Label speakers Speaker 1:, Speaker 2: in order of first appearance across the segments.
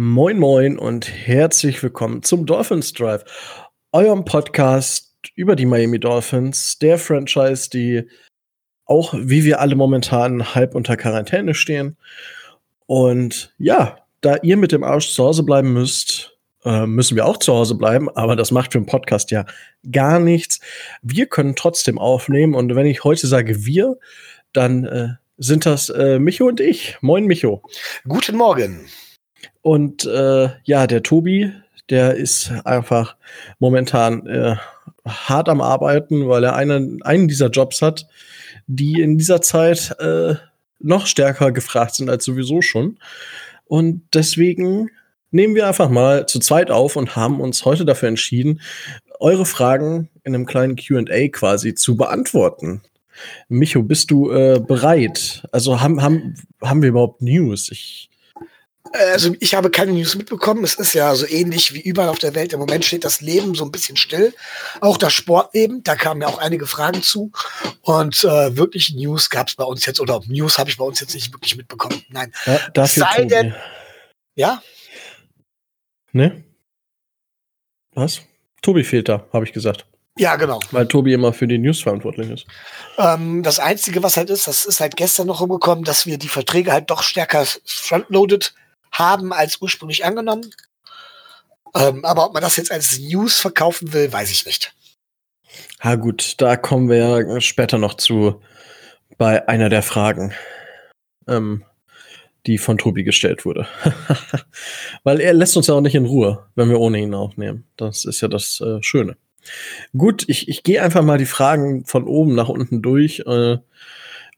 Speaker 1: Moin Moin und herzlich willkommen zum Dolphins Drive, eurem Podcast über die Miami Dolphins, der Franchise, die auch wie wir alle momentan halb unter Quarantäne stehen. Und ja, da ihr mit dem Arsch zu Hause bleiben müsst, äh, müssen wir auch zu Hause bleiben, aber das macht für den Podcast ja gar nichts. Wir können trotzdem aufnehmen und wenn ich heute sage wir, dann äh, sind das äh, Micho und ich. Moin Micho.
Speaker 2: Guten Morgen.
Speaker 1: Und äh, ja, der Tobi, der ist einfach momentan äh, hart am Arbeiten, weil er einen, einen dieser Jobs hat, die in dieser Zeit äh, noch stärker gefragt sind als sowieso schon. Und deswegen nehmen wir einfach mal zu zweit auf und haben uns heute dafür entschieden, eure Fragen in einem kleinen QA quasi zu beantworten. Micho, bist du äh, bereit? Also haben, haben, haben wir überhaupt News? Ich
Speaker 2: also ich habe keine News mitbekommen. Es ist ja so ähnlich wie überall auf der Welt. Im Moment steht das Leben so ein bisschen still. Auch das Sportleben, da kamen ja auch einige Fragen zu. Und äh, wirklich News gab es bei uns jetzt, oder News habe ich bei uns jetzt nicht wirklich mitbekommen. Nein.
Speaker 1: Ja, dafür
Speaker 2: Sei denn, ja?
Speaker 1: Ne? Was? Tobi fehlt da, habe ich gesagt.
Speaker 2: Ja, genau.
Speaker 1: Weil Tobi immer für die News verantwortlich ist.
Speaker 2: Ähm, das Einzige, was halt ist, das ist halt gestern noch rumgekommen, dass wir die Verträge halt doch stärker frontloaded haben als ursprünglich angenommen. Ähm, aber ob man das jetzt als News verkaufen will, weiß ich nicht.
Speaker 1: Ha gut, da kommen wir später noch zu bei einer der Fragen, ähm, die von Tobi gestellt wurde. Weil er lässt uns ja auch nicht in Ruhe, wenn wir ohne ihn aufnehmen. Das ist ja das äh, Schöne. Gut, ich, ich gehe einfach mal die Fragen von oben nach unten durch äh,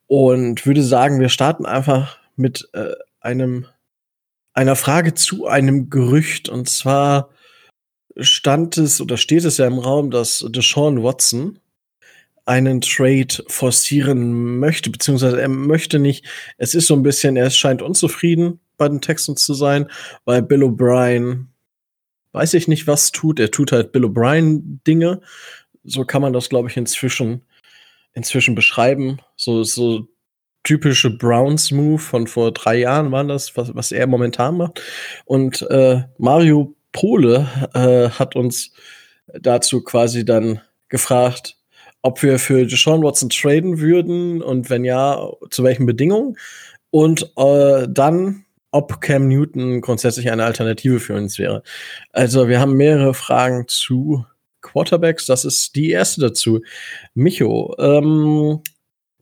Speaker 1: und würde sagen, wir starten einfach mit äh, einem einer Frage zu einem Gerücht. Und zwar stand es oder steht es ja im Raum, dass Deshaun Watson einen Trade forcieren möchte, beziehungsweise er möchte nicht. Es ist so ein bisschen, er scheint unzufrieden bei den Texans zu sein, weil Bill O'Brien, weiß ich nicht, was tut. Er tut halt Bill O'Brien Dinge. So kann man das, glaube ich, inzwischen, inzwischen beschreiben. So, so typische Browns-Move von vor drei Jahren war das, was, was er momentan macht. Und äh, Mario Pole äh, hat uns dazu quasi dann gefragt, ob wir für Deshaun Watson traden würden und wenn ja, zu welchen Bedingungen. Und äh, dann, ob Cam Newton grundsätzlich eine Alternative für uns wäre. Also wir haben mehrere Fragen zu Quarterbacks. Das ist die erste dazu. Micho, ähm,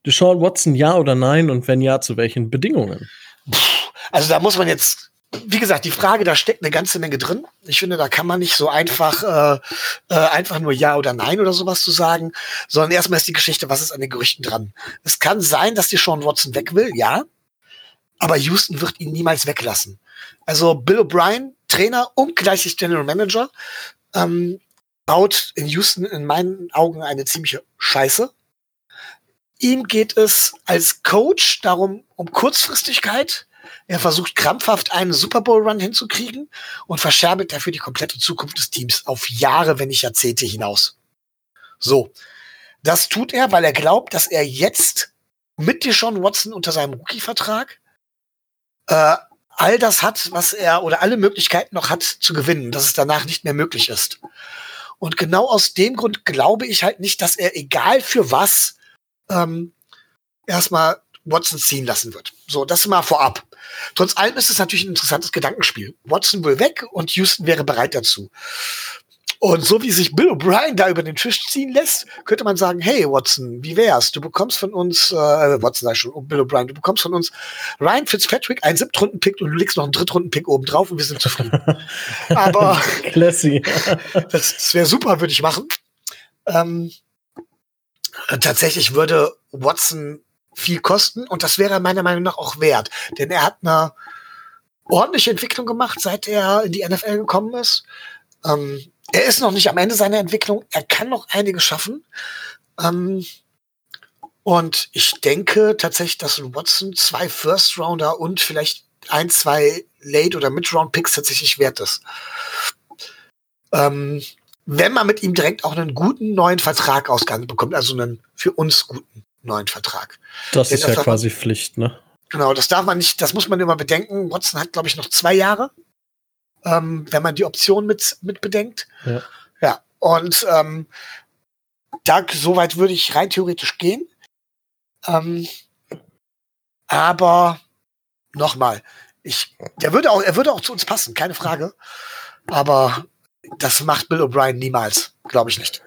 Speaker 1: Deshaun Watson ja oder nein und wenn ja, zu welchen Bedingungen?
Speaker 2: Also da muss man jetzt, wie gesagt, die Frage, da steckt eine ganze Menge drin. Ich finde, da kann man nicht so einfach äh, äh, einfach nur ja oder nein oder sowas zu sagen, sondern erstmal ist die Geschichte, was ist an den Gerüchten dran? Es kann sein, dass die Sean Watson weg will, ja, aber Houston wird ihn niemals weglassen. Also Bill O'Brien, Trainer und gleichzeitig General Manager, ähm, baut in Houston in meinen Augen eine ziemliche Scheiße. Ihm geht es als Coach darum, um Kurzfristigkeit. Er versucht krampfhaft einen Super Bowl Run hinzukriegen und verscherbelt dafür die komplette Zukunft des Teams auf Jahre, wenn nicht Jahrzehnte hinaus. So. Das tut er, weil er glaubt, dass er jetzt mit Deshaun Watson unter seinem Rookie-Vertrag äh, all das hat, was er oder alle Möglichkeiten noch hat zu gewinnen, dass es danach nicht mehr möglich ist. Und genau aus dem Grund glaube ich halt nicht, dass er egal für was ähm, erstmal Watson ziehen lassen wird. So, das mal vorab. Trotz allem ist es natürlich ein interessantes Gedankenspiel. Watson will weg und Houston wäre bereit dazu. Und so wie sich Bill O'Brien da über den Tisch ziehen lässt, könnte man sagen, hey Watson, wie wär's? Du bekommst von uns, äh, Watson sag ich schon, Bill O'Brien, du bekommst von uns Ryan Fitzpatrick, einen Siebtrunden-Pick und du legst noch einen Drittrunden-Pick oben drauf und wir sind zufrieden. Aber
Speaker 1: Classy.
Speaker 2: das, das wäre super, würde ich machen. Ähm, tatsächlich würde Watson viel kosten und das wäre meiner Meinung nach auch wert, denn er hat eine ordentliche Entwicklung gemacht, seit er in die NFL gekommen ist. Ähm, er ist noch nicht am Ende seiner Entwicklung, er kann noch einiges schaffen. Ähm, und ich denke tatsächlich, dass Watson zwei First Rounder und vielleicht ein, zwei Late- oder Mid-Round-Picks tatsächlich wert ist. Ähm, wenn man mit ihm direkt auch einen guten neuen Vertrag ausgehandelt bekommt, also einen für uns guten neuen Vertrag.
Speaker 1: Das Denn ist ja quasi Pflicht, ne?
Speaker 2: Genau, das darf man nicht, das muss man immer bedenken. Watson hat, glaube ich, noch zwei Jahre ähm, wenn man die Option mit, mit bedenkt.
Speaker 1: Ja.
Speaker 2: ja. Und ähm, da, soweit würde ich rein theoretisch gehen. Ähm, aber nochmal, ich, der würde auch, er würde auch zu uns passen, keine Frage. Aber das macht Bill O'Brien niemals, glaube ich nicht.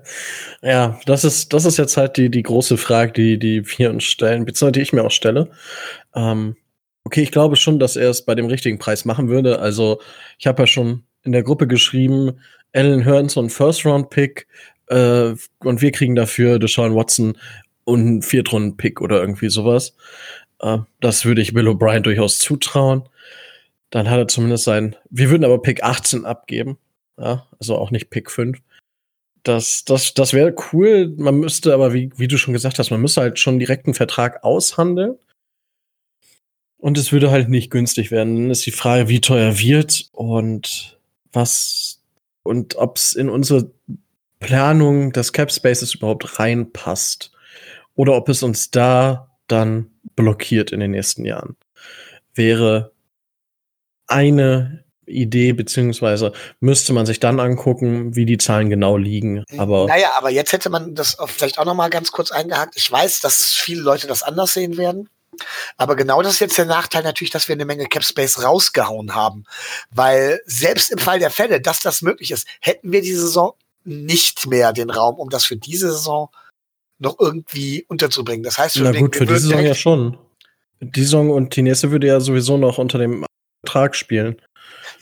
Speaker 1: ja, das ist, das ist jetzt halt die, die große Frage, die, die wir uns stellen, beziehungsweise die ich mir auch stelle. Ähm, okay, ich glaube schon, dass er es bei dem richtigen Preis machen würde. Also, ich habe ja schon in der Gruppe geschrieben, Alan Hearns und First-Round-Pick äh, und wir kriegen dafür Deshaun Watson und einen Viertrunden-Pick oder irgendwie sowas. Äh, das würde ich Bill O'Brien durchaus zutrauen. Dann hat er zumindest sein. Wir würden aber Pick 18 abgeben. Ja, also auch nicht Pick 5. Das, das, das wäre cool. Man müsste aber, wie, wie du schon gesagt hast, man müsste halt schon direkt einen Vertrag aushandeln. Und es würde halt nicht günstig werden. Dann ist die Frage, wie teuer wird und was und ob es in unsere Planung des Cap Spaces überhaupt reinpasst. Oder ob es uns da dann blockiert in den nächsten Jahren. Wäre eine Idee, beziehungsweise müsste man sich dann angucken, wie die Zahlen genau liegen. Aber
Speaker 2: naja, aber jetzt hätte man das vielleicht auch noch mal ganz kurz eingehakt. Ich weiß, dass viele Leute das anders sehen werden. Aber genau das ist jetzt der Nachteil natürlich, dass wir eine Menge Cap Space rausgehauen haben. Weil selbst im Fall der Fälle, dass das möglich ist, hätten wir diese Saison nicht mehr den Raum, um das für diese Saison noch irgendwie unterzubringen. Das heißt,
Speaker 1: Na gut, für diese Saison ja schon. Die Saison und die nächste würde ja sowieso noch unter dem Vertrag spielen.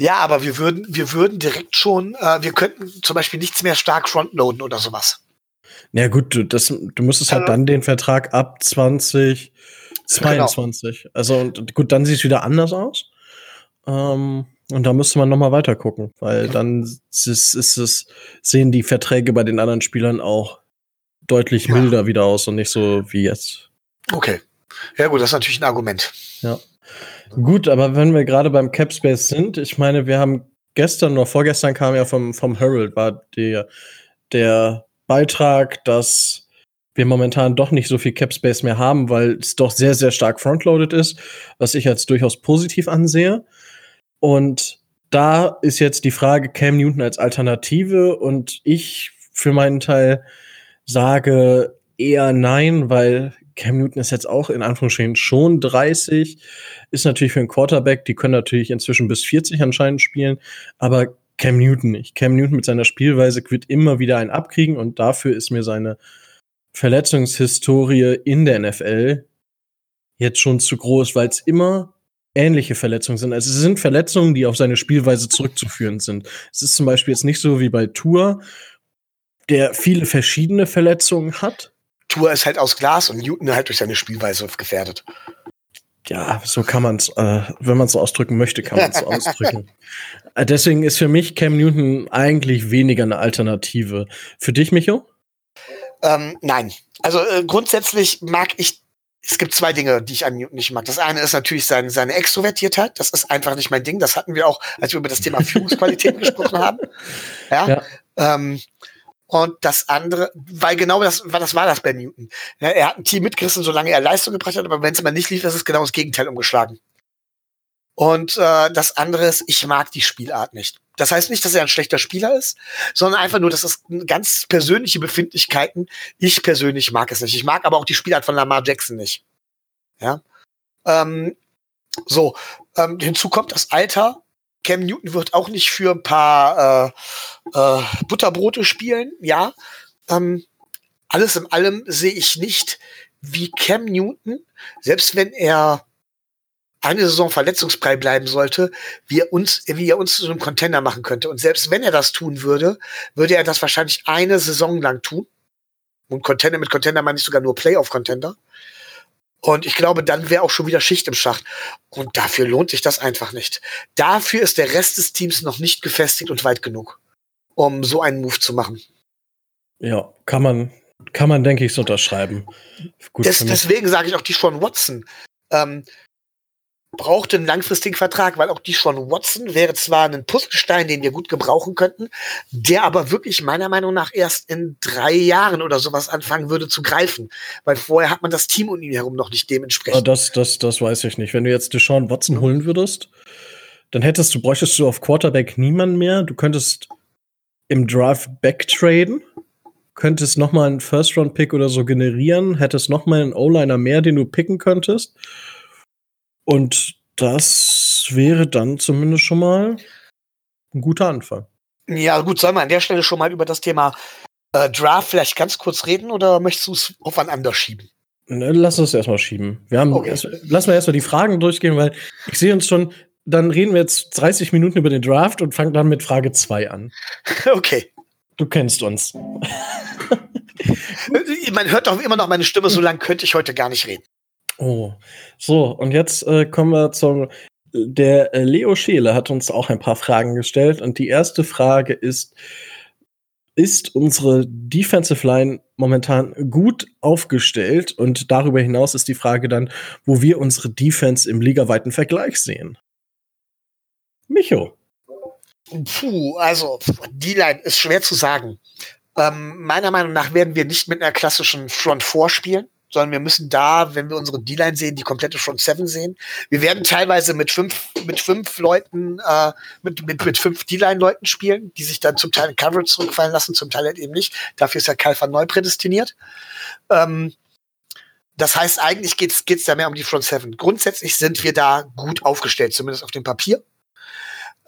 Speaker 2: Ja, aber wir würden, wir würden direkt schon, äh, wir könnten zum Beispiel nichts mehr stark frontloaden oder sowas.
Speaker 1: Na ja, gut, du, das, du müsstest halt also, dann den Vertrag ab 2022. Genau. Also und gut, dann sieht es wieder anders aus. Ähm, und da müsste man noch mal weiter gucken, weil dann ist, ist es, sehen die Verträge bei den anderen Spielern auch deutlich ja. milder wieder aus und nicht so wie jetzt.
Speaker 2: Okay. Ja gut, das ist natürlich ein Argument.
Speaker 1: Ja. Gut, aber wenn wir gerade beim Capspace sind, ich meine, wir haben gestern oder vorgestern kam ja vom, vom Herald, war der, der Beitrag, dass wir momentan doch nicht so viel Capspace mehr haben, weil es doch sehr, sehr stark frontloaded ist, was ich als durchaus positiv ansehe. Und da ist jetzt die Frage Cam Newton als Alternative und ich für meinen Teil sage eher nein, weil Cam Newton ist jetzt auch in Anführungsstrichen schon 30, ist natürlich für einen Quarterback, die können natürlich inzwischen bis 40 anscheinend spielen, aber Cam Newton nicht. Cam Newton mit seiner Spielweise wird immer wieder einen abkriegen und dafür ist mir seine Verletzungshistorie in der NFL jetzt schon zu groß, weil es immer ähnliche Verletzungen sind. Also es sind Verletzungen, die auf seine Spielweise zurückzuführen sind. Es ist zum Beispiel jetzt nicht so wie bei Tour, der viele verschiedene Verletzungen hat,
Speaker 2: Tour ist halt aus Glas und Newton halt durch seine Spielweise gefährdet.
Speaker 1: Ja, so kann man es, äh, wenn man es so ausdrücken möchte, kann man es so ausdrücken. Äh, deswegen ist für mich Cam Newton eigentlich weniger eine Alternative. Für dich, Micho?
Speaker 2: Ähm, nein. Also äh, grundsätzlich mag ich, es gibt zwei Dinge, die ich an Newton nicht mag. Das eine ist natürlich seine, seine Extrovertiertheit. Das ist einfach nicht mein Ding. Das hatten wir auch, als wir über das Thema Führungsqualität gesprochen haben. Ja. ja. Ähm, und das andere, weil genau das, das war das bei Newton. Er hat ein Team mitgerissen, solange er Leistung gebracht hat, aber wenn es mal nicht lief, ist es genau das Gegenteil umgeschlagen. Und äh, das andere ist, ich mag die Spielart nicht. Das heißt nicht, dass er ein schlechter Spieler ist, sondern einfach nur, dass es ganz persönliche Befindlichkeiten. Ich persönlich mag es nicht. Ich mag aber auch die Spielart von Lamar Jackson nicht. Ja. Ähm, so, ähm, hinzu kommt das Alter. Cam Newton wird auch nicht für ein paar äh, äh, Butterbrote spielen, ja. Ähm, alles in allem sehe ich nicht, wie Cam Newton, selbst wenn er eine Saison verletzungsfrei bleiben sollte, wie er uns, wie er uns zu einem Contender machen könnte. Und selbst wenn er das tun würde, würde er das wahrscheinlich eine Saison lang tun. Und Contender mit Contender meine ich sogar nur Playoff-Contender. Und ich glaube, dann wäre auch schon wieder Schicht im Schacht. Und dafür lohnt sich das einfach nicht. Dafür ist der Rest des Teams noch nicht gefestigt und weit genug, um so einen Move zu machen.
Speaker 1: Ja, kann man, kann man, denke ich, so unterschreiben.
Speaker 2: Des, deswegen sage ich auch die Sean Watson. Ähm, brauchte einen langfristigen Vertrag, weil auch die schon Watson wäre zwar ein Puzzlestein, den wir gut gebrauchen könnten, der aber wirklich meiner Meinung nach erst in drei Jahren oder sowas anfangen würde zu greifen, weil vorher hat man das Team um ihn herum noch nicht dementsprechend.
Speaker 1: Das, das, das weiß ich nicht. Wenn du jetzt Deshaun Watson holen würdest, dann hättest du, bräuchtest du auf Quarterback niemanden mehr. Du könntest im Draft backtraden, könntest nochmal einen First-Round-Pick oder so generieren, hättest nochmal einen O-Liner mehr, den du picken könntest. Und das wäre dann zumindest schon mal ein guter Anfang.
Speaker 2: Ja, gut, sollen wir an der Stelle schon mal über das Thema äh, Draft vielleicht ganz kurz reden oder möchtest du es aufeinander schieben?
Speaker 1: Ne, lass uns erstmal schieben. Wir haben, okay. erst, lass mal erstmal die Fragen durchgehen, weil ich sehe uns schon, dann reden wir jetzt 30 Minuten über den Draft und fangen dann mit Frage 2 an.
Speaker 2: Okay.
Speaker 1: Du kennst uns.
Speaker 2: Man hört doch immer noch meine Stimme, so lange könnte ich heute gar nicht reden.
Speaker 1: Oh, so, und jetzt äh, kommen wir zum. Der äh, Leo Scheele hat uns auch ein paar Fragen gestellt und die erste Frage ist: Ist unsere Defensive Line momentan gut aufgestellt? Und darüber hinaus ist die Frage dann, wo wir unsere Defense im ligaweiten Vergleich sehen. Micho.
Speaker 2: Puh, also die Line ist schwer zu sagen. Ähm, meiner Meinung nach werden wir nicht mit einer klassischen Front 4 spielen sondern wir müssen da, wenn wir unsere D-Line sehen, die komplette Front Seven sehen. Wir werden teilweise mit fünf, mit fünf Leuten, äh, mit, mit, mit fünf D-Line-Leuten spielen, die sich dann zum Teil in Coverage zurückfallen lassen, zum Teil halt eben nicht. Dafür ist ja van Neu prädestiniert. Ähm, das heißt, eigentlich geht's geht's da mehr um die Front Seven. Grundsätzlich sind wir da gut aufgestellt, zumindest auf dem Papier.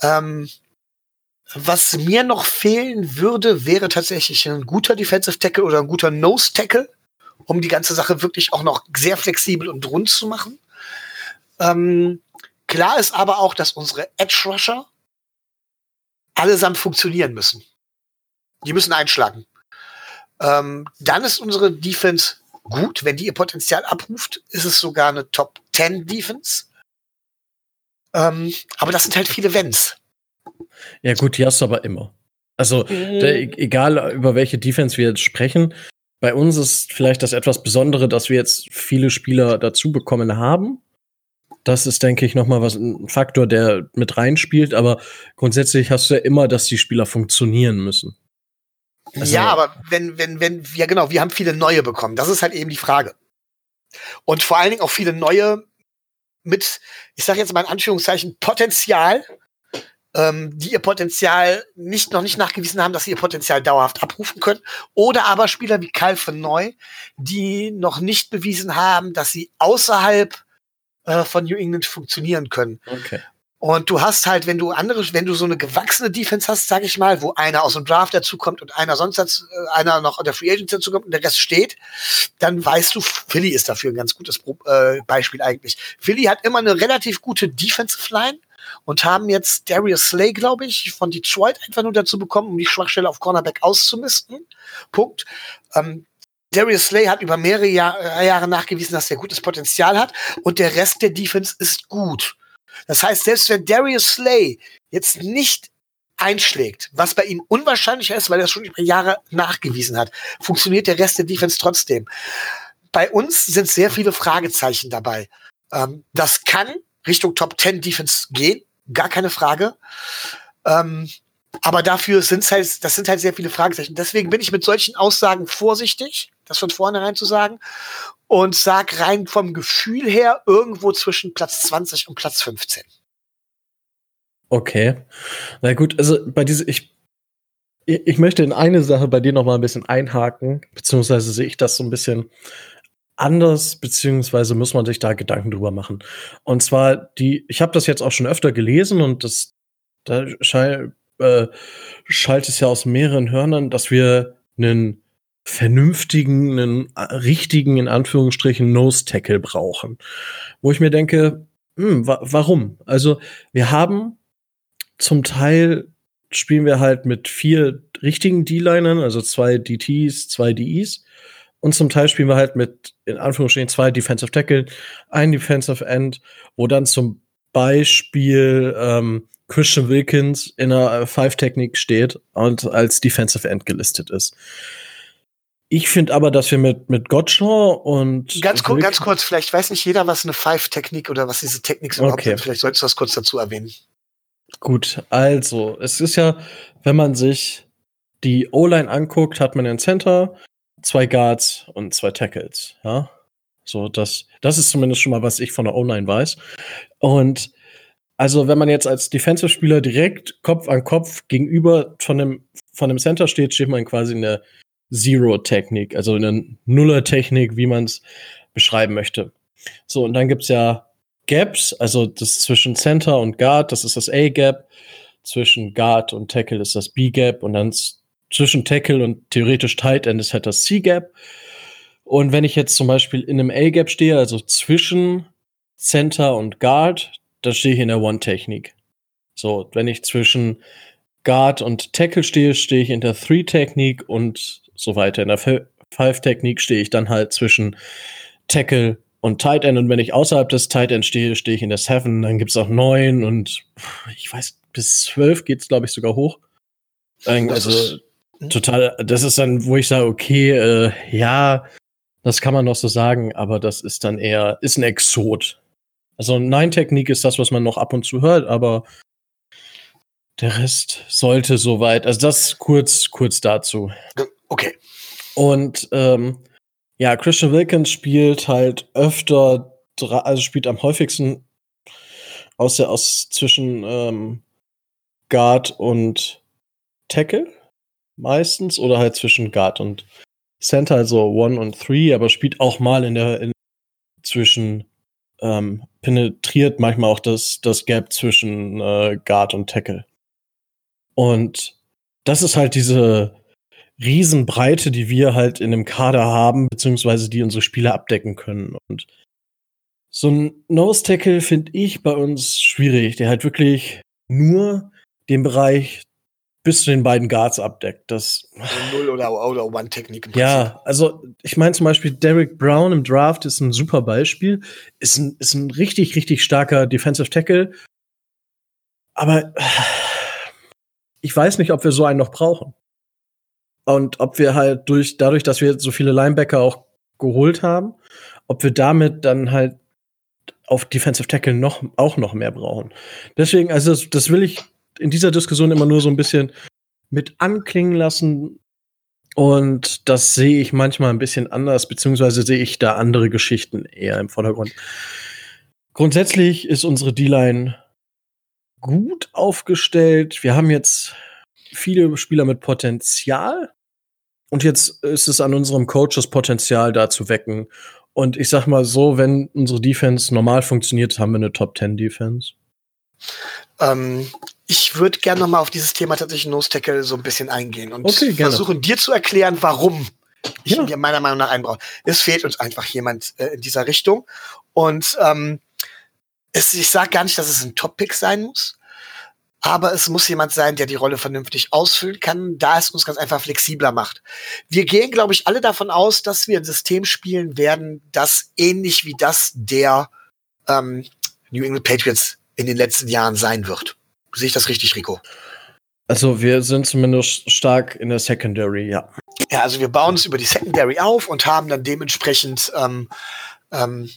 Speaker 2: Ähm, was mir noch fehlen würde, wäre tatsächlich ein guter Defensive Tackle oder ein guter Nose Tackle um die ganze Sache wirklich auch noch sehr flexibel und rund zu machen. Ähm, klar ist aber auch, dass unsere Edge Rusher allesamt funktionieren müssen. Die müssen einschlagen. Ähm, dann ist unsere Defense gut. Wenn die ihr Potenzial abruft, ist es sogar eine Top 10 Defense. Ähm, aber das sind halt viele Wenns.
Speaker 1: Ja, gut, die hast du aber immer. Also, mhm. der, egal über welche Defense wir jetzt sprechen, bei uns ist vielleicht das etwas Besondere, dass wir jetzt viele Spieler dazu bekommen haben. Das ist, denke ich, nochmal was ein Faktor, der mit reinspielt. Aber grundsätzlich hast du ja immer, dass die Spieler funktionieren müssen.
Speaker 2: Also, ja, aber wenn, wenn, wenn, ja genau, wir haben viele neue bekommen. Das ist halt eben die Frage. Und vor allen Dingen auch viele neue mit, ich sage jetzt mal in Anführungszeichen, Potenzial, ähm, die ihr Potenzial nicht noch nicht nachgewiesen haben, dass sie ihr Potenzial dauerhaft abrufen können. Oder aber Spieler wie Kyle von Neu, die noch nicht bewiesen haben, dass sie außerhalb äh, von New England funktionieren können.
Speaker 1: Okay.
Speaker 2: Und du hast halt, wenn du andere, wenn du so eine gewachsene Defense hast, sag ich mal, wo einer aus dem Draft dazukommt und einer sonst als, äh, einer noch der Free Agent dazukommt und der Rest steht, dann weißt du, Philly ist dafür ein ganz gutes äh, Beispiel eigentlich. Philly hat immer eine relativ gute Defensive Line und haben jetzt Darius Slay, glaube ich, von Detroit einfach nur dazu bekommen, um die Schwachstelle auf Cornerback auszumisten. Punkt. Ähm, Darius Slay hat über mehrere Jahr, äh, Jahre nachgewiesen, dass er gutes Potenzial hat und der Rest der Defense ist gut. Das heißt, selbst wenn Darius Slay jetzt nicht einschlägt, was bei ihm unwahrscheinlicher ist, weil er es schon über Jahre nachgewiesen hat, funktioniert der Rest der Defense trotzdem. Bei uns sind sehr viele Fragezeichen dabei. Ähm, das kann Richtung Top 10 Defense gehen, gar keine Frage. Ähm, aber dafür sind halt, das sind halt sehr viele Fragezeichen. Deswegen bin ich mit solchen Aussagen vorsichtig, das von vornherein zu sagen. Und sag rein vom Gefühl her irgendwo zwischen Platz 20 und Platz 15.
Speaker 1: Okay. Na gut, also bei diese, ich, ich möchte in eine Sache bei dir noch mal ein bisschen einhaken, beziehungsweise sehe ich das so ein bisschen anders, beziehungsweise muss man sich da Gedanken drüber machen. Und zwar die, ich habe das jetzt auch schon öfter gelesen und das, da schall, äh, schallt es ja aus mehreren Hörnern, dass wir einen vernünftigen, einen äh, richtigen, in Anführungsstrichen, Nose-Tackle brauchen. Wo ich mir denke, hm, wa warum? Also, wir haben zum Teil spielen wir halt mit vier richtigen D-Linern, also zwei DTs, zwei DEs. Und zum Teil spielen wir halt mit, in Anführungsstrichen, zwei Defensive Tackle, ein Defensive End, wo dann zum Beispiel ähm, Christian Wilkins in einer Five-Technik steht und als Defensive End gelistet ist. Ich finde aber, dass wir mit, mit Gottschall und.
Speaker 2: Ganz, kur ganz kurz, vielleicht weiß nicht jeder, was eine Five-Technik oder was diese Technik überhaupt okay. sind. Vielleicht solltest du das kurz dazu erwähnen.
Speaker 1: Gut, also, es ist ja, wenn man sich die O-Line anguckt, hat man einen Center, zwei Guards und zwei Tackles, ja. So, das, das ist zumindest schon mal, was ich von der O-Line weiß. Und Also, wenn man jetzt als Defensive-Spieler direkt Kopf an Kopf gegenüber von einem, von einem Center steht, steht man quasi in der Zero-Technik, also in der Nuller-Technik, wie man es beschreiben möchte. So, und dann gibt's ja Gaps, also das zwischen Center und Guard, das ist das A-Gap. Zwischen Guard und Tackle ist das B-Gap und dann zwischen Tackle und theoretisch Tight End ist halt das C-Gap. Und wenn ich jetzt zum Beispiel in einem A-Gap stehe, also zwischen Center und Guard, dann stehe ich in der One-Technik. So, wenn ich zwischen Guard und Tackle stehe, stehe ich in der Three-Technik und so weiter. In der Five-Technik stehe ich dann halt zwischen Tackle und Tight End. Und wenn ich außerhalb des Tight End stehe, stehe ich in der Seven. Dann gibt's auch neun und ich weiß, bis zwölf geht's glaube ich, sogar hoch. Also total, das ist dann, wo ich sage, okay, äh, ja, das kann man noch so sagen, aber das ist dann eher, ist ein Exot. Also Nine-Technik ist das, was man noch ab und zu hört, aber der Rest sollte soweit. Also das kurz, kurz dazu.
Speaker 2: Okay.
Speaker 1: Und ähm, ja, Christian Wilkins spielt halt öfter, also spielt am häufigsten aus der aus zwischen ähm, Guard und Tackle meistens oder halt zwischen Guard und Center, also One und Three, aber spielt auch mal in der in, zwischen ähm, penetriert manchmal auch das, das Gap zwischen äh, Guard und Tackle. Und das ist halt diese Riesenbreite, die wir halt in dem Kader haben, beziehungsweise die unsere Spieler abdecken können. Und so ein Nose Tackle finde ich bei uns schwierig, der halt wirklich nur den Bereich bis zu den beiden Guards abdeckt. Das
Speaker 2: also Null oder, oder One-Technik.
Speaker 1: Ja, also ich meine zum Beispiel Derek Brown im Draft ist ein super Beispiel. Ist ein, ist ein richtig, richtig starker Defensive Tackle. Aber ich weiß nicht, ob wir so einen noch brauchen. Und ob wir halt durch, dadurch, dass wir so viele Linebacker auch geholt haben, ob wir damit dann halt auf Defensive Tackle noch, auch noch mehr brauchen. Deswegen, also das, das will ich in dieser Diskussion immer nur so ein bisschen mit anklingen lassen. Und das sehe ich manchmal ein bisschen anders, beziehungsweise sehe ich da andere Geschichten eher im Vordergrund. Grundsätzlich ist unsere D-Line gut aufgestellt. Wir haben jetzt viele Spieler mit Potenzial. Und jetzt ist es an unserem Coach, das Potenzial da zu wecken. Und ich sag mal so, wenn unsere Defense normal funktioniert, haben wir eine Top 10 Defense.
Speaker 2: Ähm, ich würde gerne noch mal auf dieses Thema tatsächlich Nose Tackle so ein bisschen eingehen und okay, versuchen dir zu erklären, warum ich ja. ihn meiner Meinung nach einbrauche. Es fehlt uns einfach jemand äh, in dieser Richtung. Und ähm, es, ich sage gar nicht, dass es ein Top-Pick sein muss, aber es muss jemand sein, der die Rolle vernünftig ausfüllen kann, da es uns ganz einfach flexibler macht. Wir gehen, glaube ich, alle davon aus, dass wir ein System spielen werden, das ähnlich wie das der ähm, New England Patriots in den letzten Jahren sein wird. Sehe ich das richtig, Rico?
Speaker 1: Also wir sind zumindest stark in der Secondary, ja.
Speaker 2: Ja, also wir bauen es über die Secondary auf und haben dann dementsprechend ähm, ähm,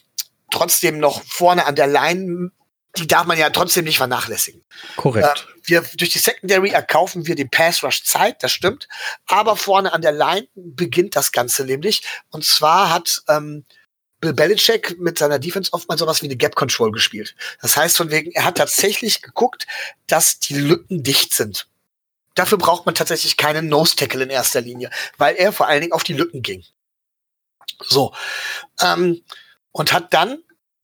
Speaker 2: trotzdem noch vorne an der Line, die darf man ja trotzdem nicht vernachlässigen.
Speaker 1: Korrekt.
Speaker 2: Äh, wir, durch die Secondary erkaufen wir den Pass Rush Zeit, das stimmt. Aber vorne an der Line beginnt das Ganze nämlich. Und zwar hat ähm, Bill Belichick mit seiner Defense oftmals sowas wie eine Gap Control gespielt. Das heißt von wegen, er hat tatsächlich geguckt, dass die Lücken dicht sind. Dafür braucht man tatsächlich keinen Nose Tackle in erster Linie, weil er vor allen Dingen auf die Lücken ging. So. Ähm, und hat dann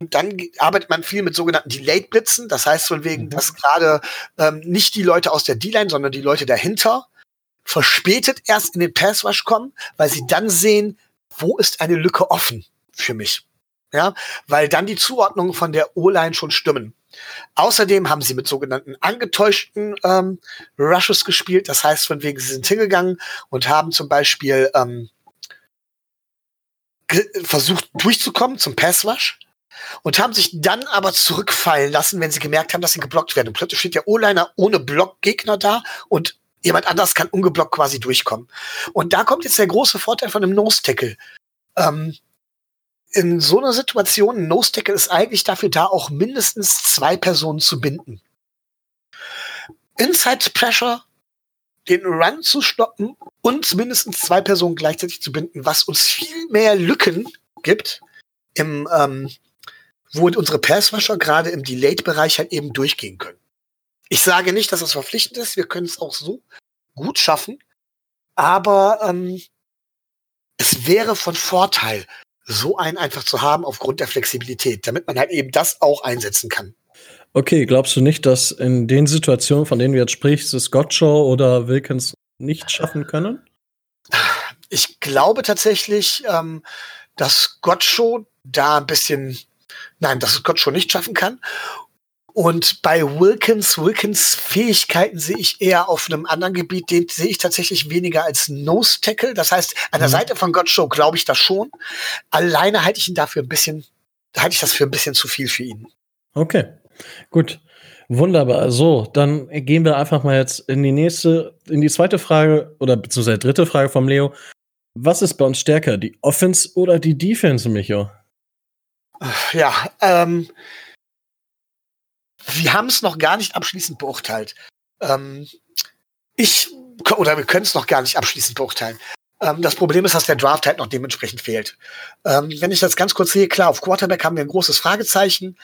Speaker 2: dann arbeitet man viel mit sogenannten Delayed Blitzen. Das heißt von wegen, mhm. dass gerade ähm, nicht die Leute aus der D-Line, sondern die Leute dahinter verspätet erst in den Pass Rush kommen, weil sie dann sehen, wo ist eine Lücke offen für mich. Ja, weil dann die Zuordnungen von der O-Line schon stimmen. Außerdem haben sie mit sogenannten angetäuschten ähm, Rushes gespielt. Das heißt, von wegen, sie sind hingegangen und haben zum Beispiel ähm, versucht durchzukommen zum Pass-Rush und haben sich dann aber zurückfallen lassen, wenn sie gemerkt haben, dass sie geblockt werden. Und plötzlich steht der O-Liner ohne Blockgegner da und jemand anders kann ungeblockt quasi durchkommen. Und da kommt jetzt der große Vorteil von einem Nose-Tackle. Ähm, in so einer Situation, ein Nose-Tackle ist eigentlich dafür da, auch mindestens zwei Personen zu binden. Inside Pressure, den Run zu stoppen und mindestens zwei Personen gleichzeitig zu binden, was uns viel mehr Lücken gibt im, ähm, wo unsere Passwasher gerade im Delayed-Bereich halt eben durchgehen können. Ich sage nicht, dass das verpflichtend ist. Wir können es auch so gut schaffen. Aber ähm, es wäre von Vorteil, so einen einfach zu haben aufgrund der Flexibilität, damit man halt eben das auch einsetzen kann.
Speaker 1: Okay, glaubst du nicht, dass in den Situationen, von denen du jetzt sprichst, es Gottshaw oder Wilkins nicht schaffen können?
Speaker 2: Ich glaube tatsächlich, ähm, dass Gottschow da ein bisschen, nein, dass Gottschow nicht schaffen kann. Und bei Wilkins, Wilkins Fähigkeiten sehe ich eher auf einem anderen Gebiet, den sehe ich tatsächlich weniger als Nose Tackle. Das heißt, an der mhm. Seite von Gottshow glaube ich das schon. Alleine halte ich ihn dafür ein bisschen, halte ich das für ein bisschen zu viel für ihn.
Speaker 1: Okay, gut. Wunderbar. So, dann gehen wir einfach mal jetzt in die nächste, in die zweite Frage oder beziehungsweise dritte Frage vom Leo. Was ist bei uns stärker, die Offense oder die Defense, Micho?
Speaker 2: Ja, ähm, wir haben es noch gar nicht abschließend beurteilt. Ähm, ich, oder wir können es noch gar nicht abschließend beurteilen. Ähm, das Problem ist, dass der Draft halt noch dementsprechend fehlt. Ähm, wenn ich das ganz kurz sehe, klar, auf Quarterback haben wir ein großes Fragezeichen.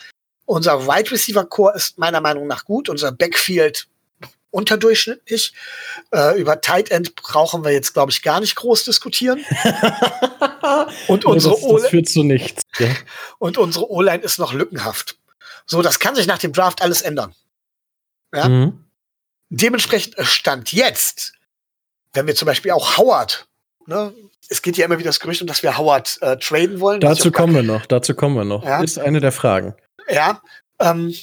Speaker 2: Unser Wide Receiver Core ist meiner Meinung nach gut. Unser Backfield unterdurchschnittlich. Äh, über Tight End brauchen wir jetzt, glaube ich, gar nicht groß diskutieren.
Speaker 1: und unsere das, das führt zu nichts. Ja.
Speaker 2: Und unsere O-Line ist noch lückenhaft. So, das kann sich nach dem Draft alles ändern. Ja? Mhm. Dementsprechend stand jetzt, wenn wir zum Beispiel auch Howard, ne, es geht ja immer wieder das Gerücht um, dass wir Howard äh, traden wollen.
Speaker 1: Dazu kommen wir noch, dazu kommen wir noch. Ja? Ist eine der Fragen.
Speaker 2: Ja, ähm,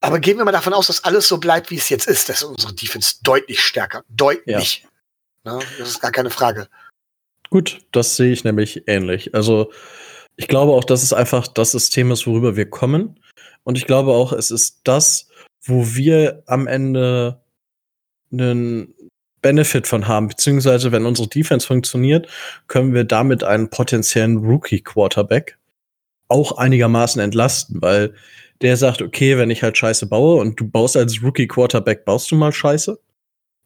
Speaker 2: aber gehen wir mal davon aus, dass alles so bleibt, wie es jetzt ist. Das ist unsere Defense deutlich stärker. Deutlich. Ja. Ne, das ist gar keine Frage.
Speaker 1: Gut, das sehe ich nämlich ähnlich. Also, ich glaube auch, dass es einfach das System ist, worüber wir kommen. Und ich glaube auch, es ist das, wo wir am Ende einen Benefit von haben, beziehungsweise wenn unsere Defense funktioniert, können wir damit einen potenziellen Rookie-Quarterback auch einigermaßen entlasten, weil der sagt, okay, wenn ich halt Scheiße baue und du baust als Rookie-Quarterback, baust du mal Scheiße.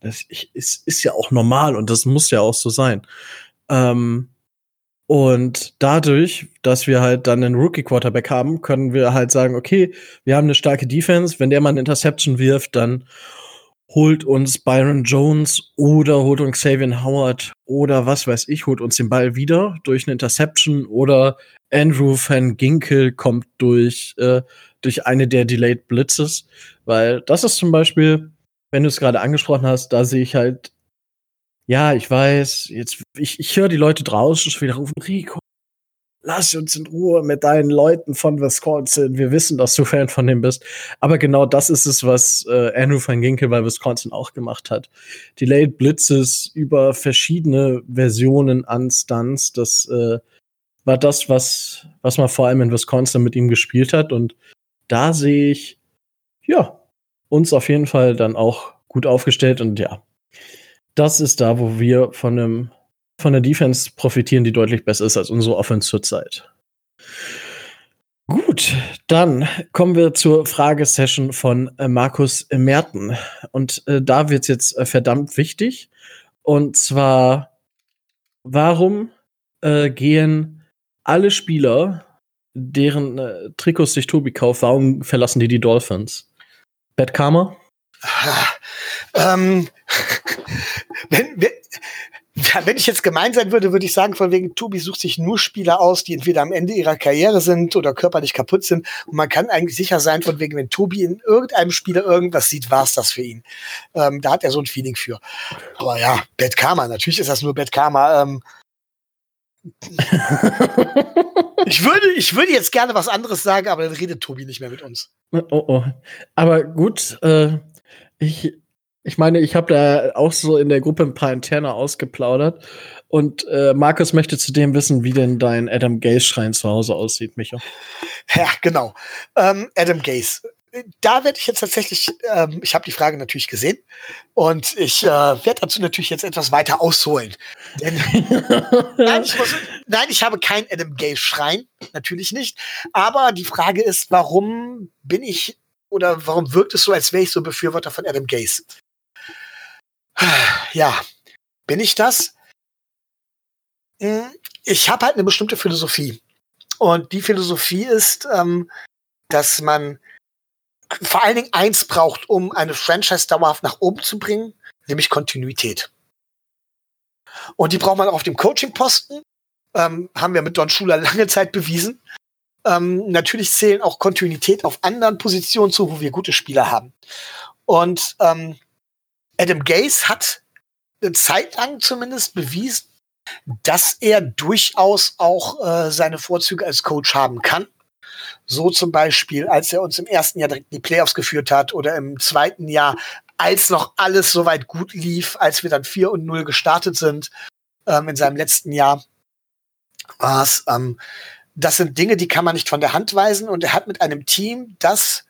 Speaker 1: Das ist, ist ja auch normal und das muss ja auch so sein. Ähm, und dadurch, dass wir halt dann einen Rookie-Quarterback haben, können wir halt sagen, okay, wir haben eine starke Defense. Wenn der mal eine Interception wirft, dann holt uns Byron Jones oder holt uns Xavier Howard oder was weiß ich, holt uns den Ball wieder durch eine Interception oder Andrew Van Ginkel kommt durch, äh, durch eine der Delayed Blitzes. Weil das ist zum Beispiel, wenn du es gerade angesprochen hast, da sehe ich halt ja, ich weiß, jetzt, ich, ich höre die Leute draußen schon wieder rufen, Rico, lass uns in Ruhe mit deinen Leuten von Wisconsin. Wir wissen, dass du Fan von dem bist. Aber genau das ist es, was äh, Andrew van Ginkel bei Wisconsin auch gemacht hat. Delayed Blitzes über verschiedene Versionen an Stunts. Das äh, war das, was, was man vor allem in Wisconsin mit ihm gespielt hat. Und da sehe ich, ja, uns auf jeden Fall dann auch gut aufgestellt. Und ja, das ist da, wo wir von, einem, von der Defense profitieren, die deutlich besser ist als unsere Offense zurzeit. Gut, dann kommen wir zur Fragesession von äh, Markus Merten. Und äh, da wird es jetzt äh, verdammt wichtig. Und zwar, warum äh, gehen alle Spieler, deren äh, Trikots sich Tobi kauft, warum verlassen die die Dolphins? Bad Karma?
Speaker 2: Ähm, wenn, wenn ich jetzt gemein sein würde, würde ich sagen, von wegen Tobi sucht sich nur Spieler aus, die entweder am Ende ihrer Karriere sind oder körperlich kaputt sind. Und man kann eigentlich sicher sein, von wegen, wenn Tobi in irgendeinem Spieler irgendwas sieht, war es das für ihn. Ähm, da hat er so ein Feeling für. Aber ja, Bad Karma, natürlich ist das nur Bad Karma. Ähm, ich, würde, ich würde jetzt gerne was anderes sagen, aber dann redet Tobi nicht mehr mit uns.
Speaker 1: Oh, oh. Aber gut, äh, ich, ich meine, ich habe da auch so in der Gruppe ein paar interne ausgeplaudert. Und äh, Markus möchte zudem wissen, wie denn dein Adam Gaze-Schrein zu Hause aussieht, Micha.
Speaker 2: Ja, genau. Ähm, Adam Gaze. Da werde ich jetzt tatsächlich, ähm, ich habe die Frage natürlich gesehen und ich äh, werde dazu natürlich jetzt etwas weiter ausholen. Denn, nein, ich muss, nein, ich habe kein Adam Gaze-Schrein, natürlich nicht. Aber die Frage ist, warum bin ich oder warum wirkt es so, als wäre ich so Befürworter von Adam Gaze? Ja, bin ich das? Hm, ich habe halt eine bestimmte Philosophie. Und die Philosophie ist, ähm, dass man vor allen Dingen eins braucht, um eine Franchise dauerhaft nach oben zu bringen, nämlich Kontinuität. Und die braucht man auch auf dem Coaching-Posten. Ähm, haben wir mit Don Schuler lange Zeit bewiesen. Ähm, natürlich zählen auch Kontinuität auf anderen Positionen zu, wo wir gute Spieler haben. Und ähm, Adam Gaze hat eine Zeit lang zumindest bewiesen, dass er durchaus auch äh, seine Vorzüge als Coach haben kann. So zum Beispiel, als er uns im ersten Jahr direkt in die Playoffs geführt hat oder im zweiten Jahr, als noch alles soweit gut lief, als wir dann 4 und 0 gestartet sind ähm, in seinem letzten Jahr. Was, ähm, das sind Dinge, die kann man nicht von der Hand weisen und er hat mit einem Team, das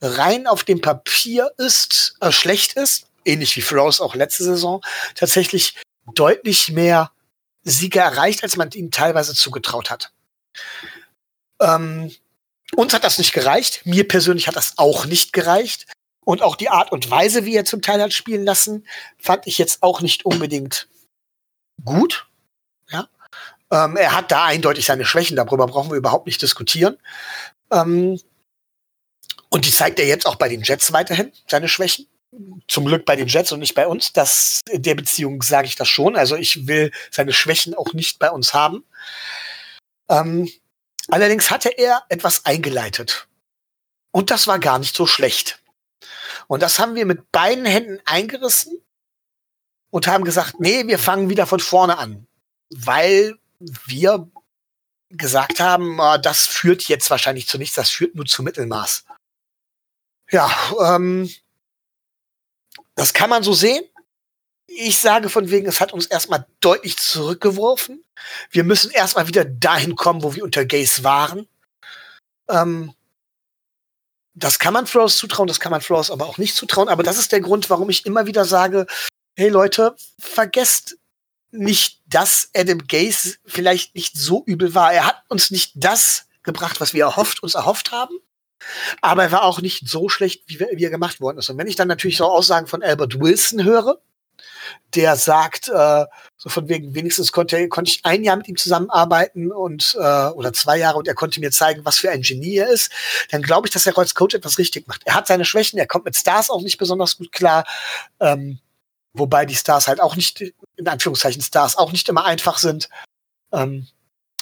Speaker 2: rein auf dem Papier ist, äh, schlecht ist, ähnlich wie Froze auch letzte Saison, tatsächlich deutlich mehr Siege erreicht, als man ihnen teilweise zugetraut hat. Ähm, uns hat das nicht gereicht. Mir persönlich hat das auch nicht gereicht. Und auch die Art und Weise, wie er zum Teil hat spielen lassen, fand ich jetzt auch nicht unbedingt gut. Ja. Ähm, er hat da eindeutig seine Schwächen, darüber brauchen wir überhaupt nicht diskutieren. Ähm, und die zeigt er jetzt auch bei den Jets weiterhin, seine Schwächen. Zum Glück bei den Jets und nicht bei uns. Das, in der Beziehung sage ich das schon. Also ich will seine Schwächen auch nicht bei uns haben. Ähm, allerdings hatte er etwas eingeleitet. Und das war gar nicht so schlecht. Und das haben wir mit beiden Händen eingerissen und haben gesagt, nee, wir fangen wieder von vorne an. Weil wir gesagt haben, ah, das führt jetzt wahrscheinlich zu nichts, das führt nur zu Mittelmaß. Ja, ähm, das kann man so sehen. Ich sage von wegen, es hat uns erstmal deutlich zurückgeworfen. Wir müssen erstmal wieder dahin kommen, wo wir unter Gays waren. Ähm, das kann man Frost zutrauen, das kann man Frost aber auch nicht zutrauen. Aber das ist der Grund, warum ich immer wieder sage, hey Leute, vergesst nicht, dass Adam Gaze vielleicht nicht so übel war. Er hat uns nicht das gebracht, was wir erhofft, uns erhofft haben. Aber er war auch nicht so schlecht, wie, wie er gemacht worden ist. Und wenn ich dann natürlich so Aussagen von Albert Wilson höre, der sagt, äh, so von wegen, wenigstens konnte, konnte ich ein Jahr mit ihm zusammenarbeiten und äh, oder zwei Jahre und er konnte mir zeigen, was für ein Genie er ist, dann glaube ich, dass er als Coach etwas richtig macht. Er hat seine Schwächen, er kommt mit Stars auch nicht besonders gut klar. Ähm, wobei die Stars halt auch nicht, in Anführungszeichen Stars, auch nicht immer einfach sind. Ähm,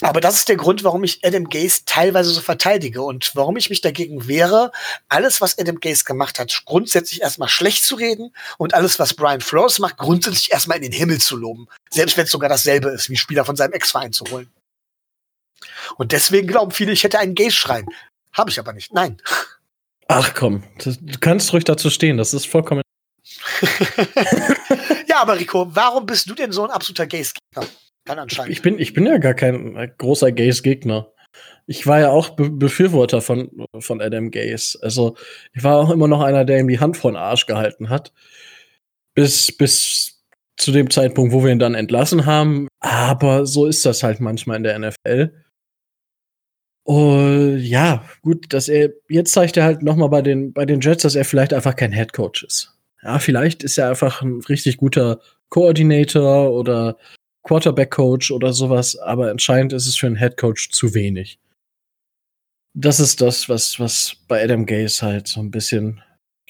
Speaker 2: aber das ist der Grund, warum ich Adam Gaze teilweise so verteidige und warum ich mich dagegen wehre, alles, was Adam Gaze gemacht hat, grundsätzlich erstmal schlecht zu reden und alles, was Brian Flores macht, grundsätzlich erstmal in den Himmel zu loben. Selbst wenn es sogar dasselbe ist, wie Spieler von seinem Ex-Verein zu holen. Und deswegen glauben viele, ich hätte einen Gaze-Schrein. Habe ich aber nicht. Nein.
Speaker 1: Ach komm, du kannst ruhig dazu stehen, das ist vollkommen.
Speaker 2: ja, aber Rico, warum bist du denn so ein absoluter Gaze-Gegner? Dann anscheinend.
Speaker 1: Ich bin, ich bin ja gar kein großer Gaze-Gegner. Ich war ja auch Be Befürworter von, von Adam Gaze. Also, ich war auch immer noch einer, der ihm die Hand vor den Arsch gehalten hat. Bis, bis zu dem Zeitpunkt, wo wir ihn dann entlassen haben. Aber so ist das halt manchmal in der NFL. Und ja, gut, dass er, jetzt zeigt er halt nochmal bei den, bei den Jets, dass er vielleicht einfach kein Head Coach ist. Ja, vielleicht ist er einfach ein richtig guter Koordinator oder Quarterback-Coach oder sowas, aber anscheinend ist es für einen Head-Coach zu wenig. Das ist das, was, was bei Adam Gaze halt so ein bisschen,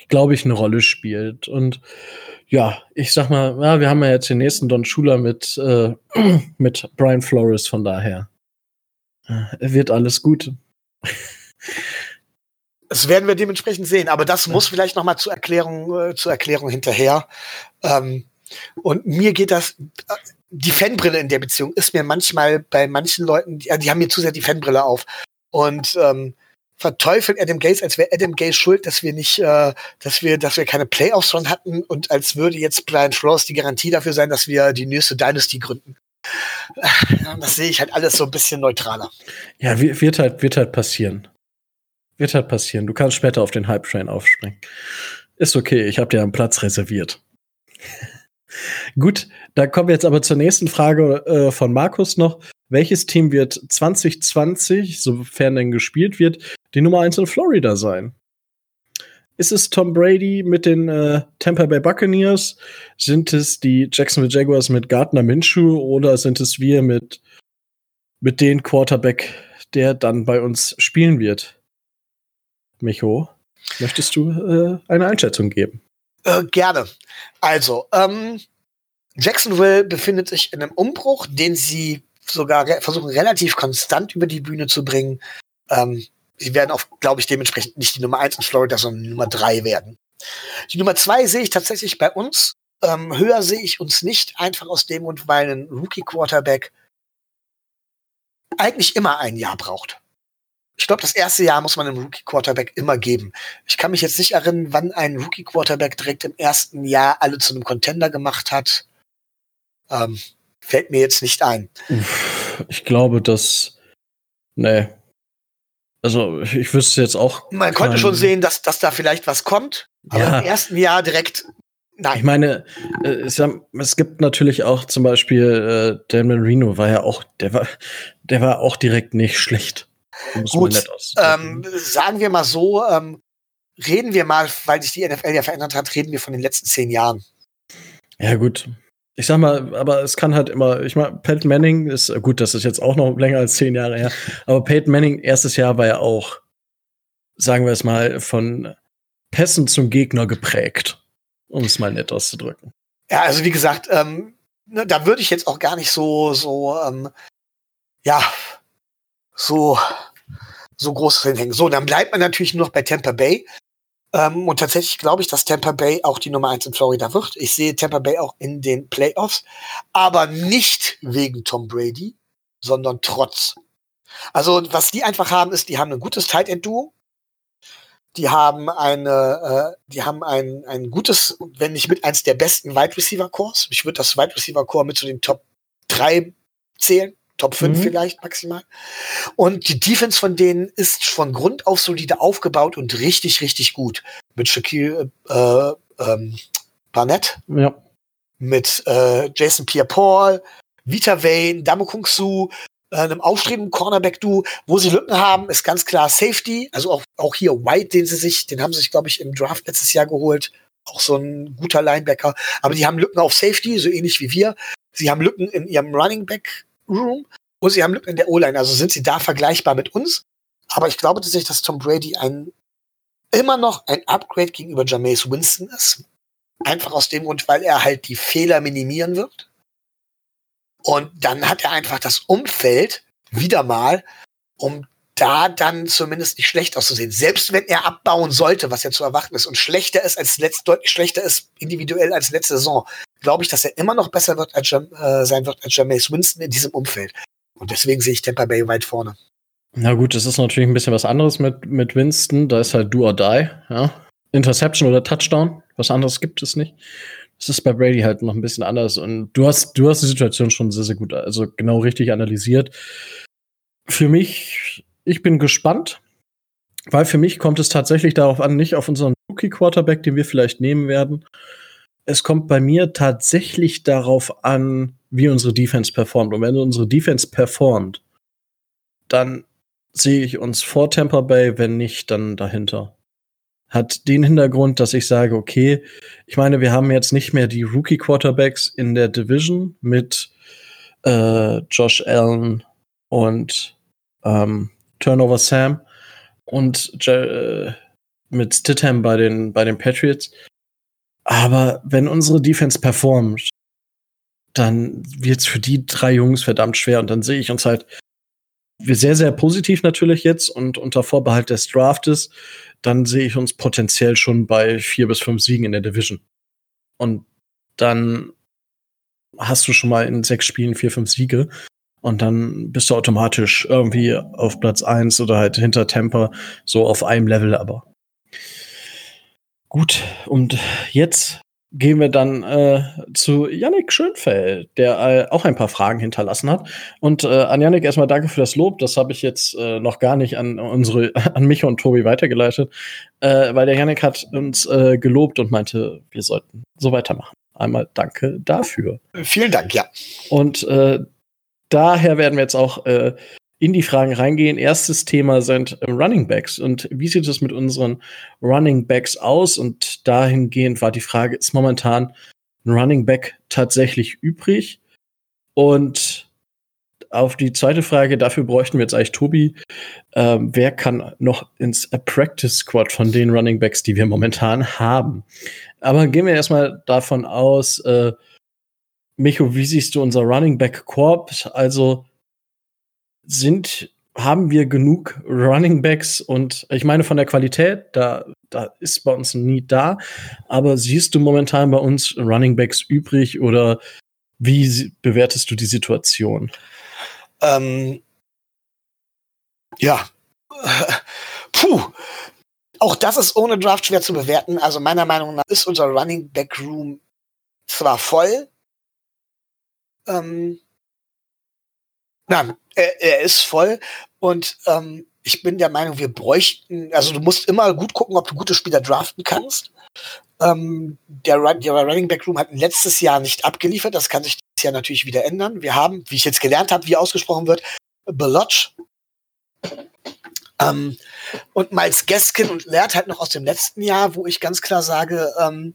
Speaker 1: glaube ich, eine Rolle spielt. Und ja, ich sag mal, ja, wir haben ja jetzt den nächsten Don Schuler mit, äh, mit Brian Flores, von daher. Äh, wird alles gut.
Speaker 2: Das werden wir dementsprechend sehen, aber das muss vielleicht noch mal zur Erklärung, äh, zur Erklärung hinterher. Ähm, und mir geht das, die Fanbrille in der Beziehung ist mir manchmal bei manchen Leuten, die, die haben mir zu sehr die Fanbrille auf und ähm, verteufeln Adam Gaze, als wäre Adam Gaze schuld, dass wir nicht, äh, dass wir, dass wir keine Playoffs schon hatten und als würde jetzt Brian Flores die Garantie dafür sein, dass wir die nächste Dynasty gründen. Das sehe ich halt alles so ein bisschen neutraler.
Speaker 1: Ja, wird halt, wird halt passieren. Wird halt passieren. Du kannst später auf den Hype-Train aufspringen. Ist okay, ich habe dir einen Platz reserviert. Gut, da kommen wir jetzt aber zur nächsten Frage äh, von Markus noch. Welches Team wird 2020, sofern denn gespielt wird, die Nummer 1 in Florida sein? Ist es Tom Brady mit den äh, Tampa Bay Buccaneers? Sind es die Jacksonville Jaguars mit Gardner Minshew oder sind es wir mit, mit dem Quarterback, der dann bei uns spielen wird? Micho, möchtest du äh, eine Einschätzung geben?
Speaker 2: Äh, gerne. Also, ähm, Jacksonville befindet sich in einem Umbruch, den sie sogar re versuchen relativ konstant über die Bühne zu bringen. Ähm, sie werden auch, glaube ich, dementsprechend nicht die Nummer eins in Florida, sondern die Nummer drei werden. Die Nummer zwei sehe ich tatsächlich bei uns. Ähm, höher sehe ich uns nicht, einfach aus dem Grund, weil ein Rookie-Quarterback eigentlich immer ein Jahr braucht. Ich glaube, das erste Jahr muss man einem Rookie-Quarterback immer geben. Ich kann mich jetzt nicht erinnern, wann ein Rookie-Quarterback direkt im ersten Jahr alle zu einem Contender gemacht hat. Ähm, fällt mir jetzt nicht ein.
Speaker 1: Ich glaube, dass. Nee. Also, ich wüsste jetzt auch.
Speaker 2: Man konnte schon sehen, dass, dass da vielleicht was kommt. Aber ja. im ersten Jahr direkt. Nein.
Speaker 1: Ich meine, äh, es, gibt natürlich auch zum Beispiel äh, Dan Reno war ja auch, der war, der war auch direkt nicht schlecht.
Speaker 2: Gut, ähm, sagen wir mal so, ähm, reden wir mal, weil sich die NFL ja verändert hat, reden wir von den letzten zehn Jahren.
Speaker 1: Ja, gut. Ich sag mal, aber es kann halt immer, ich meine, Peyton Manning ist, gut, das ist jetzt auch noch länger als zehn Jahre her, aber Peyton Manning, erstes Jahr war ja auch, sagen wir es mal, von Pässen zum Gegner geprägt, um es mal nett auszudrücken.
Speaker 2: Ja, also wie gesagt, ähm, ne, da würde ich jetzt auch gar nicht so, so, ähm, ja, so, so groß hinhängen. So, dann bleibt man natürlich nur noch bei Tampa Bay. Ähm, und tatsächlich glaube ich, dass Tampa Bay auch die Nummer eins in Florida wird. Ich sehe Tampa Bay auch in den Playoffs, aber nicht wegen Tom Brady, sondern trotz. Also, was die einfach haben, ist, die haben ein gutes Tight End Duo. Die haben eine, äh, die haben ein, ein gutes, wenn nicht mit eins der besten Wide Receiver Cores. Ich würde das Wide Receiver Core mit zu den Top drei zählen. Top 5 mhm. vielleicht maximal. Und die Defense von denen ist von Grund auf solide aufgebaut und richtig, richtig gut. Mit Shaquille äh, ähm, Barnett.
Speaker 1: Ja.
Speaker 2: Mit äh, Jason Pierre-Paul, Vita Wayne, Damokung Su, äh, einem aufstrebenden Cornerback-Du. Wo sie Lücken haben, ist ganz klar Safety. Also auch, auch hier White, den sie sich, den haben sie sich, glaube ich, im Draft letztes Jahr geholt. Auch so ein guter Linebacker. Aber die haben Lücken auf Safety, so ähnlich wie wir. Sie haben Lücken in ihrem Running Back Room und sie haben Lücken in der O-Line. Also sind sie da vergleichbar mit uns. Aber ich glaube tatsächlich, dass Tom Brady ein immer noch ein Upgrade gegenüber Jameis Winston ist. Einfach aus dem Grund, weil er halt die Fehler minimieren wird. Und dann hat er einfach das Umfeld wieder mal, um da dann zumindest nicht schlecht auszusehen. Selbst wenn er abbauen sollte, was ja zu erwarten ist und schlechter ist als letzt, deutlich schlechter ist individuell als letzte Saison, glaube ich, dass er immer noch besser wird als, äh, sein wird als Jameis Winston in diesem Umfeld. Und deswegen sehe ich Tampa Bay weit vorne.
Speaker 1: Na gut, das ist natürlich ein bisschen was anderes mit, mit Winston. Da ist halt do or die, ja. Interception oder Touchdown. Was anderes gibt es nicht. Das ist bei Brady halt noch ein bisschen anders. Und du hast, du hast die Situation schon sehr, sehr gut, also genau richtig analysiert. Für mich ich bin gespannt, weil für mich kommt es tatsächlich darauf an, nicht auf unseren Rookie-Quarterback, den wir vielleicht nehmen werden. Es kommt bei mir tatsächlich darauf an, wie unsere Defense performt. Und wenn unsere Defense performt, dann sehe ich uns vor Tampa Bay, wenn nicht, dann dahinter. Hat den Hintergrund, dass ich sage, okay, ich meine, wir haben jetzt nicht mehr die Rookie-Quarterbacks in der Division mit äh, Josh Allen und ähm, Turnover Sam und äh, mit Stidham bei den, bei den Patriots. Aber wenn unsere Defense performt, dann wird es für die drei Jungs verdammt schwer. Und dann sehe ich uns halt sehr, sehr positiv natürlich jetzt und unter Vorbehalt des Draftes, dann sehe ich uns potenziell schon bei vier bis fünf Siegen in der Division. Und dann hast du schon mal in sechs Spielen vier, fünf Siege. Und dann bist du automatisch irgendwie auf Platz 1 oder halt hinter Temper, so auf einem Level aber. Gut, und jetzt gehen wir dann äh, zu Yannick Schönfeld, der äh, auch ein paar Fragen hinterlassen hat. Und äh, an Yannick erstmal danke für das Lob. Das habe ich jetzt äh, noch gar nicht an unsere, an mich und Tobi weitergeleitet, äh, weil der Yannick hat uns äh, gelobt und meinte, wir sollten so weitermachen. Einmal danke dafür.
Speaker 2: Vielen Dank, ja.
Speaker 1: Und daher werden wir jetzt auch äh, in die Fragen reingehen. Erstes Thema sind äh, Running Backs. Und wie sieht es mit unseren Running Backs aus? Und dahingehend war die Frage, ist momentan ein Running Back tatsächlich übrig? Und auf die zweite Frage, dafür bräuchten wir jetzt eigentlich Tobi. Ähm, wer kann noch ins Practice Squad von den Running Backs, die wir momentan haben? Aber gehen wir erstmal davon aus, äh, Micho, wie siehst du unser Running Back Corp? Also sind, haben wir genug Running Backs und ich meine von der Qualität, da, da ist bei uns nie da. Aber siehst du momentan bei uns Running Backs übrig oder wie bewertest du die Situation?
Speaker 2: Ähm, ja. Puh. Auch das ist ohne Draft schwer zu bewerten. Also meiner Meinung nach ist unser Running Back Room zwar voll. Ähm, nein, er, er ist voll und ähm, ich bin der Meinung, wir bräuchten, also du musst immer gut gucken, ob du gute Spieler draften kannst. Ähm, der, der Running Back Room hat letztes Jahr nicht abgeliefert. Das kann sich dieses Jahr natürlich wieder ändern. Wir haben, wie ich jetzt gelernt habe, wie ausgesprochen wird, Belotch. Ähm, und Miles Gaskin und Laird halt noch aus dem letzten Jahr, wo ich ganz klar sage, ähm,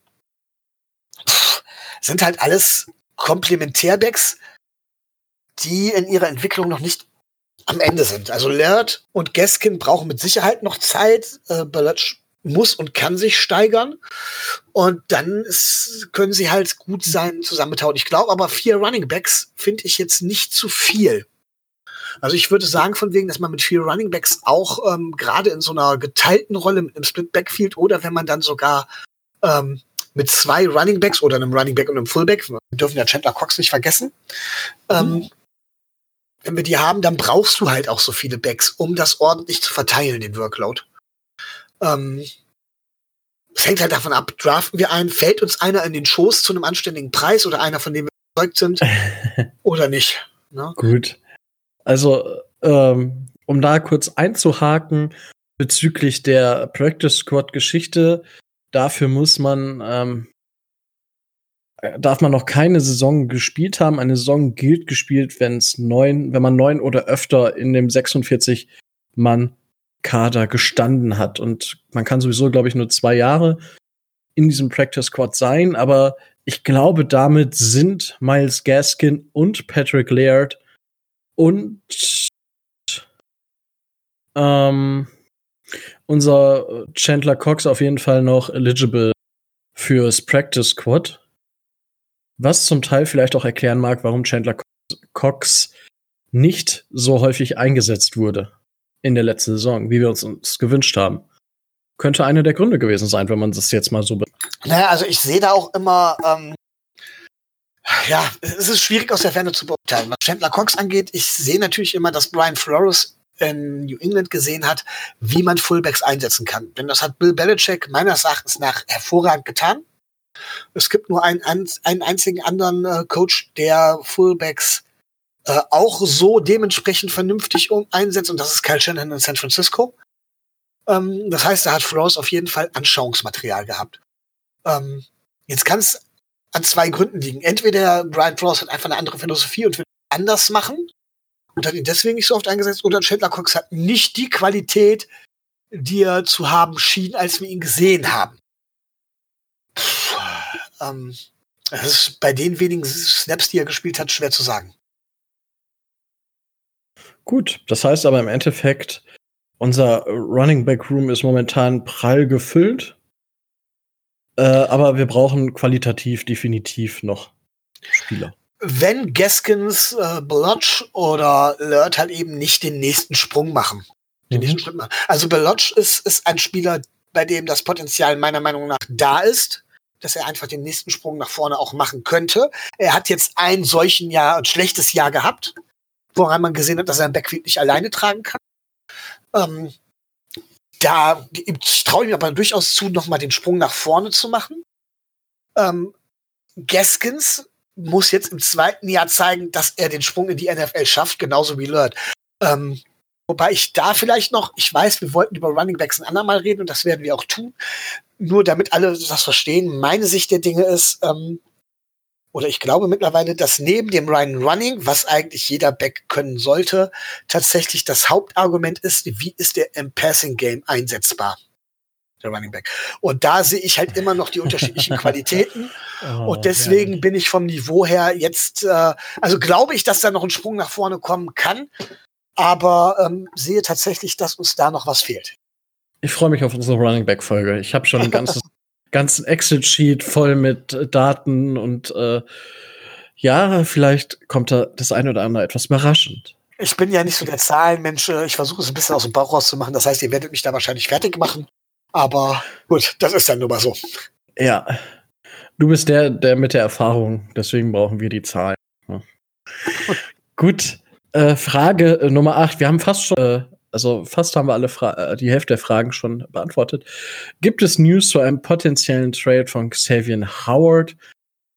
Speaker 2: pff, sind halt alles Komplementärbacks, die in ihrer Entwicklung noch nicht am Ende sind. Also Laird und Gaskin brauchen mit Sicherheit noch Zeit. Äh, Belotch muss und kann sich steigern. Und dann ist, können sie halt gut sein zusammentauchen. Ich glaube aber, vier Running Backs finde ich jetzt nicht zu viel. Also ich würde sagen, von wegen, dass man mit vier Running Backs auch ähm, gerade in so einer geteilten Rolle mit einem Split Backfield oder wenn man dann sogar ähm, mit zwei Running Backs oder einem Running Back und einem Fullback, wir dürfen ja Chandler Cox nicht vergessen, mhm. ähm, wenn wir die haben, dann brauchst du halt auch so viele Backs, um das ordentlich zu verteilen, den Workload. Ähm, es hängt halt davon ab, draften wir einen, fällt uns einer in den Schoß zu einem anständigen Preis oder einer, von dem wir überzeugt sind oder nicht. Ne?
Speaker 1: Gut. Also, ähm, um da kurz einzuhaken bezüglich der Practice Squad Geschichte, dafür muss man, ähm, darf man noch keine Saison gespielt haben. Eine Saison gilt gespielt, wenn es neun, wenn man neun oder öfter in dem 46 Mann Kader gestanden hat. Und man kann sowieso, glaube ich, nur zwei Jahre in diesem Practice Squad sein, aber ich glaube, damit sind Miles Gaskin und Patrick Laird und ähm, unser Chandler Cox auf jeden Fall noch eligible fürs Practice Squad. Was zum Teil vielleicht auch erklären mag, warum Chandler Cox nicht so häufig eingesetzt wurde in der letzten Saison, wie wir uns, uns gewünscht haben. Könnte einer der Gründe gewesen sein, wenn man das jetzt mal so.
Speaker 2: Naja, also ich sehe da auch immer, ähm, ja, es ist schwierig aus der Ferne zu beurteilen. Was Chandler Cox angeht, ich sehe natürlich immer, dass Brian Flores in New England gesehen hat, wie man Fullbacks einsetzen kann. Denn das hat Bill Belichick meines Erachtens nach hervorragend getan. Es gibt nur einen, einen einzigen anderen äh, Coach, der Fullbacks äh, auch so dementsprechend vernünftig um einsetzt und das ist Kyle Shanahan in San Francisco. Ähm, das heißt, da hat Flores auf jeden Fall Anschauungsmaterial gehabt. Ähm, jetzt kann es an zwei Gründen liegen. Entweder Brian Flores hat einfach eine andere Philosophie und will anders machen und hat ihn deswegen nicht so oft eingesetzt, oder Chandler Cox hat nicht die Qualität, die er zu haben schien, als wir ihn gesehen haben. Puh, ähm, das ist bei den wenigen Snaps, die er gespielt hat, schwer zu sagen.
Speaker 1: Gut, das heißt aber im Endeffekt, unser Running Back Room ist momentan prall gefüllt. Äh, aber wir brauchen qualitativ definitiv noch Spieler.
Speaker 2: Wenn Gaskins, äh, Belotch oder Lert halt eben nicht den nächsten Sprung machen. Den mhm. nächsten Schritt machen. Also Belotch ist, ist ein Spieler, bei dem das Potenzial meiner Meinung nach da ist, dass er einfach den nächsten Sprung nach vorne auch machen könnte. Er hat jetzt ein solchen Jahr, ein schlechtes Jahr gehabt woran man gesehen hat, dass er ein Backfield nicht alleine tragen kann. Ähm, da traue ich mir aber durchaus zu, nochmal den Sprung nach vorne zu machen. Ähm, Gaskins muss jetzt im zweiten Jahr zeigen, dass er den Sprung in die NFL schafft, genauso wie Lurt. Ähm, wobei ich da vielleicht noch, ich weiß, wir wollten über Running Backs ein andermal reden und das werden wir auch tun. Nur damit alle das verstehen, meine Sicht der Dinge ist, ähm, oder ich glaube mittlerweile, dass neben dem Ryan Running, was eigentlich jeder Back können sollte, tatsächlich das Hauptargument ist, wie ist der im Passing Game einsetzbar? Der Running Back. Und da sehe ich halt immer noch die unterschiedlichen Qualitäten. Oh, und deswegen bin ich vom Niveau her jetzt, äh, also glaube ich, dass da noch ein Sprung nach vorne kommen kann, aber ähm, sehe tatsächlich, dass uns da noch was fehlt.
Speaker 1: Ich freue mich auf unsere Running Back Folge. Ich habe schon ein ganzes ganzen Excel-Sheet voll mit äh, Daten und äh, ja, vielleicht kommt da das eine oder andere etwas überraschend.
Speaker 2: Ich bin ja nicht so der Zahlenmensch. Äh, ich versuche es ein bisschen aus dem Bauch rauszumachen. Das heißt, ihr werdet mich da wahrscheinlich fertig machen. Aber gut, das ist dann nur mal so.
Speaker 1: Ja. Du bist der, der mit der Erfahrung. Deswegen brauchen wir die Zahlen. Ja. gut. Äh, Frage äh, Nummer 8. Wir haben fast schon äh, also fast haben wir alle Fra äh, die Hälfte der Fragen schon beantwortet. Gibt es News zu einem potenziellen Trade von Xavier Howard?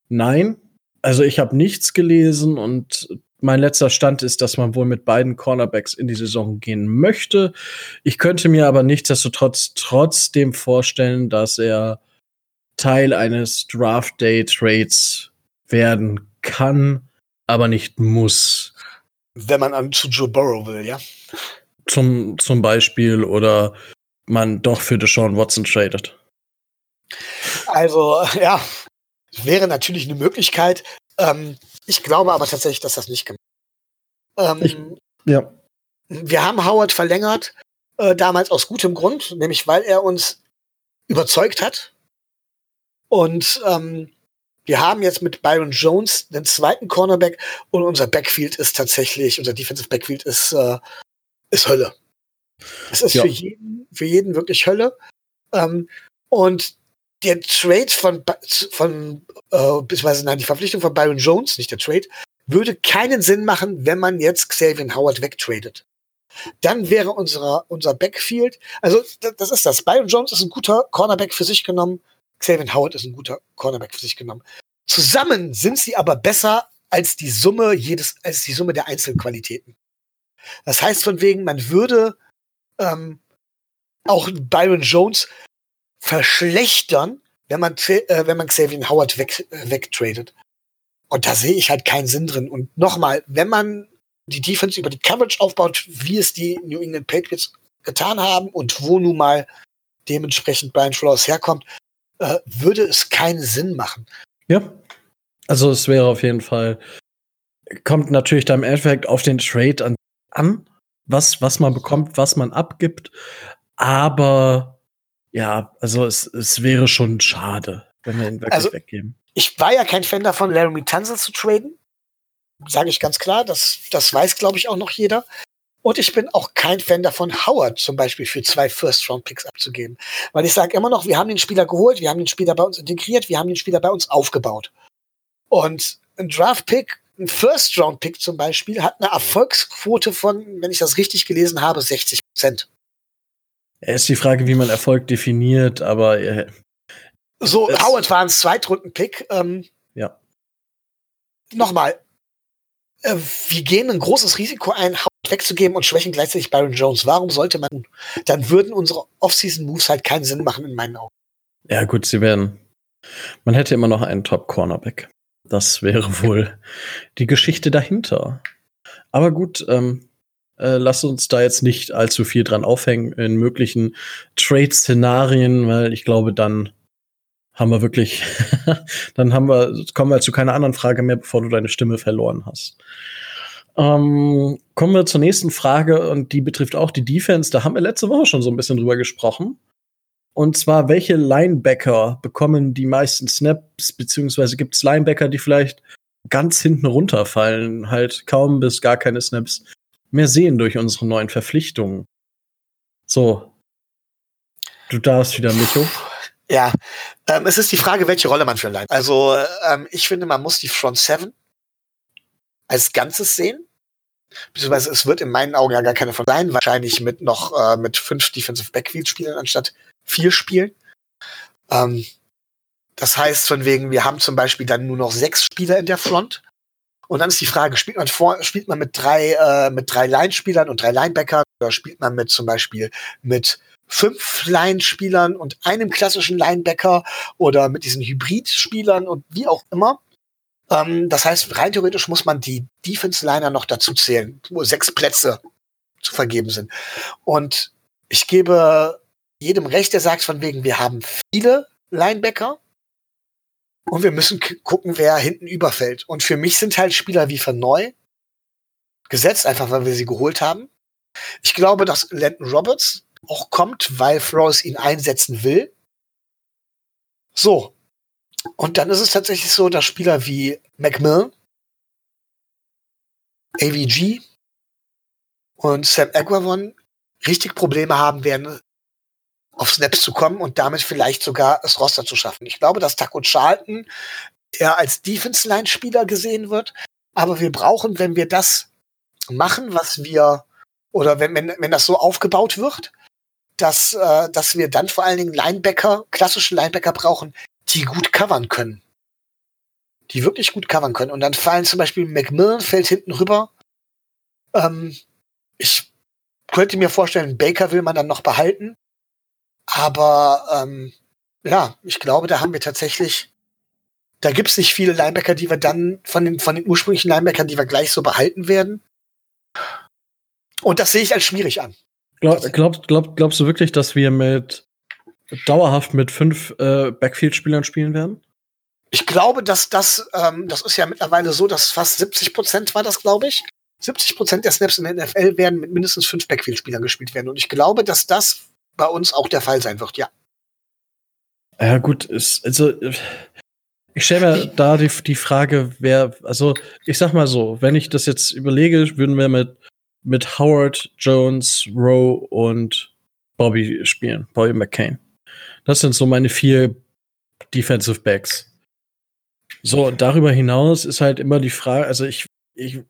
Speaker 1: Nein. Also ich habe nichts gelesen und mein letzter Stand ist, dass man wohl mit beiden Cornerbacks in die Saison gehen möchte. Ich könnte mir aber nichtsdestotrotz trotzdem vorstellen, dass er Teil eines Draft Day Trades werden kann, aber nicht muss.
Speaker 2: Wenn man an zu Joe Burrow will, ja?
Speaker 1: zum, zum Beispiel oder man doch für Deshaun Watson tradet?
Speaker 2: Also, ja, wäre natürlich eine Möglichkeit. Ähm, ich glaube aber tatsächlich, dass das nicht gemacht ähm, ich,
Speaker 1: Ja.
Speaker 2: Wir haben Howard verlängert, äh, damals aus gutem Grund, nämlich weil er uns überzeugt hat. Und ähm, wir haben jetzt mit Byron Jones den zweiten Cornerback und unser Backfield ist tatsächlich, unser Defensive Backfield ist äh, ist Hölle. Es ist ja. für, jeden, für jeden wirklich Hölle. Ähm, und der Trade von, von äh, beziehungsweise nein, die Verpflichtung von Byron Jones, nicht der Trade, würde keinen Sinn machen, wenn man jetzt Xavier Howard wegtradet. Dann wäre unser, unser Backfield, also das ist das. Byron Jones ist ein guter Cornerback für sich genommen. Xavier Howard ist ein guter Cornerback für sich genommen. Zusammen sind sie aber besser als die Summe jedes, als die Summe der Einzelqualitäten. Das heißt von wegen, man würde ähm, auch Byron Jones verschlechtern, wenn man, äh, wenn man Xavier Howard weg, äh, wegtradet. Und da sehe ich halt keinen Sinn drin. Und nochmal, wenn man die Defense über die Coverage aufbaut, wie es die New England Patriots getan haben und wo nun mal dementsprechend Brian Flores herkommt, äh, würde es keinen Sinn machen.
Speaker 1: Ja. Also es wäre auf jeden Fall, kommt natürlich dann im Endeffekt auf den Trade an was, was man bekommt, was man abgibt. Aber ja, also es, es wäre schon schade, wenn wir ihn wirklich also, weggeben.
Speaker 2: Ich war ja kein Fan davon, Laramie Tunzel zu traden. Sage ich ganz klar. Das, das weiß, glaube ich, auch noch jeder. Und ich bin auch kein Fan davon, Howard zum Beispiel für zwei First-Round-Picks abzugeben. Weil ich sage immer noch, wir haben den Spieler geholt, wir haben den Spieler bei uns integriert, wir haben den Spieler bei uns aufgebaut. Und ein Draft-Pick ein First-Round-Pick zum Beispiel hat eine Erfolgsquote von, wenn ich das richtig gelesen habe, 60 Prozent.
Speaker 1: Es ist die Frage, wie man Erfolg definiert, aber äh,
Speaker 2: so Howard war ein Zweitrunden-Pick. Ähm,
Speaker 1: ja.
Speaker 2: Nochmal, äh, wir gehen ein großes Risiko ein, Howard wegzugeben und schwächen gleichzeitig Byron Jones. Warum sollte man? Dann würden unsere Off-Season-Moves halt keinen Sinn machen in meinen Augen.
Speaker 1: Ja gut, sie werden. Man hätte immer noch einen Top-Cornerback. Das wäre wohl die Geschichte dahinter. Aber gut, ähm, äh, lass uns da jetzt nicht allzu viel dran aufhängen in möglichen Trade-Szenarien, weil ich glaube, dann haben wir wirklich, dann haben wir, kommen wir zu keiner anderen Frage mehr, bevor du deine Stimme verloren hast. Ähm, kommen wir zur nächsten Frage und die betrifft auch die Defense. Da haben wir letzte Woche schon so ein bisschen drüber gesprochen. Und zwar, welche Linebacker bekommen die meisten Snaps, beziehungsweise gibt es Linebacker, die vielleicht ganz hinten runterfallen, halt kaum bis gar keine Snaps mehr sehen durch unsere neuen Verpflichtungen. So. Du darfst wieder, Micho.
Speaker 2: Ja, ähm, es ist die Frage, welche Rolle man für Line. Also, ähm, ich finde, man muss die Front Seven als Ganzes sehen. Beziehungsweise es wird in meinen Augen ja gar keine von sein, wahrscheinlich mit noch äh, mit fünf Defensive Backfield-Spielern anstatt vier Spielen. Ähm, das heißt, von wegen, wir haben zum Beispiel dann nur noch sechs Spieler in der Front. Und dann ist die Frage, spielt man vor, spielt man mit drei, äh, mit drei Line-Spielern und drei Linebackern oder spielt man mit zum Beispiel mit fünf Line-Spielern und einem klassischen Linebacker oder mit diesen Hybrid-Spielern und wie auch immer. Ähm, das heißt, rein theoretisch muss man die Defense-Liner noch dazu zählen, wo sechs Plätze zu vergeben sind. Und ich gebe jedem recht, der sagt von wegen, wir haben viele Linebacker. Und wir müssen gucken, wer hinten überfällt. Und für mich sind halt Spieler wie Verneu gesetzt, einfach weil wir sie geholt haben. Ich glaube, dass Landon Roberts auch kommt, weil Flores ihn einsetzen will. So. Und dann ist es tatsächlich so, dass Spieler wie Macmillan, AVG und Sam Aguavon richtig Probleme haben werden, auf Snaps zu kommen und damit vielleicht sogar das Roster zu schaffen. Ich glaube, dass Taco Charlton eher als Defense-Line-Spieler gesehen wird, aber wir brauchen, wenn wir das machen, was wir, oder wenn, wenn, wenn das so aufgebaut wird, dass, äh, dass wir dann vor allen Dingen Linebacker, klassische Linebacker brauchen, die gut covern können. Die wirklich gut covern können. Und dann fallen zum Beispiel Macmillan fällt hinten rüber. Ähm, ich könnte mir vorstellen, Baker will man dann noch behalten. Aber ähm, ja, ich glaube, da haben wir tatsächlich, da gibt's nicht viele Linebacker, die wir dann von den, von den ursprünglichen Linebackern, die wir gleich so behalten werden. Und das sehe ich als schwierig an.
Speaker 1: Glaub, glaub, glaub, glaubst du wirklich, dass wir mit dauerhaft mit fünf äh, Backfield-Spielern spielen werden?
Speaker 2: Ich glaube, dass das, ähm, das ist ja mittlerweile so, dass fast 70 Prozent war das, glaube ich. 70 Prozent der Snaps in der NFL werden mit mindestens fünf Backfield-Spielern gespielt werden. Und ich glaube, dass das bei uns auch der Fall sein wird, ja.
Speaker 1: Ja, gut, ist, also ich stelle mir da die, die Frage, wer, also ich sag mal so, wenn ich das jetzt überlege, würden wir mit, mit Howard, Jones, Rowe und Bobby spielen, Bobby McCain. Das sind so meine vier Defensive Backs. So, darüber hinaus ist halt immer die Frage, also ich, ich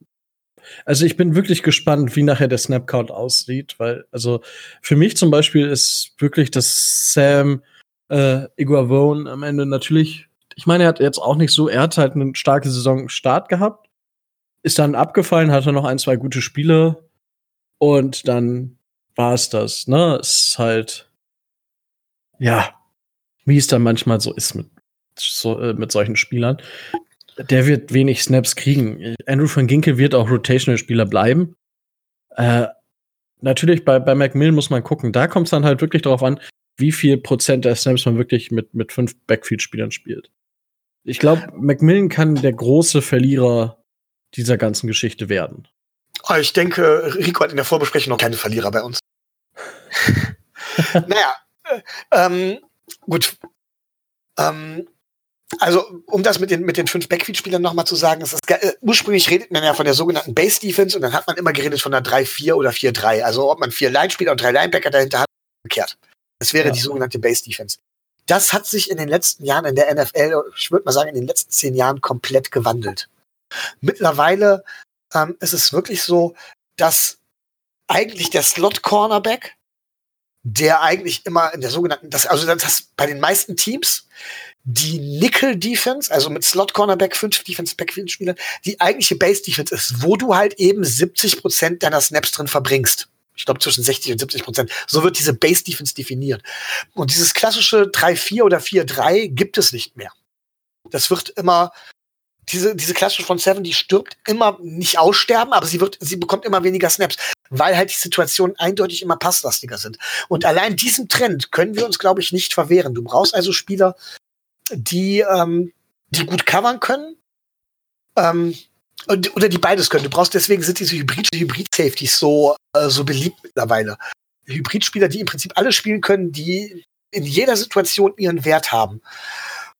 Speaker 1: also ich bin wirklich gespannt, wie nachher der Snapcount aussieht, weil, also für mich zum Beispiel ist wirklich das Sam äh, Iguavone am Ende natürlich, ich meine, er hat jetzt auch nicht so, er hat halt eine starke Saison Start gehabt, ist dann abgefallen, hatte noch ein, zwei gute Spiele und dann war es das, ne? Es ist halt, ja, wie es dann manchmal so ist mit, so, äh, mit solchen Spielern der wird wenig Snaps kriegen. Andrew van Ginkel wird auch Rotational-Spieler bleiben. Äh, natürlich bei, bei Macmillan muss man gucken. Da kommt es dann halt wirklich darauf an, wie viel Prozent der Snaps man wirklich mit, mit fünf Backfield-Spielern spielt. Ich glaube, Macmillan kann der große Verlierer dieser ganzen Geschichte werden.
Speaker 2: Oh, ich denke, Rico hat in der Vorbesprechung noch keine Verlierer bei uns. naja, äh, ähm, gut. Ähm, also, um das mit den, mit den fünf Backfield-Spielern nochmal zu sagen, ist, äh, ursprünglich redet man ja von der sogenannten Base-Defense und dann hat man immer geredet von einer 3-4 oder 4-3. Also, ob man vier Line-Spieler und drei Linebacker dahinter hat, verkehrt. Das wäre ja. die sogenannte Base-Defense. Das hat sich in den letzten Jahren in der NFL, ich würde mal sagen, in den letzten zehn Jahren komplett gewandelt. Mittlerweile ähm, ist es wirklich so, dass eigentlich der Slot-Cornerback, der eigentlich immer in der sogenannten, das, also das bei den meisten Teams die Nickel Defense, also mit Slot Cornerback, fünf Defense Backfield Spieler, die eigentliche Base Defense ist, wo du halt eben 70 Prozent deiner Snaps drin verbringst. Ich glaube zwischen 60 und 70 Prozent. So wird diese Base Defense definiert. Und dieses klassische 3-4 oder 4-3 gibt es nicht mehr. Das wird immer, diese, diese klassische von Seven, die stirbt immer nicht aussterben, aber sie wird, sie bekommt immer weniger Snaps, weil halt die Situationen eindeutig immer passlastiger sind. Und allein diesem Trend können wir uns, glaube ich, nicht verwehren. Du brauchst also Spieler, die, ähm, die gut covern können. Ähm, oder die beides können. Du brauchst deswegen sind diese Hybrid Hybrid-Safeties so, äh, so beliebt mittlerweile. Hybrid-Spieler, die im Prinzip alle spielen können, die in jeder Situation ihren Wert haben.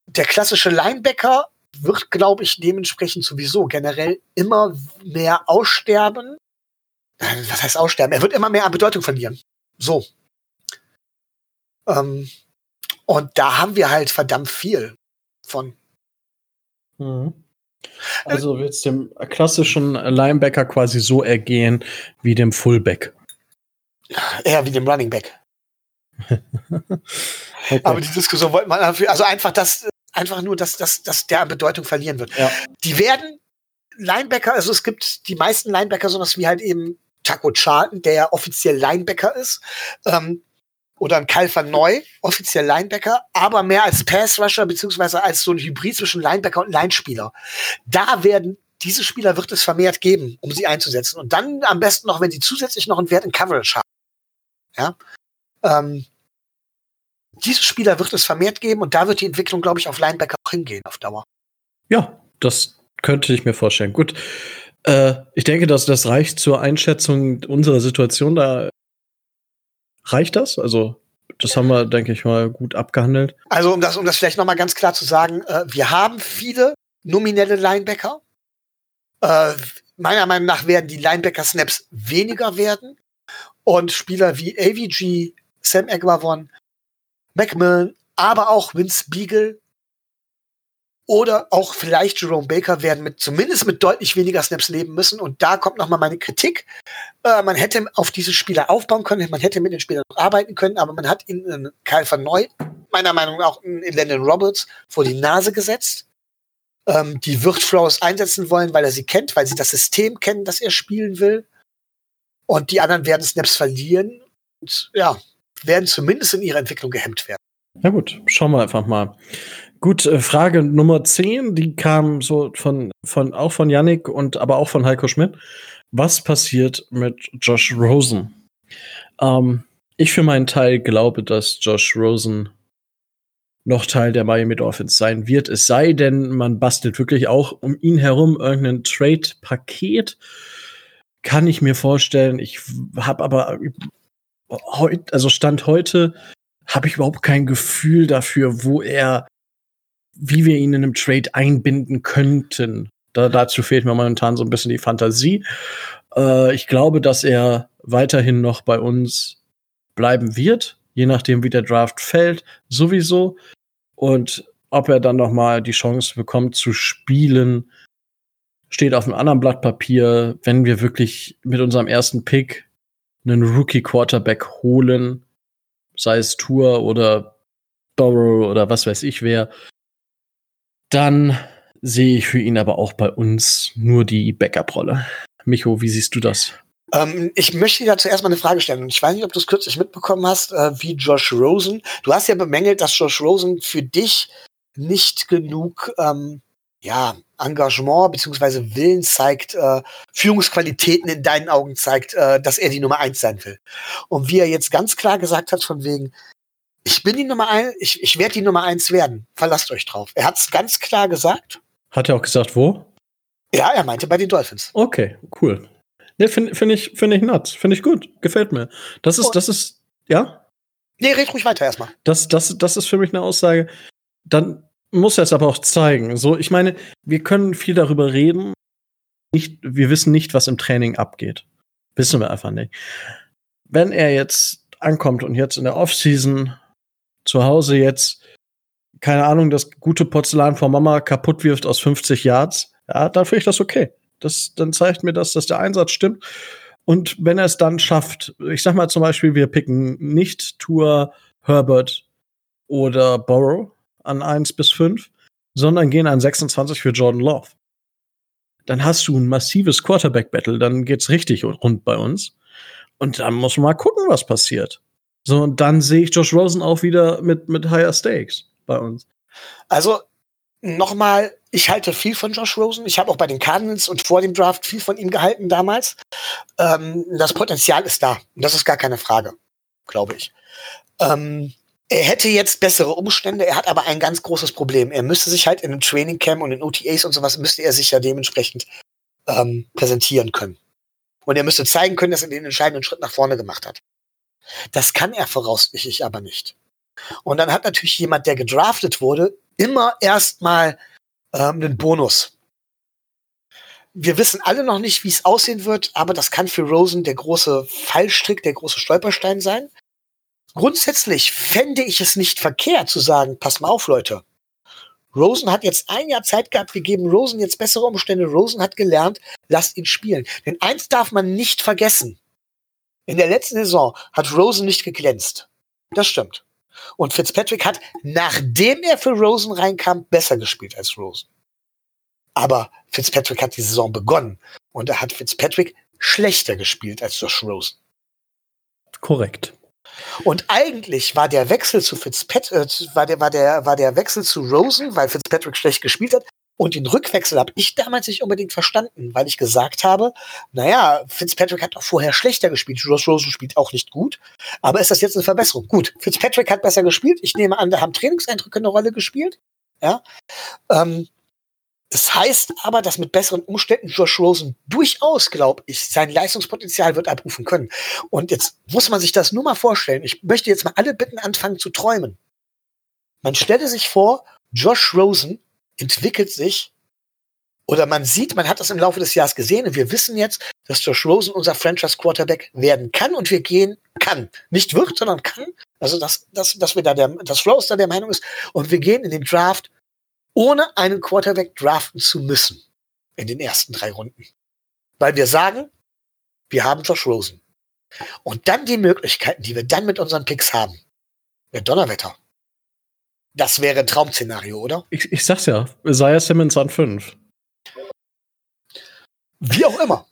Speaker 2: Der klassische Linebacker wird, glaube ich, dementsprechend sowieso generell immer mehr aussterben. Äh, was heißt aussterben? Er wird immer mehr an Bedeutung verlieren. So. Ähm, und da haben wir halt verdammt viel von.
Speaker 1: Mhm. Also wird es dem klassischen Linebacker quasi so ergehen wie dem Fullback.
Speaker 2: Ja, wie dem Running Back. okay. Aber die Diskussion wollte man also einfach das, einfach nur, dass, dass, dass der an Bedeutung verlieren wird. Ja. Die werden Linebacker, also es gibt die meisten Linebacker, sowas wie halt eben Taco Charlton, der ja offiziell Linebacker ist, ähm, oder ein Kyle Neu, offiziell Linebacker, aber mehr als Pass-Rusher, beziehungsweise als so ein Hybrid zwischen Linebacker und Linespieler. Da werden diese Spieler wird es vermehrt geben, um sie einzusetzen. Und dann am besten noch, wenn sie zusätzlich noch einen Wert in Coverage haben. Ja. Ähm, diese Spieler wird es vermehrt geben und da wird die Entwicklung, glaube ich, auf Linebacker auch hingehen auf Dauer.
Speaker 1: Ja, das könnte ich mir vorstellen. Gut. Äh, ich denke, dass das reicht zur Einschätzung unserer Situation. Da reicht das? Also, das haben wir, denke ich mal, gut abgehandelt.
Speaker 2: Also, um das, um das vielleicht nochmal ganz klar zu sagen, äh, wir haben viele nominelle Linebacker. Äh, meiner Meinung nach werden die Linebacker-Snaps weniger werden. Und Spieler wie AVG, Sam Egwavon, Macmillan, aber auch Vince Beagle oder auch vielleicht Jerome Baker werden mit zumindest mit deutlich weniger Snaps leben müssen. Und da kommt nochmal meine Kritik. Äh, man hätte auf diese Spieler aufbauen können, man hätte mit den Spielern arbeiten können, aber man hat ihnen Kyle van Neu, meiner Meinung nach auch Landon Roberts, vor die Nase gesetzt. Ähm, die wird Flowers einsetzen wollen, weil er sie kennt, weil sie das System kennen, das er spielen will. Und die anderen werden Snaps verlieren. Und ja, werden zumindest in ihrer Entwicklung gehemmt werden.
Speaker 1: Na gut, schauen wir einfach mal. Gut, äh, Frage Nummer 10, die kam so von, von, auch von Yannick und aber auch von Heiko Schmidt. Was passiert mit Josh Rosen? Ähm, ich für meinen Teil glaube, dass Josh Rosen noch Teil der Miami Dolphins sein wird. Es sei denn, man bastelt wirklich auch um ihn herum irgendein Trade-Paket. Kann ich mir vorstellen. Ich habe aber heute, also Stand heute, habe ich überhaupt kein Gefühl dafür, wo er, wie wir ihn in einem Trade einbinden könnten. Da, dazu fehlt mir momentan so ein bisschen die Fantasie. Äh, ich glaube, dass er weiterhin noch bei uns bleiben wird, je nachdem, wie der Draft fällt, sowieso. Und ob er dann noch mal die Chance bekommt zu spielen, steht auf einem anderen Blatt Papier. Wenn wir wirklich mit unserem ersten Pick einen Rookie-Quarterback holen, sei es Tour oder Burrow oder was weiß ich wer, dann sehe ich für ihn aber auch bei uns nur die Backup-Rolle. Micho, wie siehst du das?
Speaker 2: Ähm, ich möchte dir dazu erstmal eine Frage stellen. Ich weiß nicht, ob du es kürzlich mitbekommen hast, äh, wie Josh Rosen. Du hast ja bemängelt, dass Josh Rosen für dich nicht genug ähm, ja, Engagement beziehungsweise Willen zeigt, äh, Führungsqualitäten in deinen Augen zeigt, äh, dass er die Nummer eins sein will. Und wie er jetzt ganz klar gesagt hat, von wegen, ich bin die Nummer eins, ich, ich werde die Nummer eins werden. Verlasst euch drauf. Er hat es ganz klar gesagt.
Speaker 1: Hat er auch gesagt, wo?
Speaker 2: Ja, er meinte bei den Dolphins.
Speaker 1: Okay, cool. Ne, finde find ich, find ich nuts. Finde ich gut. Gefällt mir. Das ist, das ist, ja?
Speaker 2: Nee, red ruhig weiter erstmal.
Speaker 1: Das, das, das ist für mich eine Aussage. Dann muss er es aber auch zeigen. So, ich meine, wir können viel darüber reden. Nicht, wir wissen nicht, was im Training abgeht. Wissen wir einfach nicht. Wenn er jetzt ankommt und jetzt in der Offseason zu Hause jetzt, keine Ahnung, das gute Porzellan von Mama kaputt wirft aus 50 Yards, ja, dann finde ich das okay. Das, dann zeigt mir das, dass der Einsatz stimmt. Und wenn er es dann schafft, ich sag mal zum Beispiel, wir picken nicht Tour, Herbert oder Borrow, an 1 bis 5, sondern gehen an 26 für Jordan Love. Dann hast du ein massives Quarterback-Battle, dann geht's richtig rund bei uns. Und dann muss man mal gucken, was passiert. So, und dann sehe ich Josh Rosen auch wieder mit, mit higher stakes bei uns.
Speaker 2: Also, nochmal, ich halte viel von Josh Rosen. Ich habe auch bei den Cardinals und vor dem Draft viel von ihm gehalten damals. Ähm, das Potenzial ist da. Und das ist gar keine Frage, glaube ich. Ähm, er hätte jetzt bessere Umstände, er hat aber ein ganz großes Problem. Er müsste sich halt in einem Training Camp und in OTAs und sowas, müsste er sich ja dementsprechend ähm, präsentieren können. Und er müsste zeigen können, dass er den entscheidenden Schritt nach vorne gemacht hat. Das kann er voraussichtlich aber nicht. Und dann hat natürlich jemand, der gedraftet wurde, immer erstmal ähm, einen Bonus. Wir wissen alle noch nicht, wie es aussehen wird, aber das kann für Rosen der große Fallstrick, der große Stolperstein sein grundsätzlich fände ich es nicht verkehrt zu sagen, pass mal auf, Leute. Rosen hat jetzt ein Jahr Zeit gehabt, wir geben Rosen jetzt bessere Umstände. Rosen hat gelernt, lasst ihn spielen. Denn eins darf man nicht vergessen. In der letzten Saison hat Rosen nicht geglänzt. Das stimmt. Und Fitzpatrick hat, nachdem er für Rosen reinkam, besser gespielt als Rosen. Aber Fitzpatrick hat die Saison begonnen und er hat Fitzpatrick schlechter gespielt als Josh Rosen.
Speaker 1: Korrekt.
Speaker 2: Und eigentlich war der Wechsel zu Fitzpatrick, äh, war der, war der, war der Wechsel zu Rosen, weil Fitzpatrick schlecht gespielt hat, Und den Rückwechsel habe ich damals nicht unbedingt verstanden, weil ich gesagt habe, naja, Fitzpatrick hat auch vorher schlechter gespielt. Josh Rosen spielt auch nicht gut. Aber ist das jetzt eine Verbesserung? Gut, Fitzpatrick hat besser gespielt. Ich nehme an, da haben Trainingseindrücke eine Rolle gespielt. Ja. Ähm, das heißt aber, dass mit besseren Umständen Josh Rosen durchaus, glaube ich, sein Leistungspotenzial wird abrufen können. Und jetzt muss man sich das nur mal vorstellen. Ich möchte jetzt mal alle bitten, anfangen zu träumen. Man stelle sich vor, Josh Rosen entwickelt sich oder man sieht, man hat das im Laufe des Jahres gesehen und wir wissen jetzt, dass Josh Rosen unser Franchise Quarterback werden kann und wir gehen kann. Nicht wird, sondern kann. Also, dass, dass, dass wir da der, dass Rose da der Meinung ist und wir gehen in den Draft, ohne einen Quarterback draften zu müssen in den ersten drei Runden. Weil wir sagen, wir haben Josh Rosen. Und dann die Möglichkeiten, die wir dann mit unseren Picks haben. Der Donnerwetter. Das wäre ein Traumszenario, oder?
Speaker 1: Ich, ich sag's ja, Isaiah Simmons an 5.
Speaker 2: Wie auch immer.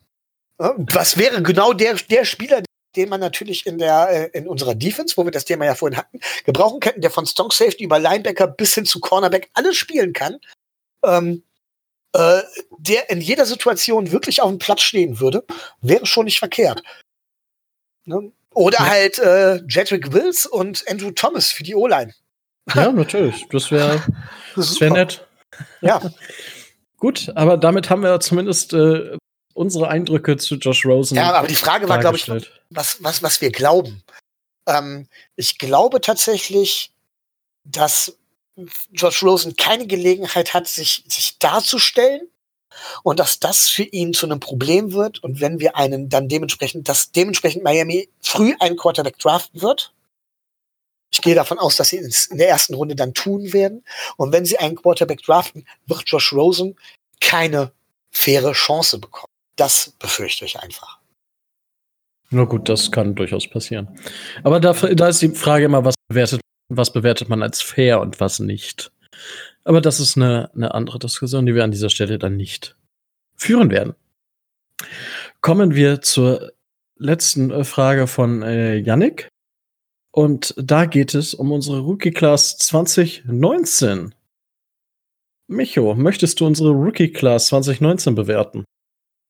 Speaker 2: Was wäre genau der, der Spieler, den man natürlich in der äh, in unserer Defense, wo wir das Thema ja vorhin hatten, gebrauchen könnten, der von Strong Safety über Linebacker bis hin zu Cornerback alles spielen kann, ähm, äh, der in jeder Situation wirklich auf dem Platz stehen würde, wäre schon nicht verkehrt. Ne? Oder ja. halt äh, Jedrick Wills und Andrew Thomas für die O-Line.
Speaker 1: Ja, natürlich. Das wäre das wär nett.
Speaker 2: Ja.
Speaker 1: Gut, aber damit haben wir zumindest äh, unsere Eindrücke zu Josh Rosen.
Speaker 2: Ja, aber die Frage war, glaube ich, was, was, was wir glauben. Ähm, ich glaube tatsächlich, dass Josh Rosen keine Gelegenheit hat, sich, sich darzustellen und dass das für ihn zu einem Problem wird und wenn wir einen dann dementsprechend, dass dementsprechend Miami früh einen Quarterback draften wird. Ich gehe davon aus, dass sie es in der ersten Runde dann tun werden. Und wenn sie einen Quarterback draften, wird Josh Rosen keine faire Chance bekommen. Das befürchte ich einfach.
Speaker 1: Na gut, das kann durchaus passieren. Aber da, da ist die Frage immer, was bewertet, was bewertet man als fair und was nicht. Aber das ist eine, eine andere Diskussion, die wir an dieser Stelle dann nicht führen werden. Kommen wir zur letzten äh, Frage von äh, Yannick. Und da geht es um unsere Rookie Class 2019. Micho, möchtest du unsere Rookie Class 2019 bewerten?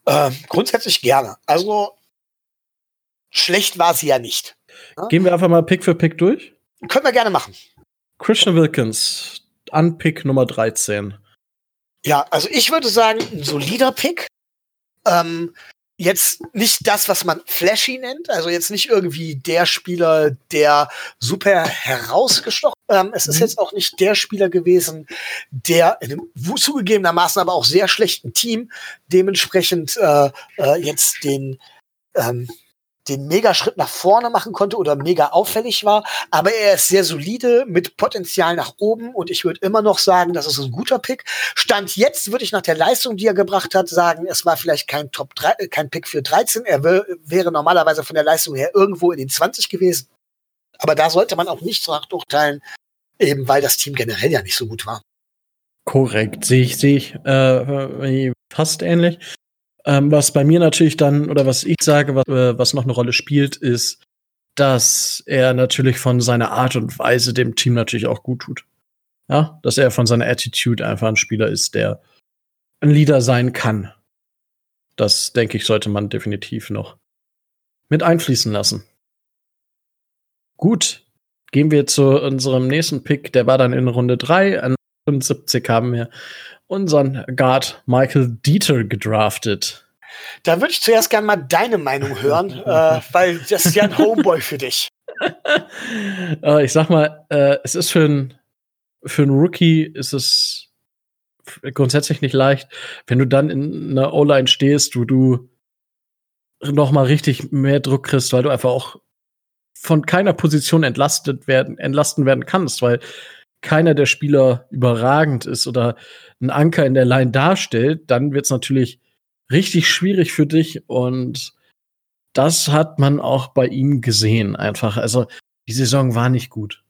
Speaker 2: Äh, grundsätzlich gerne. Also schlecht war sie ja nicht.
Speaker 1: Ja? Gehen wir einfach mal Pick für Pick durch?
Speaker 2: Können wir gerne machen.
Speaker 1: Christian Wilkins, an Pick Nummer 13.
Speaker 2: Ja, also ich würde sagen, ein solider Pick. Ähm, jetzt nicht das, was man flashy nennt, also jetzt nicht irgendwie der Spieler, der super herausgestochen. Ähm, es ist mhm. jetzt auch nicht der Spieler gewesen, der in einem zugegebenermaßen aber auch sehr schlechten Team dementsprechend äh, äh, jetzt den ähm, den Megaschritt nach vorne machen konnte oder mega auffällig war, aber er ist sehr solide mit Potenzial nach oben und ich würde immer noch sagen, das ist ein guter Pick. Stand jetzt würde ich nach der Leistung, die er gebracht hat, sagen, es war vielleicht kein Top 3, äh, kein Pick für 13, er wäre normalerweise von der Leistung her irgendwo in den 20 gewesen. Aber da sollte man auch nicht so urteilen, eben weil das Team generell ja nicht so gut war.
Speaker 1: Korrekt, sehe ich, sehe ich äh, fast ähnlich. Ähm, was bei mir natürlich dann, oder was ich sage, was, äh, was noch eine Rolle spielt, ist, dass er natürlich von seiner Art und Weise dem Team natürlich auch gut tut. Ja, dass er von seiner Attitude einfach ein Spieler ist, der ein Leader sein kann. Das, denke ich, sollte man definitiv noch mit einfließen lassen. Gut, gehen wir zu unserem nächsten Pick. Der war dann in Runde 3. An 75 haben wir unseren Guard Michael Dieter gedraftet.
Speaker 2: Da würde ich zuerst gerne mal deine Meinung hören, äh, weil das ist ja ein Homeboy für dich.
Speaker 1: äh, ich sag mal, äh, es ist für einen für Rookie ist es grundsätzlich nicht leicht, wenn du dann in einer O-Line stehst, wo du noch mal richtig mehr Druck kriegst, weil du einfach auch von keiner Position entlastet werden, entlasten werden kannst, weil keiner der Spieler überragend ist oder ein Anker in der Line darstellt, dann wird es natürlich richtig schwierig für dich und das hat man auch bei ihm gesehen einfach. Also die Saison war nicht gut.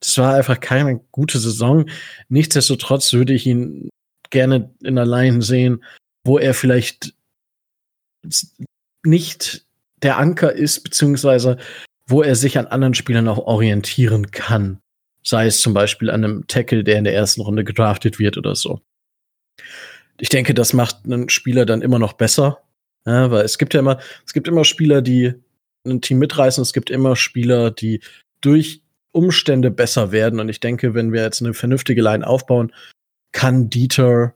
Speaker 1: Es war einfach keine gute Saison. Nichtsdestotrotz würde ich ihn gerne in der Line sehen, wo er vielleicht nicht der Anker ist, beziehungsweise wo er sich an anderen Spielern auch orientieren kann. Sei es zum Beispiel an einem Tackle, der in der ersten Runde gedraftet wird oder so. ich denke, das macht einen Spieler dann immer noch besser. Ja, weil es gibt ja immer, es gibt immer Spieler, die ein Team mitreißen, es gibt immer Spieler, die durch Umstände besser werden. Und ich denke, wenn wir jetzt eine vernünftige Line aufbauen, kann Dieter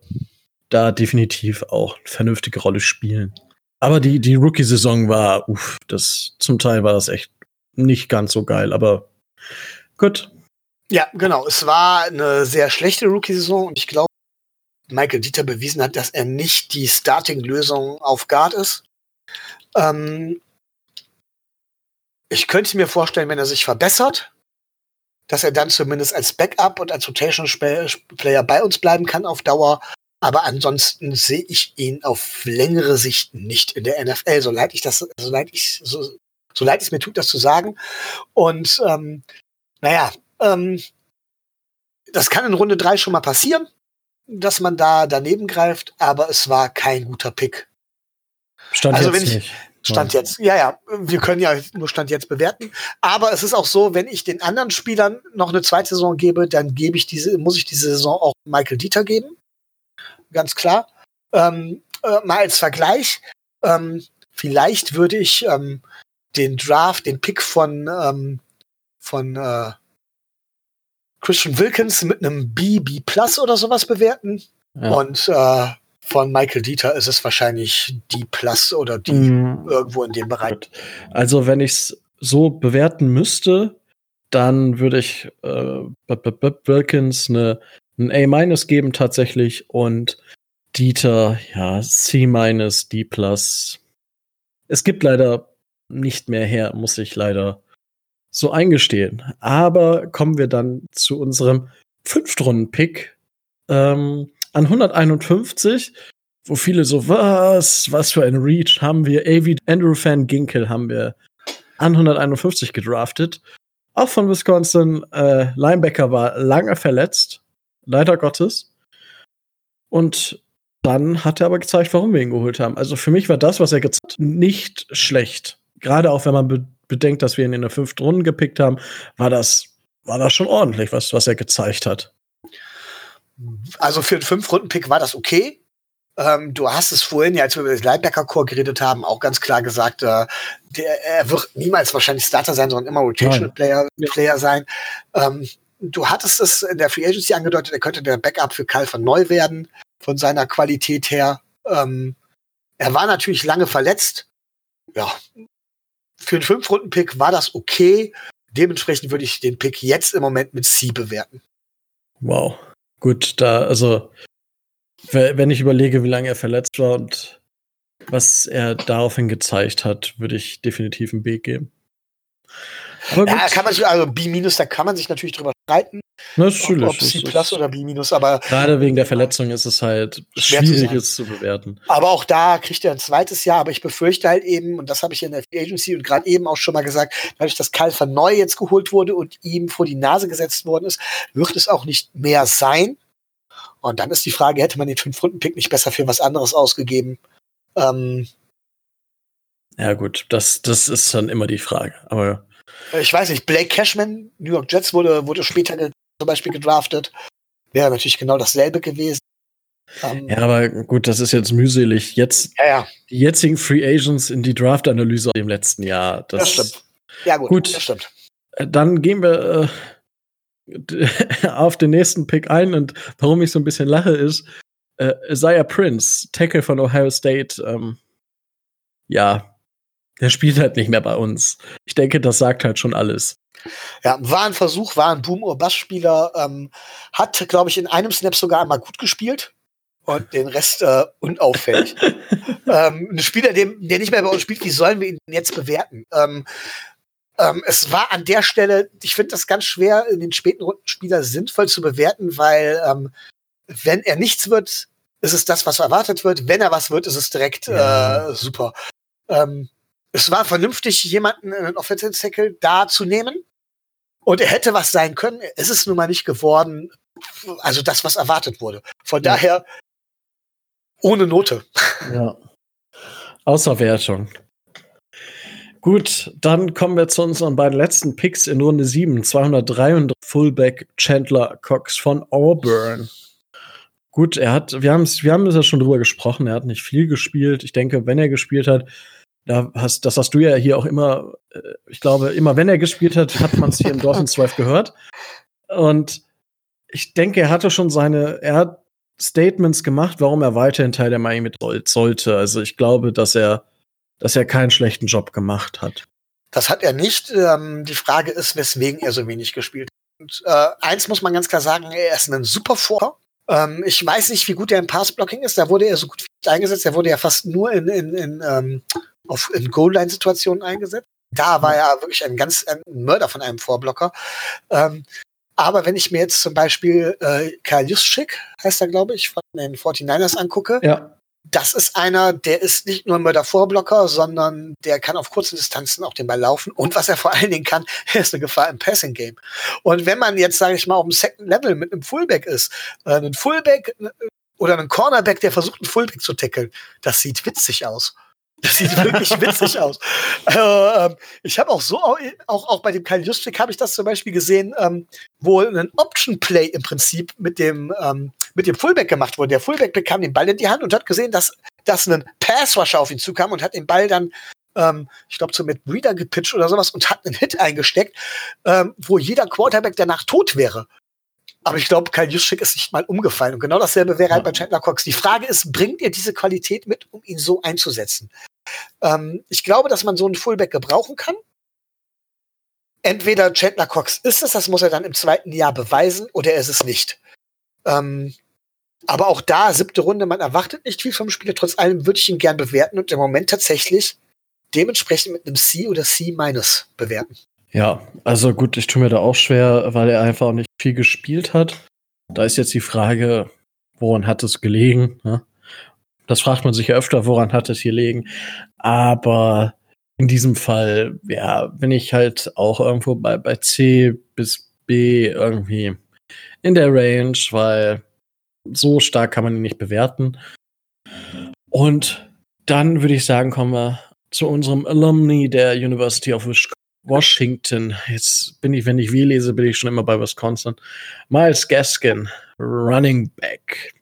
Speaker 1: da definitiv auch eine vernünftige Rolle spielen. Aber die, die Rookie-Saison war, uff, das, zum Teil war das echt nicht ganz so geil, aber gut.
Speaker 2: Ja, genau. Es war eine sehr schlechte Rookie-Saison und ich glaube, Michael Dieter bewiesen hat, dass er nicht die Starting-Lösung auf Guard ist. Ähm, ich könnte mir vorstellen, wenn er sich verbessert, dass er dann zumindest als Backup und als Rotation Player bei uns bleiben kann auf Dauer. Aber ansonsten sehe ich ihn auf längere Sicht nicht in der NFL, so leid ich das, so leid ich, so, so leid es mir tut, das zu sagen. Und ähm, naja, ähm, das kann in Runde drei schon mal passieren dass man da daneben greift, aber es war kein guter Pick.
Speaker 1: Stand also jetzt ich, nicht.
Speaker 2: Stand jetzt, ja, ja, wir können ja nur Stand jetzt bewerten. Aber es ist auch so, wenn ich den anderen Spielern noch eine zweite Saison gebe, dann gebe ich diese, muss ich diese Saison auch Michael Dieter geben. Ganz klar. Ähm, äh, mal als Vergleich. Ähm, vielleicht würde ich ähm, den Draft, den Pick von, ähm, von äh, Christian Wilkins mit einem B, B Plus oder sowas bewerten. Ja. Und äh, von Michael Dieter ist es wahrscheinlich D Plus oder D mm. irgendwo in dem Bereich.
Speaker 1: Also wenn ich es so bewerten müsste, dann würde ich äh, Wilkins eine, ein A- geben tatsächlich und Dieter, ja, C-, D+. Es gibt leider nicht mehr her, muss ich leider so eingestehen. Aber kommen wir dann zu unserem Fünftrunden-Pick ähm, an 151, wo viele so, was, was für ein Reach haben wir? Avi Andrew Van Ginkel haben wir an 151 gedraftet. Auch von Wisconsin. Äh, Linebacker war lange verletzt, leider Gottes. Und dann hat er aber gezeigt, warum wir ihn geholt haben. Also für mich war das, was er gezeigt hat, nicht schlecht. Gerade auch wenn man bedenkt, dass wir ihn in der fünften Runde gepickt haben, war das, war das schon ordentlich, was, was er gezeigt hat.
Speaker 2: Also für den Fünf-Runden-Pick war das okay. Ähm, du hast es vorhin, ja, als wir über das Linebacker-Core geredet haben, auch ganz klar gesagt, äh, der, er wird niemals wahrscheinlich Starter sein, sondern immer Rotational-Player Player sein. Ähm, du hattest es in der Free Agency angedeutet, er könnte der Backup für Kyle von Neu werden, von seiner Qualität her. Ähm, er war natürlich lange verletzt. Ja, für einen Fünf-Runden-Pick war das okay. Dementsprechend würde ich den Pick jetzt im Moment mit C bewerten.
Speaker 1: Wow. Gut, da, also, wenn ich überlege, wie lange er verletzt war und was er daraufhin gezeigt hat, würde ich definitiv ein B geben.
Speaker 2: Ja, kann man sich, also B-, da kann man sich natürlich drüber streiten.
Speaker 1: Natürlich.
Speaker 2: Ob, ob C plus oder B minus, aber.
Speaker 1: Gerade wegen der Verletzung ist es halt schwierig, zu es zu bewerten.
Speaker 2: Aber auch da kriegt er ein zweites Jahr, aber ich befürchte halt eben, und das habe ich in der Agency und gerade eben auch schon mal gesagt, dadurch, dass Kyle van Neu jetzt geholt wurde und ihm vor die Nase gesetzt worden ist, wird es auch nicht mehr sein. Und dann ist die Frage, hätte man den Fünf-Runden-Pick nicht besser für was anderes ausgegeben? Ähm,
Speaker 1: ja, gut, das, das ist dann immer die Frage. Aber
Speaker 2: ich weiß nicht, Blake Cashman, New York Jets wurde, wurde später zum Beispiel gedraftet. Wäre natürlich genau dasselbe gewesen.
Speaker 1: Um, ja, aber gut, das ist jetzt mühselig. Jetzt
Speaker 2: ja, ja.
Speaker 1: die jetzigen Free Agents in die Draft-Analyse im letzten Jahr. Das,
Speaker 2: das, stimmt. Ja, gut, gut, das stimmt.
Speaker 1: Äh, dann gehen wir äh, auf den nächsten Pick ein und warum ich so ein bisschen lache ist, äh, Isaiah Prince, Tackle von Ohio State, ähm, ja, der spielt halt nicht mehr bei uns. Ich denke, das sagt halt schon alles.
Speaker 2: Ja, war ein Versuch, war ein Boom- oder Bass-Spieler, ähm, hat, glaube ich, in einem Snap sogar einmal gut gespielt und den Rest äh, unauffällig. ähm, ein Spieler, dem, der nicht mehr bei uns spielt, wie sollen wir ihn jetzt bewerten? Ähm, ähm, es war an der Stelle, ich finde das ganz schwer, in den späten Runden Spieler sinnvoll zu bewerten, weil ähm, wenn er nichts wird, ist es das, was erwartet wird. Wenn er was wird, ist es direkt ja. äh, super. Ähm, es war vernünftig, jemanden in den Offensive Tackle da zu nehmen. Und er hätte was sein können. Es ist nun mal nicht geworden. Also das, was erwartet wurde. Von ja. daher ohne Note.
Speaker 1: Ja. Außer Wertung. Gut, dann kommen wir zu unseren beiden letzten Picks in Runde 7. 203 Fullback Chandler Cox von Auburn. gut, er hat, wir haben wir haben ja schon drüber gesprochen, er hat nicht viel gespielt. Ich denke, wenn er gespielt hat, da hast, das hast du ja hier auch immer, äh, ich glaube, immer wenn er gespielt hat, hat man es hier im Dolphins Drive gehört. Und ich denke, er hatte schon seine, er hat Statements gemacht, warum er weiterhin Teil der Miami sollte. Also ich glaube, dass er, dass er keinen schlechten Job gemacht hat.
Speaker 2: Das hat er nicht. Ähm, die Frage ist, weswegen er so wenig gespielt hat. Und, äh, eins muss man ganz klar sagen, er ist ein super Vor. Ähm, ich weiß nicht, wie gut er im Passblocking ist. Da wurde er so gut eingesetzt. Er wurde ja fast nur in, in, in, ähm, auf, in Goal-Line-Situationen eingesetzt. Da war er wirklich ein ganz ein Mörder von einem Vorblocker. Ähm, aber wenn ich mir jetzt zum Beispiel äh, Karl Juszczyk, heißt er, glaube ich, von den 49ers angucke,
Speaker 1: ja.
Speaker 2: das ist einer, der ist nicht nur ein Mörder-Vorblocker, sondern der kann auf kurzen Distanzen auch den Ball laufen. Und was er vor allen Dingen kann, er ist eine Gefahr im Passing-Game. Und wenn man jetzt, sage ich mal, auf dem Second Level mit einem Fullback ist, äh, ein Fullback äh, oder ein Cornerback, der versucht, einen Fullback zu tackeln, das sieht witzig aus. Das sieht wirklich witzig aus. Äh, ich habe auch so, auch, auch bei dem Kyle Juszczyk habe ich das zum Beispiel gesehen, ähm, wo ein Option Play im Prinzip mit dem, ähm, mit dem Fullback gemacht wurde. Der Fullback bekam den Ball in die Hand und hat gesehen, dass, dass ein Passwasher auf ihn zukam und hat den Ball dann, ähm, ich glaube, so mit Breeder gepitcht oder sowas und hat einen Hit eingesteckt, ähm, wo jeder Quarterback danach tot wäre. Aber ich glaube, Kyle Juszczyk ist nicht mal umgefallen. Und genau dasselbe wäre halt bei Chandler Cox. Die Frage ist, bringt ihr diese Qualität mit, um ihn so einzusetzen? Ähm, ich glaube, dass man so einen Fullback gebrauchen kann. Entweder Chandler Cox ist es, das muss er dann im zweiten Jahr beweisen, oder er ist es nicht. Ähm, aber auch da, siebte Runde, man erwartet nicht viel vom Spieler. Trotz allem würde ich ihn gern bewerten und im Moment tatsächlich dementsprechend mit einem C oder C- bewerten.
Speaker 1: Ja, also gut, ich tue mir da auch schwer, weil er einfach auch nicht viel gespielt hat. Da ist jetzt die Frage, woran hat es gelegen? Ne? Das fragt man sich ja öfter, woran hat es hier liegen. Aber in diesem Fall, ja, bin ich halt auch irgendwo bei, bei C bis B irgendwie in der Range, weil so stark kann man ihn nicht bewerten. Und dann würde ich sagen, kommen wir zu unserem Alumni der University of Washington. Jetzt bin ich, wenn ich W lese, bin ich schon immer bei Wisconsin. Miles Gaskin, Running Back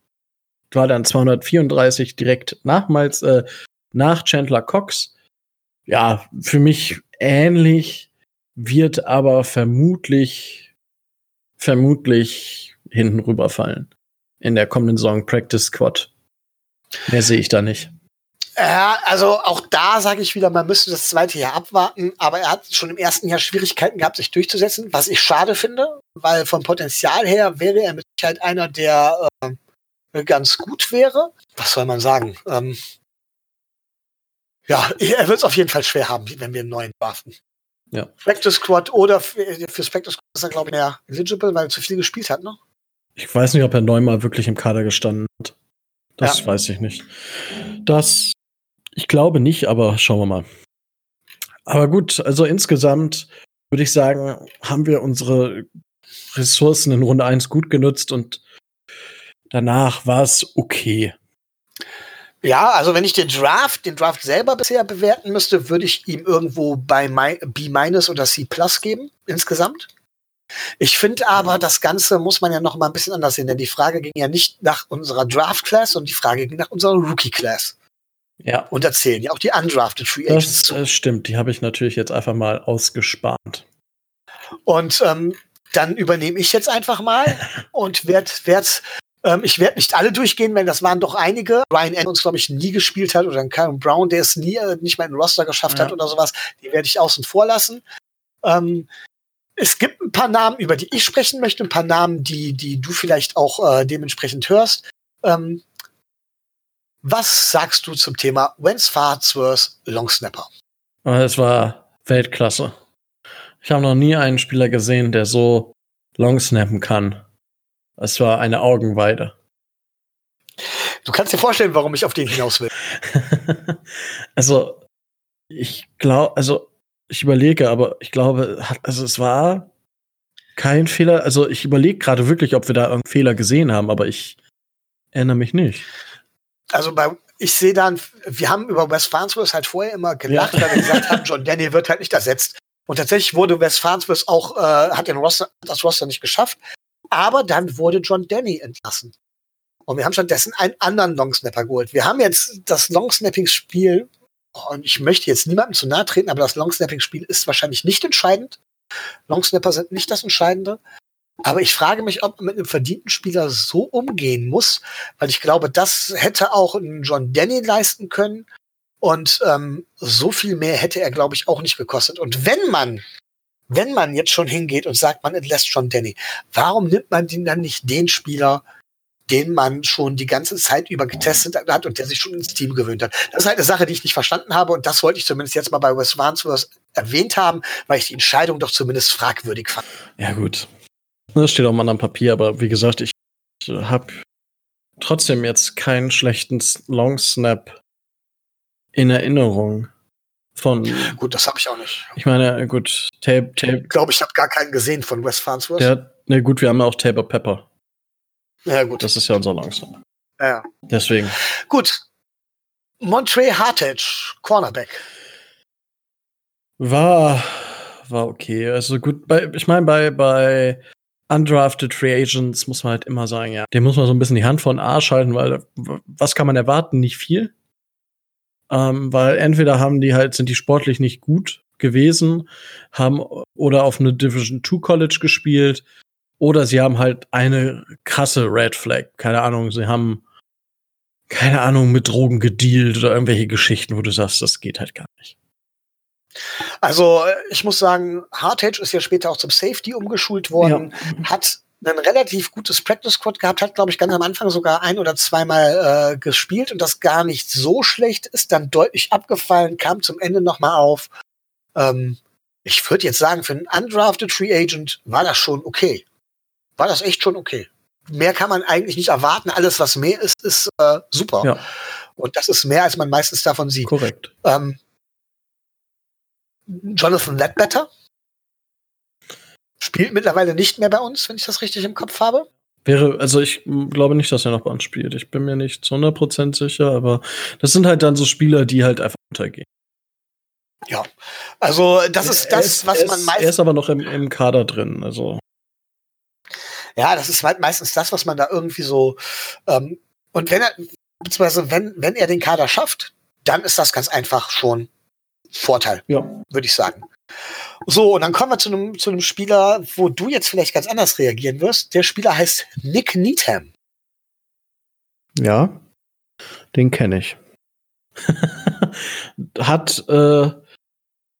Speaker 1: war dann 234 direkt nach Miles, äh, nach Chandler Cox. Ja, für mich ähnlich, wird aber vermutlich, vermutlich hinten rüberfallen. In der kommenden Saison Practice Squad. Mehr sehe ich da nicht.
Speaker 2: Ja, also auch da sage ich wieder, man müsste das zweite Jahr abwarten, aber er hat schon im ersten Jahr Schwierigkeiten gehabt, sich durchzusetzen, was ich schade finde, weil vom Potenzial her wäre er mit Sicherheit einer, der äh, ganz gut wäre. Was soll man sagen? Ähm, ja, er wird es auf jeden Fall schwer haben, wenn wir einen neuen draften.
Speaker 1: Ja.
Speaker 2: Spectre Squad oder für, für Spectre Squad ist er, glaube ich, mehr eligible, weil er zu viel gespielt hat, ne?
Speaker 1: Ich weiß nicht, ob er neunmal wirklich im Kader gestanden hat. Das ja. weiß ich nicht. Das, ich glaube nicht, aber schauen wir mal. Aber gut, also insgesamt würde ich sagen, haben wir unsere Ressourcen in Runde 1 gut genutzt und danach war es okay.
Speaker 2: Ja, also wenn ich den Draft, den Draft selber bisher bewerten müsste, würde ich ihm irgendwo bei B- oder C Plus geben, insgesamt. Ich finde aber, das Ganze muss man ja noch mal ein bisschen anders sehen, denn die Frage ging ja nicht nach unserer Draft Class, und die Frage ging nach unserer Rookie Class.
Speaker 1: Ja.
Speaker 2: Und erzählen ja auch die undrafted Free Agents.
Speaker 1: Das, das stimmt, die habe ich natürlich jetzt einfach mal ausgespart.
Speaker 2: Und ähm, dann übernehme ich jetzt einfach mal und werde werd ähm, ich werde nicht alle durchgehen, weil das waren doch einige. Ryan Adams, glaube ich, nie gespielt hat oder ein Kyle Brown, der es nie äh, nicht mal in den Roster geschafft ja. hat oder sowas. Die werde ich außen vor lassen. Ähm, es gibt ein paar Namen, über die ich sprechen möchte, ein paar Namen, die, die du vielleicht auch äh, dementsprechend hörst. Ähm, was sagst du zum Thema Wentz Farnsworth Long Snapper?
Speaker 1: Es war Weltklasse. Ich habe noch nie einen Spieler gesehen, der so long snappen kann. Es war eine Augenweide.
Speaker 2: Du kannst dir vorstellen, warum ich auf den hinaus will.
Speaker 1: also, ich glaube, also, ich überlege, aber ich glaube, also es war kein Fehler. Also, ich überlege gerade wirklich, ob wir da irgendeinen Fehler gesehen haben, aber ich erinnere mich nicht.
Speaker 2: Also, bei, ich sehe dann, wir haben über Wes Farnsworth halt vorher immer gelacht, ja. weil wir gesagt haben, John Danny wird halt nicht ersetzt. Und tatsächlich wurde Wes Farnsworth auch, äh, hat den Roster, das Roster nicht geschafft. Aber dann wurde John Denny entlassen. Und wir haben stattdessen einen anderen Longsnapper geholt. Wir haben jetzt das Longsnapping-Spiel, und ich möchte jetzt niemandem zu nahe treten, aber das Longsnapping-Spiel ist wahrscheinlich nicht entscheidend. Longsnapper sind nicht das Entscheidende. Aber ich frage mich, ob man mit einem verdienten Spieler so umgehen muss, weil ich glaube, das hätte auch ein John Denny leisten können. Und ähm, so viel mehr hätte er, glaube ich, auch nicht gekostet. Und wenn man, wenn man jetzt schon hingeht und sagt, man entlässt John Denny, warum nimmt man den dann nicht den Spieler, den man schon die ganze Zeit über getestet hat und der sich schon ins Team gewöhnt hat. Das ist halt eine Sache, die ich nicht verstanden habe und das wollte ich zumindest jetzt mal bei Wes Farnsworth erwähnt haben, weil ich die Entscheidung doch zumindest fragwürdig fand.
Speaker 1: Ja gut, das steht auch mal am Papier, aber wie gesagt, ich habe trotzdem jetzt keinen schlechten Long Snap in Erinnerung von.
Speaker 2: Gut, das habe ich auch nicht.
Speaker 1: Ich meine, gut, Tape, Tape.
Speaker 2: Ich glaube, ich habe gar keinen gesehen von Wes Farnsworth.
Speaker 1: Der, ne, gut, wir haben ja auch Taper Pepper.
Speaker 2: Ja, gut.
Speaker 1: Das ist ja unser Long Snap.
Speaker 2: Ja.
Speaker 1: Deswegen.
Speaker 2: Gut. Montre Hartage, Cornerback.
Speaker 1: War, war okay. Also gut, bei, ich meine, bei, bei undrafted Free Agents muss man halt immer sagen, ja, dem muss man so ein bisschen die Hand von Arsch halten, weil was kann man erwarten? Nicht viel. Ähm, weil entweder haben die halt, sind die sportlich nicht gut gewesen, haben oder auf eine Division 2 College gespielt, oder sie haben halt eine krasse Red Flag. Keine Ahnung, sie haben, keine Ahnung, mit Drogen gedealt oder irgendwelche Geschichten, wo du sagst, das geht halt gar nicht.
Speaker 2: Also, ich muss sagen, Hardtage ist ja später auch zum Safety umgeschult worden, ja. hat ein relativ gutes Practice Squad gehabt, hat, glaube ich, ganz am Anfang sogar ein oder zweimal äh, gespielt und das gar nicht so schlecht ist, dann deutlich abgefallen, kam zum Ende nochmal auf. Ähm, ich würde jetzt sagen, für einen undrafted Free Agent war das schon okay war das echt schon okay. Mehr kann man eigentlich nicht erwarten. Alles, was mehr ist, ist äh, super. Ja. Und das ist mehr, als man meistens davon sieht.
Speaker 1: Korrekt.
Speaker 2: Ähm, Jonathan Ledbetter spielt mittlerweile nicht mehr bei uns, wenn ich das richtig im Kopf habe.
Speaker 1: Wäre, also ich glaube nicht, dass er noch bei uns spielt. Ich bin mir nicht zu 100% sicher, aber das sind halt dann so Spieler, die halt einfach untergehen.
Speaker 2: Ja, also das ist das, ist, was man
Speaker 1: meistens. Er ist aber noch im, im Kader drin, also.
Speaker 2: Ja, das ist halt meistens das, was man da irgendwie so. Ähm, und wenn er, beziehungsweise wenn, wenn er den Kader schafft, dann ist das ganz einfach schon Vorteil, ja. würde ich sagen. So, und dann kommen wir zu einem, zu einem Spieler, wo du jetzt vielleicht ganz anders reagieren wirst. Der Spieler heißt Nick Needham.
Speaker 1: Ja, den kenne ich. hat, äh,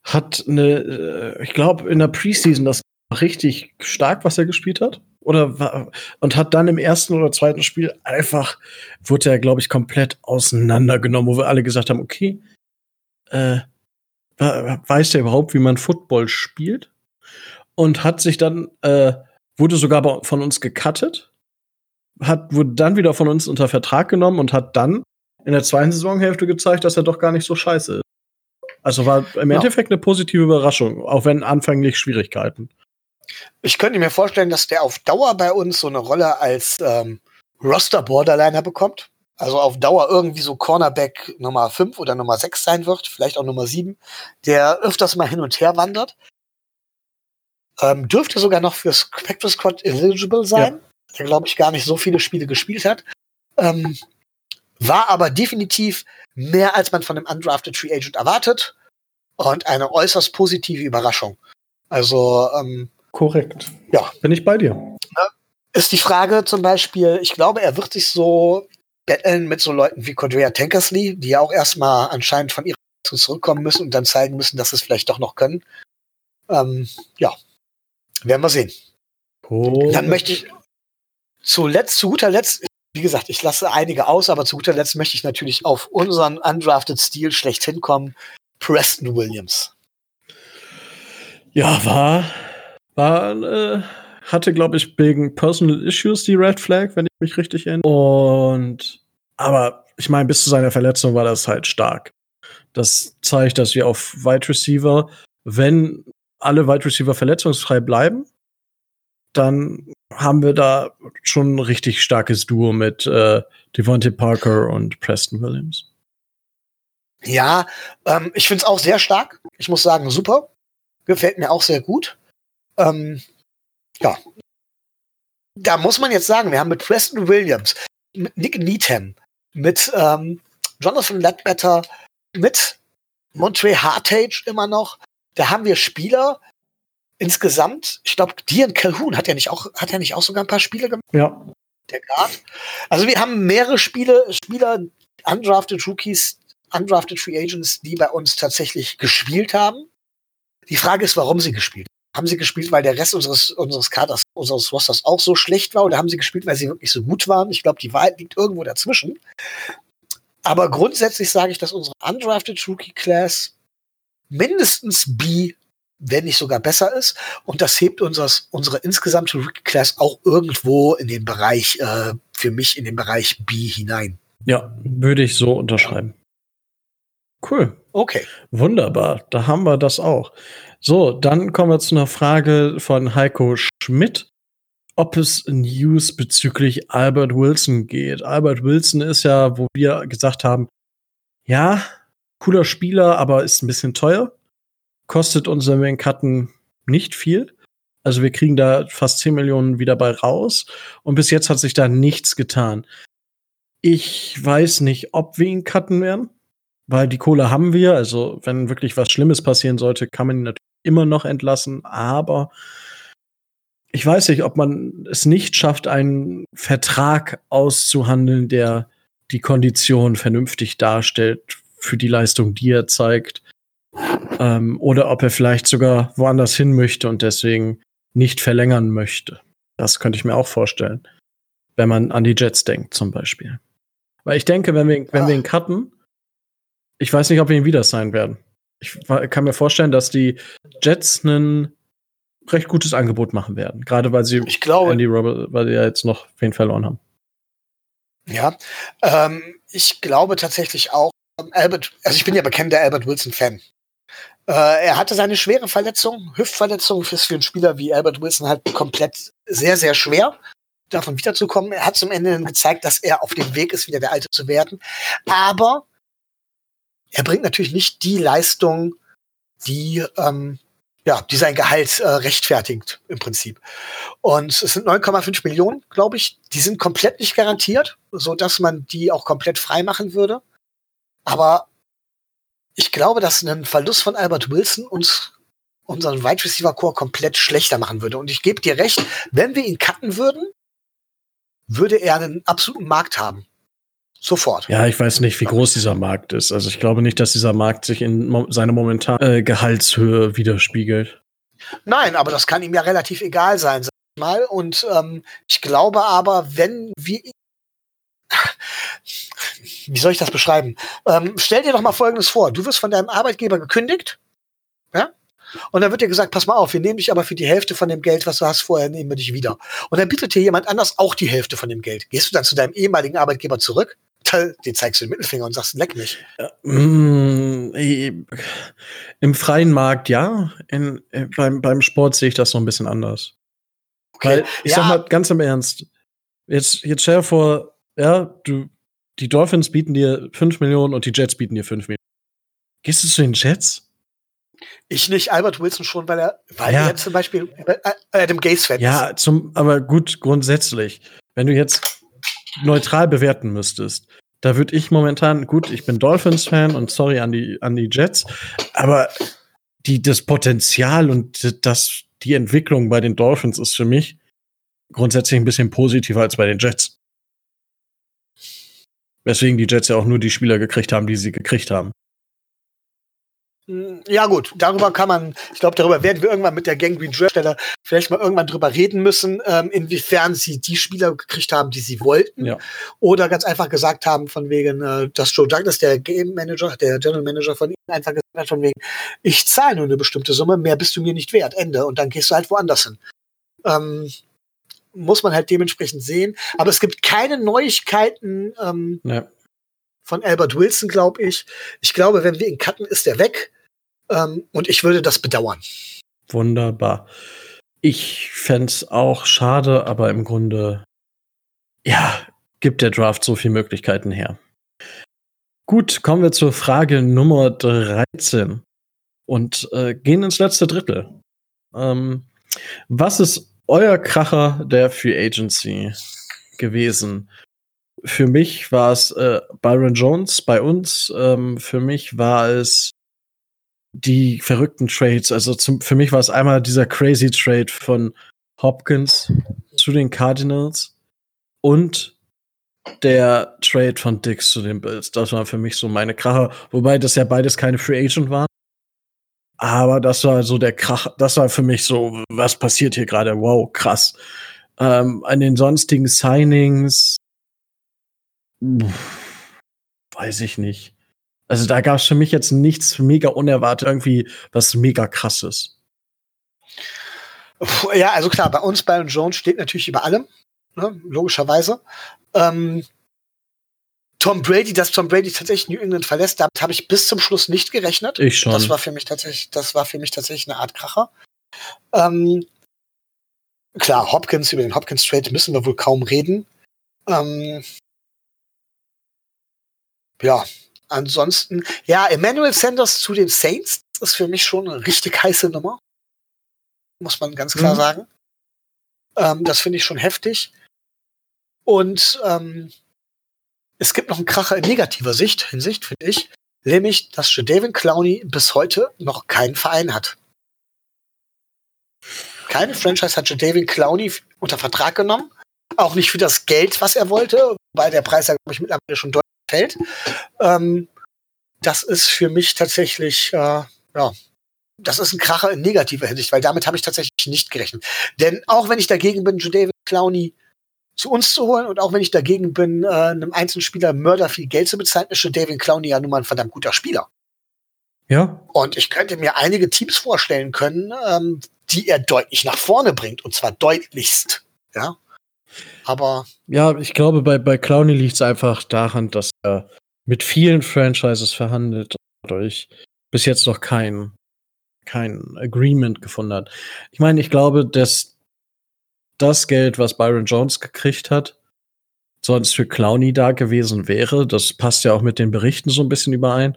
Speaker 1: hat eine, äh, ich glaube, in der Preseason das richtig stark, was er gespielt hat oder und hat dann im ersten oder zweiten Spiel einfach wurde er glaube ich komplett auseinandergenommen, wo wir alle gesagt haben, okay, äh, weiß der überhaupt, wie man Football spielt? Und hat sich dann äh, wurde sogar von uns gecuttet, hat wurde dann wieder von uns unter Vertrag genommen und hat dann in der zweiten Saisonhälfte gezeigt, dass er doch gar nicht so scheiße ist. Also war im ja. Endeffekt eine positive Überraschung, auch wenn anfänglich Schwierigkeiten.
Speaker 2: Ich könnte mir vorstellen, dass der auf Dauer bei uns so eine Rolle als ähm, Roster-Borderliner bekommt. Also auf Dauer irgendwie so Cornerback Nummer 5 oder Nummer 6 sein wird, vielleicht auch Nummer 7, der öfters mal hin und her wandert. Ähm, dürfte sogar noch fürs Spectre Squad eligible sein, ja. der glaube ich gar nicht so viele Spiele gespielt hat. Ähm, war aber definitiv mehr, als man von einem Undrafted Free Agent erwartet und eine äußerst positive Überraschung. Also ähm,
Speaker 1: Korrekt. Ja. Bin ich bei dir.
Speaker 2: Ist die Frage zum Beispiel, ich glaube, er wird sich so betteln mit so Leuten wie Cordrea Tankersley, die ja auch erstmal anscheinend von ihrer zurückkommen müssen und dann zeigen müssen, dass sie es vielleicht doch noch können. Ähm, ja, werden wir sehen. Oh. Dann möchte ich zuletzt, zu guter Letzt, wie gesagt, ich lasse einige aus, aber zu guter Letzt möchte ich natürlich auf unseren undrafted Stil schlechthin kommen. Preston Williams.
Speaker 1: Ja, war war, äh, hatte, glaube ich, wegen Personal Issues die Red Flag, wenn ich mich richtig erinnere. Und, aber ich meine, bis zu seiner Verletzung war das halt stark. Das zeigt, dass wir auf Wide Receiver, wenn alle Wide Receiver verletzungsfrei bleiben, dann haben wir da schon ein richtig starkes Duo mit äh, Devontae Parker und Preston Williams.
Speaker 2: Ja, ähm, ich finde es auch sehr stark. Ich muss sagen, super. Gefällt mir auch sehr gut. Ähm, ja. Da muss man jetzt sagen, wir haben mit Preston Williams mit Nick Needham, mit ähm, Jonathan Ledbetter, mit Montre Hartage immer noch. Da haben wir Spieler insgesamt, ich glaube, Dian Calhoun hat ja nicht auch, hat ja nicht auch sogar ein paar Spiele gemacht.
Speaker 1: Ja.
Speaker 2: Der Guard. Also wir haben mehrere Spiele, Spieler, undrafted Rookies, undrafted Free Agents, die bei uns tatsächlich gespielt haben. Die Frage ist, warum sie gespielt haben. Sie gespielt, weil der Rest unseres, unseres Kaders, unseres Rosters auch so schlecht war oder haben sie gespielt, weil sie wirklich so gut waren? Ich glaube, die Wahrheit liegt irgendwo dazwischen. Aber grundsätzlich sage ich, dass unsere undrafted Rookie Class mindestens B, wenn nicht sogar besser ist. Und das hebt unseres, unsere insgesamte Rookie Class auch irgendwo in den Bereich, äh, für mich in den Bereich B hinein.
Speaker 1: Ja, würde ich so unterschreiben. Cool.
Speaker 2: Okay.
Speaker 1: Wunderbar. Da haben wir das auch. So, dann kommen wir zu einer Frage von Heiko Schmidt, ob es News bezüglich Albert Wilson geht. Albert Wilson ist ja, wo wir gesagt haben, ja, cooler Spieler, aber ist ein bisschen teuer. Kostet uns, wenn wir ihn cutten, nicht viel. Also wir kriegen da fast 10 Millionen wieder bei raus. Und bis jetzt hat sich da nichts getan. Ich weiß nicht, ob wir ihn cutten werden weil die Kohle haben wir. Also, wenn wirklich was Schlimmes passieren sollte, kann man ihn natürlich immer noch entlassen. Aber ich weiß nicht, ob man es nicht schafft, einen Vertrag auszuhandeln, der die Kondition vernünftig darstellt für die Leistung, die er zeigt. Ähm, oder ob er vielleicht sogar woanders hin möchte und deswegen nicht verlängern möchte. Das könnte ich mir auch vorstellen. Wenn man an die Jets denkt, zum Beispiel. Weil ich denke, wenn wir, wenn wir ihn cutten, ich weiß nicht, ob wir ihn wieder sein werden. Ich kann mir vorstellen, dass die Jets ein recht gutes Angebot machen werden. Gerade weil sie
Speaker 2: ich glaube,
Speaker 1: Andy Robert, weil sie ja jetzt noch wen verloren haben.
Speaker 2: Ja, ähm, ich glaube tatsächlich auch, Albert, also ich bin ja bekennender Albert Wilson-Fan. Äh, er hatte seine schwere Verletzung, Hüftverletzung, ist für einen Spieler wie Albert Wilson halt komplett sehr, sehr schwer, davon wiederzukommen. Er hat zum Ende gezeigt, dass er auf dem Weg ist, wieder der Alte zu werden. Aber er bringt natürlich nicht die Leistung, die ähm, ja, die sein Gehalt äh, rechtfertigt im Prinzip. Und es sind 9,5 Millionen, glaube ich. Die sind komplett nicht garantiert, so dass man die auch komplett frei machen würde. Aber ich glaube, dass ein Verlust von Albert Wilson uns unseren Wide Receiver Core komplett schlechter machen würde. Und ich gebe dir recht, wenn wir ihn cutten würden, würde er einen absoluten Markt haben. Sofort.
Speaker 1: Ja, ich weiß nicht, wie groß dieser Markt ist. Also ich glaube nicht, dass dieser Markt sich in seiner momentanen äh, Gehaltshöhe widerspiegelt.
Speaker 2: Nein, aber das kann ihm ja relativ egal sein, sag ich mal. Und ähm, ich glaube aber, wenn wir wie soll ich das beschreiben? Ähm, stell dir doch mal Folgendes vor. Du wirst von deinem Arbeitgeber gekündigt. Ja? Und dann wird dir gesagt, pass mal auf, wir nehmen dich aber für die Hälfte von dem Geld, was du hast, vorher nehmen wir dich wieder. Und dann bietet dir jemand anders auch die Hälfte von dem Geld. Gehst du dann zu deinem ehemaligen Arbeitgeber zurück? Den zeigst du den Mittelfinger und sagst, leck mich.
Speaker 1: Mm, Im freien Markt ja. In, äh, beim, beim Sport sehe ich das noch ein bisschen anders. Okay. Weil, ich ja. sag mal ganz im Ernst, jetzt, jetzt stell dir vor, ja, du, die Dolphins bieten dir 5 Millionen und die Jets bieten dir 5 Millionen. Gehst du zu den Jets?
Speaker 2: Ich nicht, Albert Wilson schon, weil er, weil ja. er zum Beispiel äh, Adam Gaze-Fan
Speaker 1: Ja, zum, aber gut, grundsätzlich. Wenn du jetzt neutral bewerten müsstest, da würde ich momentan, gut, ich bin Dolphins-Fan und sorry an die, an die Jets, aber die, das Potenzial und das, die Entwicklung bei den Dolphins ist für mich grundsätzlich ein bisschen positiver als bei den Jets. Weswegen die Jets ja auch nur die Spieler gekriegt haben, die sie gekriegt haben.
Speaker 2: Hm, ja gut, darüber kann man, ich glaube, darüber werden wir irgendwann mit der Gang Green Stelle vielleicht mal irgendwann drüber reden müssen, ähm, inwiefern sie die Spieler gekriegt haben, die sie wollten. Ja. Oder ganz einfach gesagt haben, von wegen, äh, dass Joe Douglas, der Game Manager, der General Manager von ihnen, einfach gesagt hat, von wegen, ich zahle nur eine bestimmte Summe, mehr bist du mir nicht wert, Ende. Und dann gehst du halt woanders hin. Ähm, muss man halt dementsprechend sehen. Aber es gibt keine Neuigkeiten ähm, ja. von Albert Wilson, glaube ich. Ich glaube, wenn wir ihn cutten, ist er weg. Ähm, und ich würde das bedauern.
Speaker 1: Wunderbar. Ich fände auch schade, aber im Grunde, ja, gibt der Draft so viele Möglichkeiten her. Gut, kommen wir zur Frage Nummer 13 und äh, gehen ins letzte Drittel. Ähm, was ist euer Kracher der Free Agency gewesen? für mich war es äh, Byron Jones bei uns. Ähm, für mich war es die verrückten Trades. Also zum, für mich war es einmal dieser crazy Trade von Hopkins zu den Cardinals und der Trade von Dix zu den Bills. Das war für mich so meine Kracher, wobei das ja beides keine Free Agent waren. Aber das war so der Krach, das war für mich so, was passiert hier gerade? Wow, krass. Ähm, an den sonstigen Signings, weiß ich nicht. Also da gab es für mich jetzt nichts mega unerwartet, irgendwie was mega krasses.
Speaker 2: Ja, also klar, bei uns Byron Jones steht natürlich über allem, ne, logischerweise. Ähm, Tom Brady, dass Tom Brady tatsächlich New England verlässt, damit habe ich bis zum Schluss nicht gerechnet.
Speaker 1: Ich schon.
Speaker 2: Das war für mich tatsächlich, das war für mich tatsächlich eine Art Kracher. Ähm, klar, Hopkins, über den Hopkins Trade müssen wir wohl kaum reden. Ähm, ja, ansonsten, ja, Emmanuel Sanders zu den Saints ist für mich schon eine richtig heiße Nummer. Muss man ganz klar mhm. sagen. Ähm, das finde ich schon heftig. Und ähm, es gibt noch einen Kracher in negativer Sicht, Hinsicht, finde ich, nämlich, dass Jadavion Clowney bis heute noch keinen Verein hat. Keine Franchise hat Jadavion Clowney unter Vertrag genommen. Auch nicht für das Geld, was er wollte, weil der Preis ja, glaube ich, mittlerweile schon deutlich fällt. Ähm, das ist für mich tatsächlich, äh, ja, das ist ein Kracher in negativer Hinsicht, weil damit habe ich tatsächlich nicht gerechnet. Denn auch wenn ich dagegen bin, Jadavion Clowney zu uns zu holen. Und auch wenn ich dagegen bin, äh, einem einzelnen Spieler Mörder viel Geld zu bezahlen, ist schon David Clowney ja nun mal ein verdammt guter Spieler.
Speaker 1: Ja.
Speaker 2: Und ich könnte mir einige Teams vorstellen können, ähm, die er deutlich nach vorne bringt. Und zwar deutlichst. Ja. Aber.
Speaker 1: Ja, ich glaube, bei, bei Clowney liegt es einfach daran, dass er mit vielen Franchises verhandelt und dadurch bis jetzt noch kein, kein Agreement gefunden hat. Ich meine, ich glaube, dass das Geld, was Byron Jones gekriegt hat, sonst für Clowney da gewesen wäre. Das passt ja auch mit den Berichten so ein bisschen überein.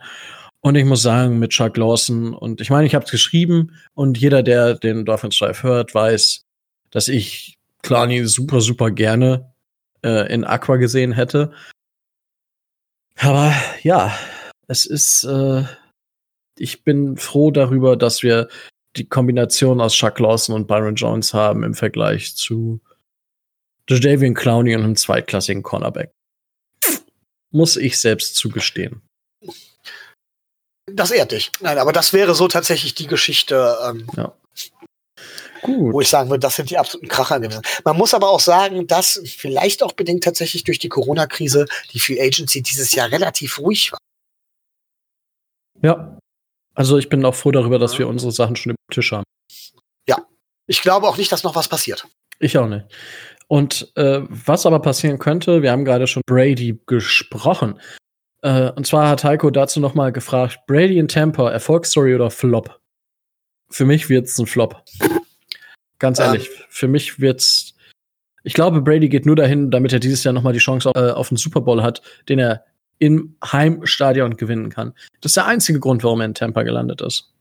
Speaker 1: Und ich muss sagen, mit Chuck Lawson, und ich meine, ich habe es geschrieben, und jeder, der den Dolphins Drive hört, weiß, dass ich Clowney super, super gerne äh, in Aqua gesehen hätte. Aber ja, es ist, äh, ich bin froh darüber, dass wir die Kombination aus Chuck Lawson und Byron Jones haben im Vergleich zu Jadavian Clowney und einem zweitklassigen Cornerback. Muss ich selbst zugestehen.
Speaker 2: Das ehrt dich. Nein, aber das wäre so tatsächlich die Geschichte, ähm, ja. Gut. wo ich sagen würde, das sind die absoluten Kracher gewesen. Man muss aber auch sagen, dass vielleicht auch bedingt tatsächlich durch die Corona-Krise die Free Agency dieses Jahr relativ ruhig war.
Speaker 1: Ja, also ich bin auch froh darüber, dass wir unsere Sachen schon im Tisch haben.
Speaker 2: Ja, ich glaube auch nicht, dass noch was passiert.
Speaker 1: Ich auch nicht. Und äh, was aber passieren könnte, wir haben gerade schon Brady gesprochen. Äh, und zwar hat Heiko dazu noch mal gefragt, Brady in Tampa, Erfolgsstory oder Flop? Für mich wird's ein Flop. Ganz ähm. ehrlich, ähm. für mich wird's ich glaube, Brady geht nur dahin, damit er dieses Jahr noch mal die Chance auf, äh, auf den Super Bowl hat, den er im Heimstadion gewinnen kann. Das ist der einzige Grund, warum er in Tampa gelandet ist.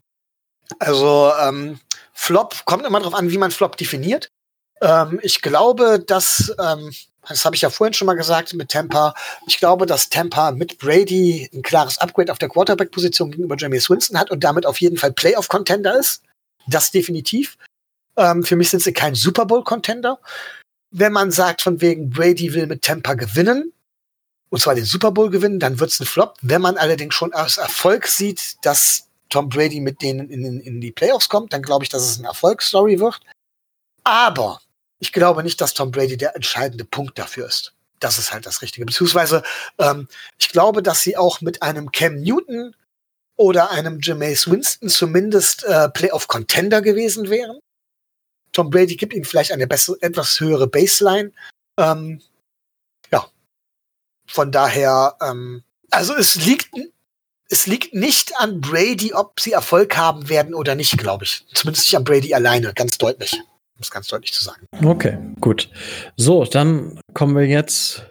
Speaker 2: Also ähm, Flop kommt immer darauf an, wie man Flop definiert. Ähm, ich glaube, dass ähm, das habe ich ja vorhin schon mal gesagt mit Tampa. Ich glaube, dass Tampa mit Brady ein klares Upgrade auf der Quarterback-Position gegenüber Jameis Winston hat und damit auf jeden Fall Playoff-Contender ist. Das definitiv. Ähm, für mich sind sie kein Super Bowl-Contender. Wenn man sagt, von wegen Brady will mit Tampa gewinnen, und zwar den Super Bowl gewinnen, dann wird's ein Flop. Wenn man allerdings schon als Erfolg sieht, dass Tom Brady mit denen in, in, in die Playoffs kommt, dann glaube ich, dass es eine Erfolgsstory wird. Aber ich glaube nicht, dass Tom Brady der entscheidende Punkt dafür ist. Das ist halt das Richtige. Beziehungsweise, ähm, ich glaube, dass sie auch mit einem Cam Newton oder einem Jameis Winston zumindest äh, Playoff-Contender gewesen wären. Tom Brady gibt ihnen vielleicht eine bessere, etwas höhere Baseline. Ähm, von daher, ähm, also es liegt, es liegt nicht an Brady, ob sie Erfolg haben werden oder nicht, glaube ich. Zumindest nicht an Brady alleine, ganz deutlich. Um es ganz deutlich zu sagen.
Speaker 1: Okay, gut. So, dann kommen wir jetzt.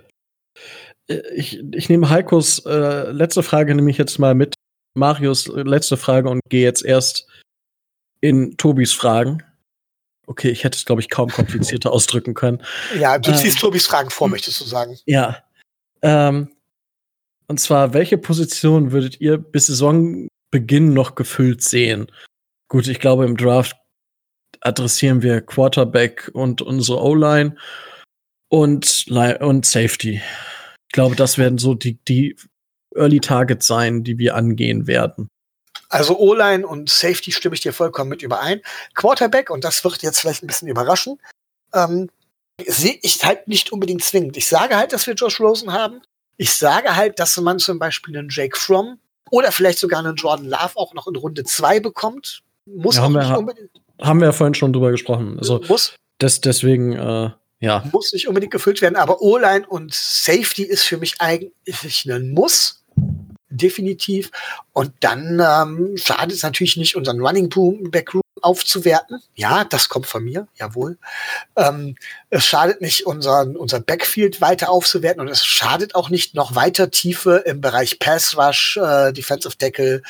Speaker 1: Äh, ich, ich nehme Heikos äh, letzte Frage nehme ich jetzt mal mit. Marius letzte Frage und gehe jetzt erst in Tobis Fragen. Okay, ich hätte es, glaube ich, kaum komplizierter ausdrücken können.
Speaker 2: Ja, du ziehst ähm, Tobis Fragen vor, möchtest du sagen.
Speaker 1: Ja, Ähm, und zwar, welche Position würdet ihr bis Saisonbeginn noch gefüllt sehen? Gut, ich glaube, im Draft adressieren wir Quarterback und unsere O-Line und, und Safety. Ich glaube, das werden so die, die Early Targets sein, die wir angehen werden.
Speaker 2: Also O-Line und Safety stimme ich dir vollkommen mit überein. Quarterback, und das wird jetzt vielleicht ein bisschen überraschen, ähm, sehe ich halt nicht unbedingt zwingend. Ich sage halt, dass wir Josh Rosen haben. Ich sage halt, dass man zum Beispiel einen Jake Fromm oder vielleicht sogar einen Jordan Love auch noch in Runde 2 bekommt. Muss
Speaker 1: ja,
Speaker 2: auch
Speaker 1: nicht unbedingt. Haben wir ja vorhin schon drüber gesprochen. Also muss. Des, deswegen, äh, ja.
Speaker 2: Muss nicht unbedingt gefüllt werden, aber O-Line und Safety ist für mich eigentlich ein Muss. Definitiv. Und dann ähm, schadet es natürlich nicht, unseren Running Boom Backroom aufzuwerten. Ja, das kommt von mir, jawohl. Ähm, es schadet nicht, unseren, unser Backfield weiter aufzuwerten und es schadet auch nicht, noch weiter Tiefe im Bereich Pass Rush, äh, Defensive Tackle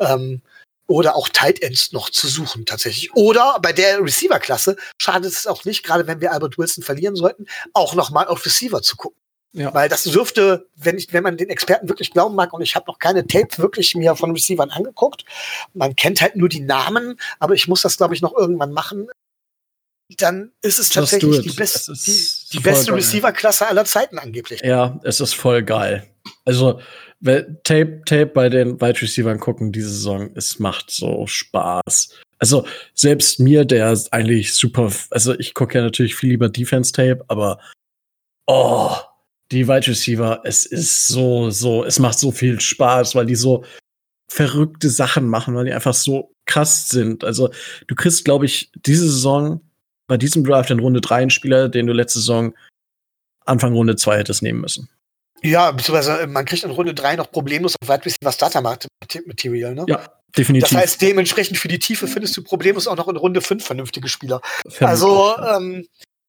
Speaker 2: ähm, oder auch Tight Ends noch zu suchen tatsächlich. Oder bei der Receiver-Klasse schadet es auch nicht, gerade wenn wir Albert Wilson verlieren sollten, auch noch mal auf Receiver zu gucken. Ja. Weil das dürfte, wenn ich, wenn man den Experten wirklich glauben mag, und ich habe noch keine Tape wirklich mir von Receivern angeguckt, man kennt halt nur die Namen, aber ich muss das, glaube ich, noch irgendwann machen. Dann ist es tatsächlich die, best, die, die beste Receiver-Klasse aller Zeiten angeblich.
Speaker 1: Ja, es ist voll geil. Also, Tape, Tape bei den Wide Receivern gucken diese Saison, es macht so Spaß. Also, selbst mir, der eigentlich super, also ich gucke ja natürlich viel lieber Defense Tape, aber oh, die Wide Receiver, es ist so, so, es macht so viel Spaß, weil die so verrückte Sachen machen, weil die einfach so krass sind. Also, du kriegst, glaube ich, diese Saison bei diesem Draft in Runde 3 einen Spieler, den du letzte Saison Anfang Runde 2 hättest nehmen müssen.
Speaker 2: Ja, beziehungsweise man kriegt in Runde 3 noch problemlos auf Wide Receiver Starter Material, ne?
Speaker 1: Ja, definitiv.
Speaker 2: Das heißt, dementsprechend für die Tiefe findest du problemlos auch noch in Runde 5 vernünftige Spieler. Also, ähm,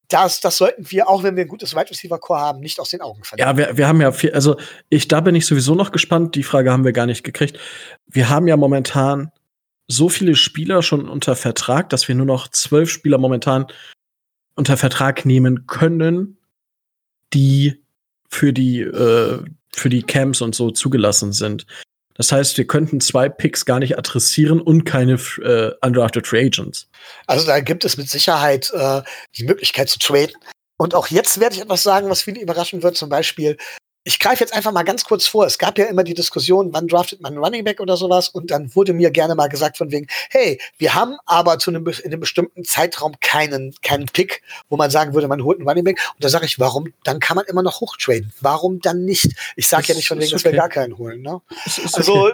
Speaker 2: das, das sollten wir, auch wenn wir ein gutes Wide Receiver Core haben, nicht aus den Augen
Speaker 1: verlieren. Ja, wir, wir haben ja viel, also ich, da bin ich sowieso noch gespannt. Die Frage haben wir gar nicht gekriegt. Wir haben ja momentan so viele Spieler schon unter Vertrag, dass wir nur noch zwölf Spieler momentan unter Vertrag nehmen können, die für die, äh, für die Camps und so zugelassen sind. Das heißt, wir könnten zwei Picks gar nicht adressieren und keine äh, undrafted Free Agents.
Speaker 2: Also da gibt es mit Sicherheit äh, die Möglichkeit zu traden. Und auch jetzt werde ich etwas sagen, was viele überraschen wird. Zum Beispiel, ich greife jetzt einfach mal ganz kurz vor. Es gab ja immer die Diskussion, wann draftet man einen Running Back oder sowas. Und dann wurde mir gerne mal gesagt von wegen, hey, wir haben aber zu einem, in einem bestimmten Zeitraum keinen, keinen Pick, wo man sagen würde, man holt einen Running Back. Und da sage ich, warum? Dann kann man immer noch hochtraden. Warum dann nicht? Ich sage ja nicht von wegen, okay. dass wir gar keinen holen. Ne? Also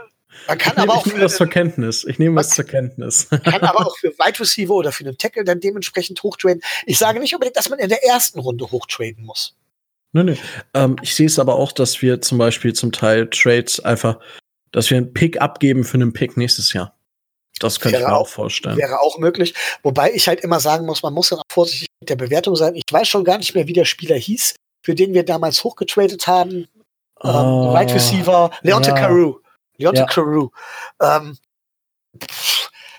Speaker 2: man kann
Speaker 1: ich
Speaker 2: aber
Speaker 1: nehme,
Speaker 2: auch.
Speaker 1: Ich nehme das zur Kenntnis. Ich nehme das zur Kenntnis.
Speaker 2: Man kann aber auch für Wide Receiver oder für einen Tackle dann dementsprechend hochtraden. Ich sage nicht unbedingt, dass man in der ersten Runde hochtraden muss.
Speaker 1: Nö, nö. Ähm, ich sehe es aber auch, dass wir zum Beispiel zum Teil Trades einfach, dass wir einen Pick abgeben für einen Pick nächstes Jahr. Das könnte wäre ich mir auch vorstellen.
Speaker 2: Wäre auch möglich. Wobei ich halt immer sagen muss, man muss dann auch vorsichtig mit der Bewertung sein. Ich weiß schon gar nicht mehr, wie der Spieler hieß, für den wir damals hochgetradet haben. Oh, ähm, Right ah, Receiver, Leonte ja. Carew. Leonte ja. Carew. Ähm,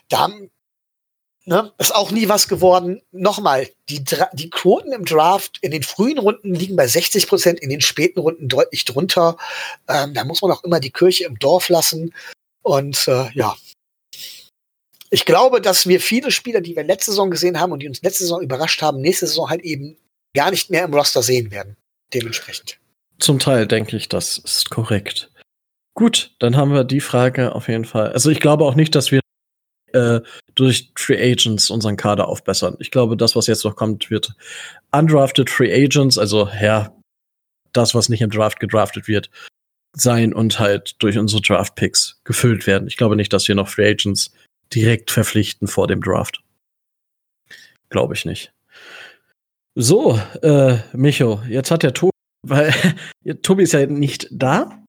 Speaker 2: da haben, Ne? Ist auch nie was geworden. Nochmal, die, die Quoten im Draft in den frühen Runden liegen bei 60 Prozent, in den späten Runden deutlich drunter. Ähm, da muss man auch immer die Kirche im Dorf lassen. Und äh, ja, ich glaube, dass wir viele Spieler, die wir letzte Saison gesehen haben und die uns letzte Saison überrascht haben, nächste Saison halt eben gar nicht mehr im Roster sehen werden. Dementsprechend.
Speaker 1: Zum Teil denke ich, das ist korrekt. Gut, dann haben wir die Frage auf jeden Fall. Also ich glaube auch nicht, dass wir äh, durch Free Agents unseren Kader aufbessern. Ich glaube, das, was jetzt noch kommt, wird undrafted Free Agents, also ja, das, was nicht im Draft gedraftet wird, sein und halt durch unsere Draft Picks gefüllt werden. Ich glaube nicht, dass wir noch Free Agents direkt verpflichten vor dem Draft. Glaube ich nicht. So, äh, Micho, jetzt hat der Tobi, weil Tobi ist ja nicht da.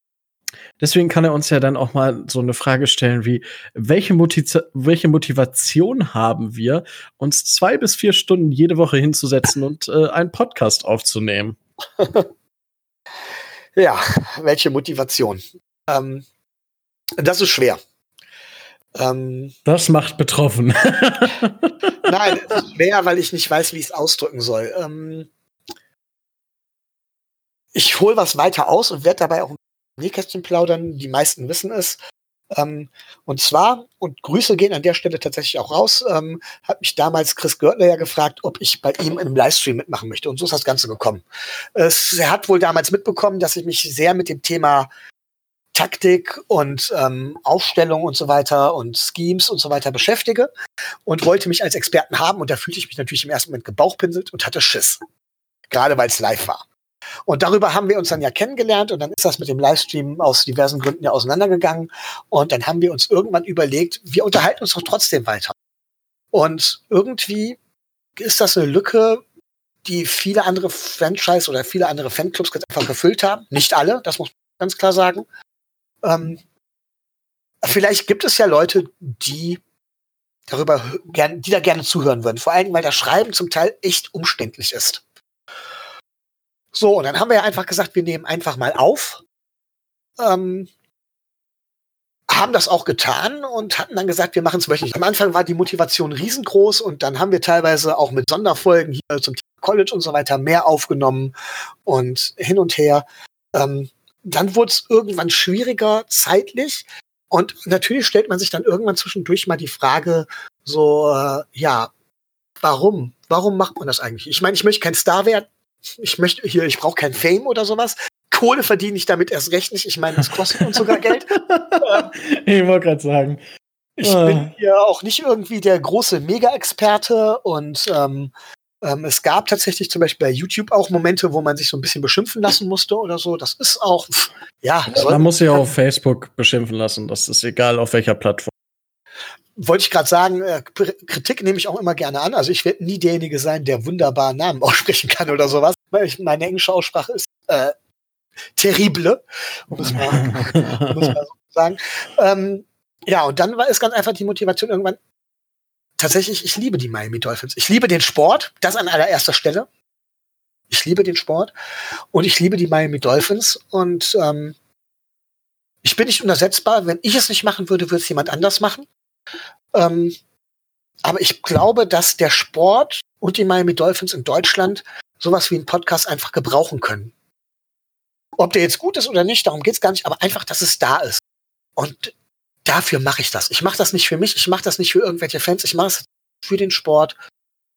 Speaker 1: Deswegen kann er uns ja dann auch mal so eine Frage stellen wie, welche, Motiv welche Motivation haben wir, uns zwei bis vier Stunden jede Woche hinzusetzen und äh, einen Podcast aufzunehmen?
Speaker 2: ja, welche Motivation? Ähm, das ist schwer.
Speaker 1: Ähm, das macht betroffen.
Speaker 2: Nein, es ist schwer, weil ich nicht weiß, wie ich es ausdrücken soll. Ähm, ich hole was weiter aus und werde dabei auch ein Nähkästchen plaudern. Die meisten wissen es. Ähm, und zwar, und Grüße gehen an der Stelle tatsächlich auch raus, ähm, hat mich damals Chris Görtler ja gefragt, ob ich bei ihm im Livestream mitmachen möchte. Und so ist das Ganze gekommen. Es, er hat wohl damals mitbekommen, dass ich mich sehr mit dem Thema Taktik und ähm, Aufstellung und so weiter und Schemes und so weiter beschäftige und wollte mich als Experten haben. Und da fühlte ich mich natürlich im ersten Moment gebauchpinselt und hatte Schiss. Gerade weil es live war. Und darüber haben wir uns dann ja kennengelernt und dann ist das mit dem Livestream aus diversen Gründen ja auseinandergegangen. Und dann haben wir uns irgendwann überlegt, wir unterhalten uns doch trotzdem weiter. Und irgendwie ist das eine Lücke, die viele andere Franchise oder viele andere Fanclubs einfach gefüllt haben. Nicht alle, das muss man ganz klar sagen. Ähm, vielleicht gibt es ja Leute, die darüber gern, die da gerne zuhören würden. Vor allem, weil das Schreiben zum Teil echt umständlich ist. So, und dann haben wir ja einfach gesagt, wir nehmen einfach mal auf. Ähm, haben das auch getan und hatten dann gesagt, wir machen es wöchentlich. Am Anfang war die Motivation riesengroß und dann haben wir teilweise auch mit Sonderfolgen hier zum College und so weiter mehr aufgenommen und hin und her. Ähm, dann wurde es irgendwann schwieriger zeitlich und natürlich stellt man sich dann irgendwann zwischendurch mal die Frage, so, äh, ja, warum? Warum macht man das eigentlich? Ich meine, ich möchte kein Star werden, ich möchte hier, ich brauche kein Fame oder sowas. Kohle verdiene ich damit erst recht nicht. Ich meine, das kostet uns sogar Geld.
Speaker 1: ich wollte gerade sagen.
Speaker 2: Ich ah. bin hier auch nicht irgendwie der große Mega-Experte und ähm, ähm, es gab tatsächlich zum Beispiel bei YouTube auch Momente, wo man sich so ein bisschen beschimpfen lassen musste oder so. Das ist auch, pff, ja.
Speaker 1: Man muss sich auch auf Facebook beschimpfen lassen. Das ist egal, auf welcher Plattform
Speaker 2: wollte ich gerade sagen, äh, Kritik nehme ich auch immer gerne an. Also ich werde nie derjenige sein, der wunderbar Namen aussprechen kann oder sowas. Meine englische Aussprache ist äh, terrible, um es mal, um es mal so zu sagen. Ähm, ja, und dann war es ganz einfach die Motivation irgendwann. Tatsächlich, ich liebe die Miami Dolphins. Ich liebe den Sport, das an allererster Stelle. Ich liebe den Sport und ich liebe die Miami Dolphins und ähm, ich bin nicht unersetzbar. Wenn ich es nicht machen würde, würde es jemand anders machen. Ähm, aber ich glaube, dass der Sport und die Miami Dolphins in Deutschland sowas wie einen Podcast einfach gebrauchen können. Ob der jetzt gut ist oder nicht, darum geht's gar nicht, aber einfach, dass es da ist. Und dafür mache ich das. Ich mache das nicht für mich, ich mache das nicht für irgendwelche Fans, ich mache es für den Sport.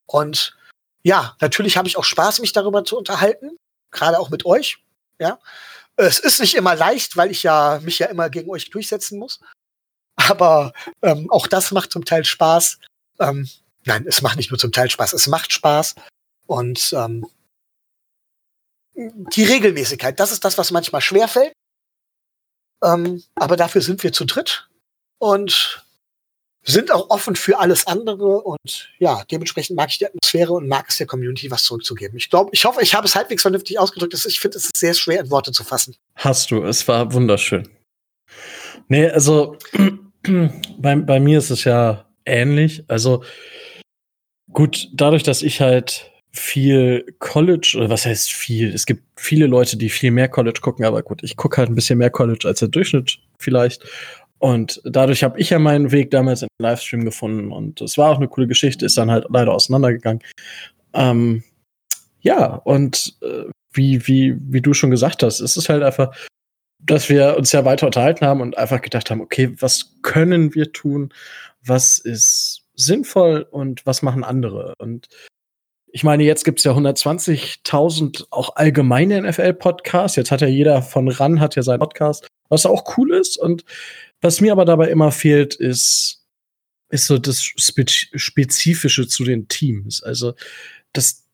Speaker 2: Und ja, natürlich habe ich auch Spaß, mich darüber zu unterhalten, gerade auch mit euch. Ja, es ist nicht immer leicht, weil ich ja mich ja immer gegen euch durchsetzen muss. Aber ähm, auch das macht zum Teil Spaß. Ähm, nein, es macht nicht nur zum Teil Spaß, es macht Spaß. Und ähm, die Regelmäßigkeit, das ist das, was manchmal schwerfällt. Ähm, aber dafür sind wir zu dritt und sind auch offen für alles andere und ja, dementsprechend mag ich die Atmosphäre und mag es der Community was zurückzugeben. Ich glaube, ich hoffe, ich habe es halbwegs vernünftig ausgedrückt. Ich finde, es ist sehr schwer in Worte zu fassen.
Speaker 1: Hast du, es war wunderschön. Nee, also bei, bei mir ist es ja ähnlich. Also gut, dadurch, dass ich halt viel College, oder was heißt viel? Es gibt viele Leute, die viel mehr College gucken, aber gut, ich gucke halt ein bisschen mehr College als der Durchschnitt vielleicht. Und dadurch habe ich ja meinen Weg damals in den Livestream gefunden und es war auch eine coole Geschichte, ist dann halt leider auseinandergegangen. Ähm, ja, und äh, wie, wie, wie du schon gesagt hast, es ist halt einfach dass wir uns ja weiter unterhalten haben und einfach gedacht haben, okay, was können wir tun? Was ist sinnvoll und was machen andere? Und ich meine, jetzt gibt es ja 120.000 auch allgemeine NFL-Podcasts. Jetzt hat ja jeder von RAN hat ja seinen Podcast, was auch cool ist. Und was mir aber dabei immer fehlt, ist, ist so das Spezifische zu den Teams. Also das,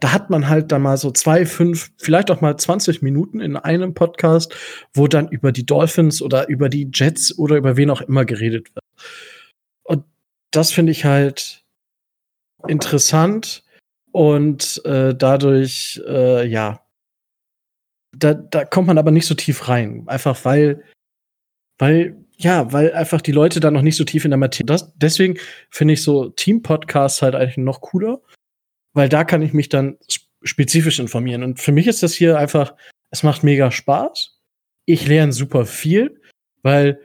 Speaker 1: da hat man halt dann mal so zwei, fünf, vielleicht auch mal 20 Minuten in einem Podcast, wo dann über die Dolphins oder über die Jets oder über wen auch immer geredet wird. Und das finde ich halt interessant und äh, dadurch, äh, ja, da, da kommt man aber nicht so tief rein. Einfach weil, weil, ja, weil einfach die Leute da noch nicht so tief in der Materie. Das, deswegen finde ich so Team-Podcasts halt eigentlich noch cooler weil da kann ich mich dann spezifisch informieren. Und für mich ist das hier einfach, es macht mega Spaß. Ich lerne super viel, weil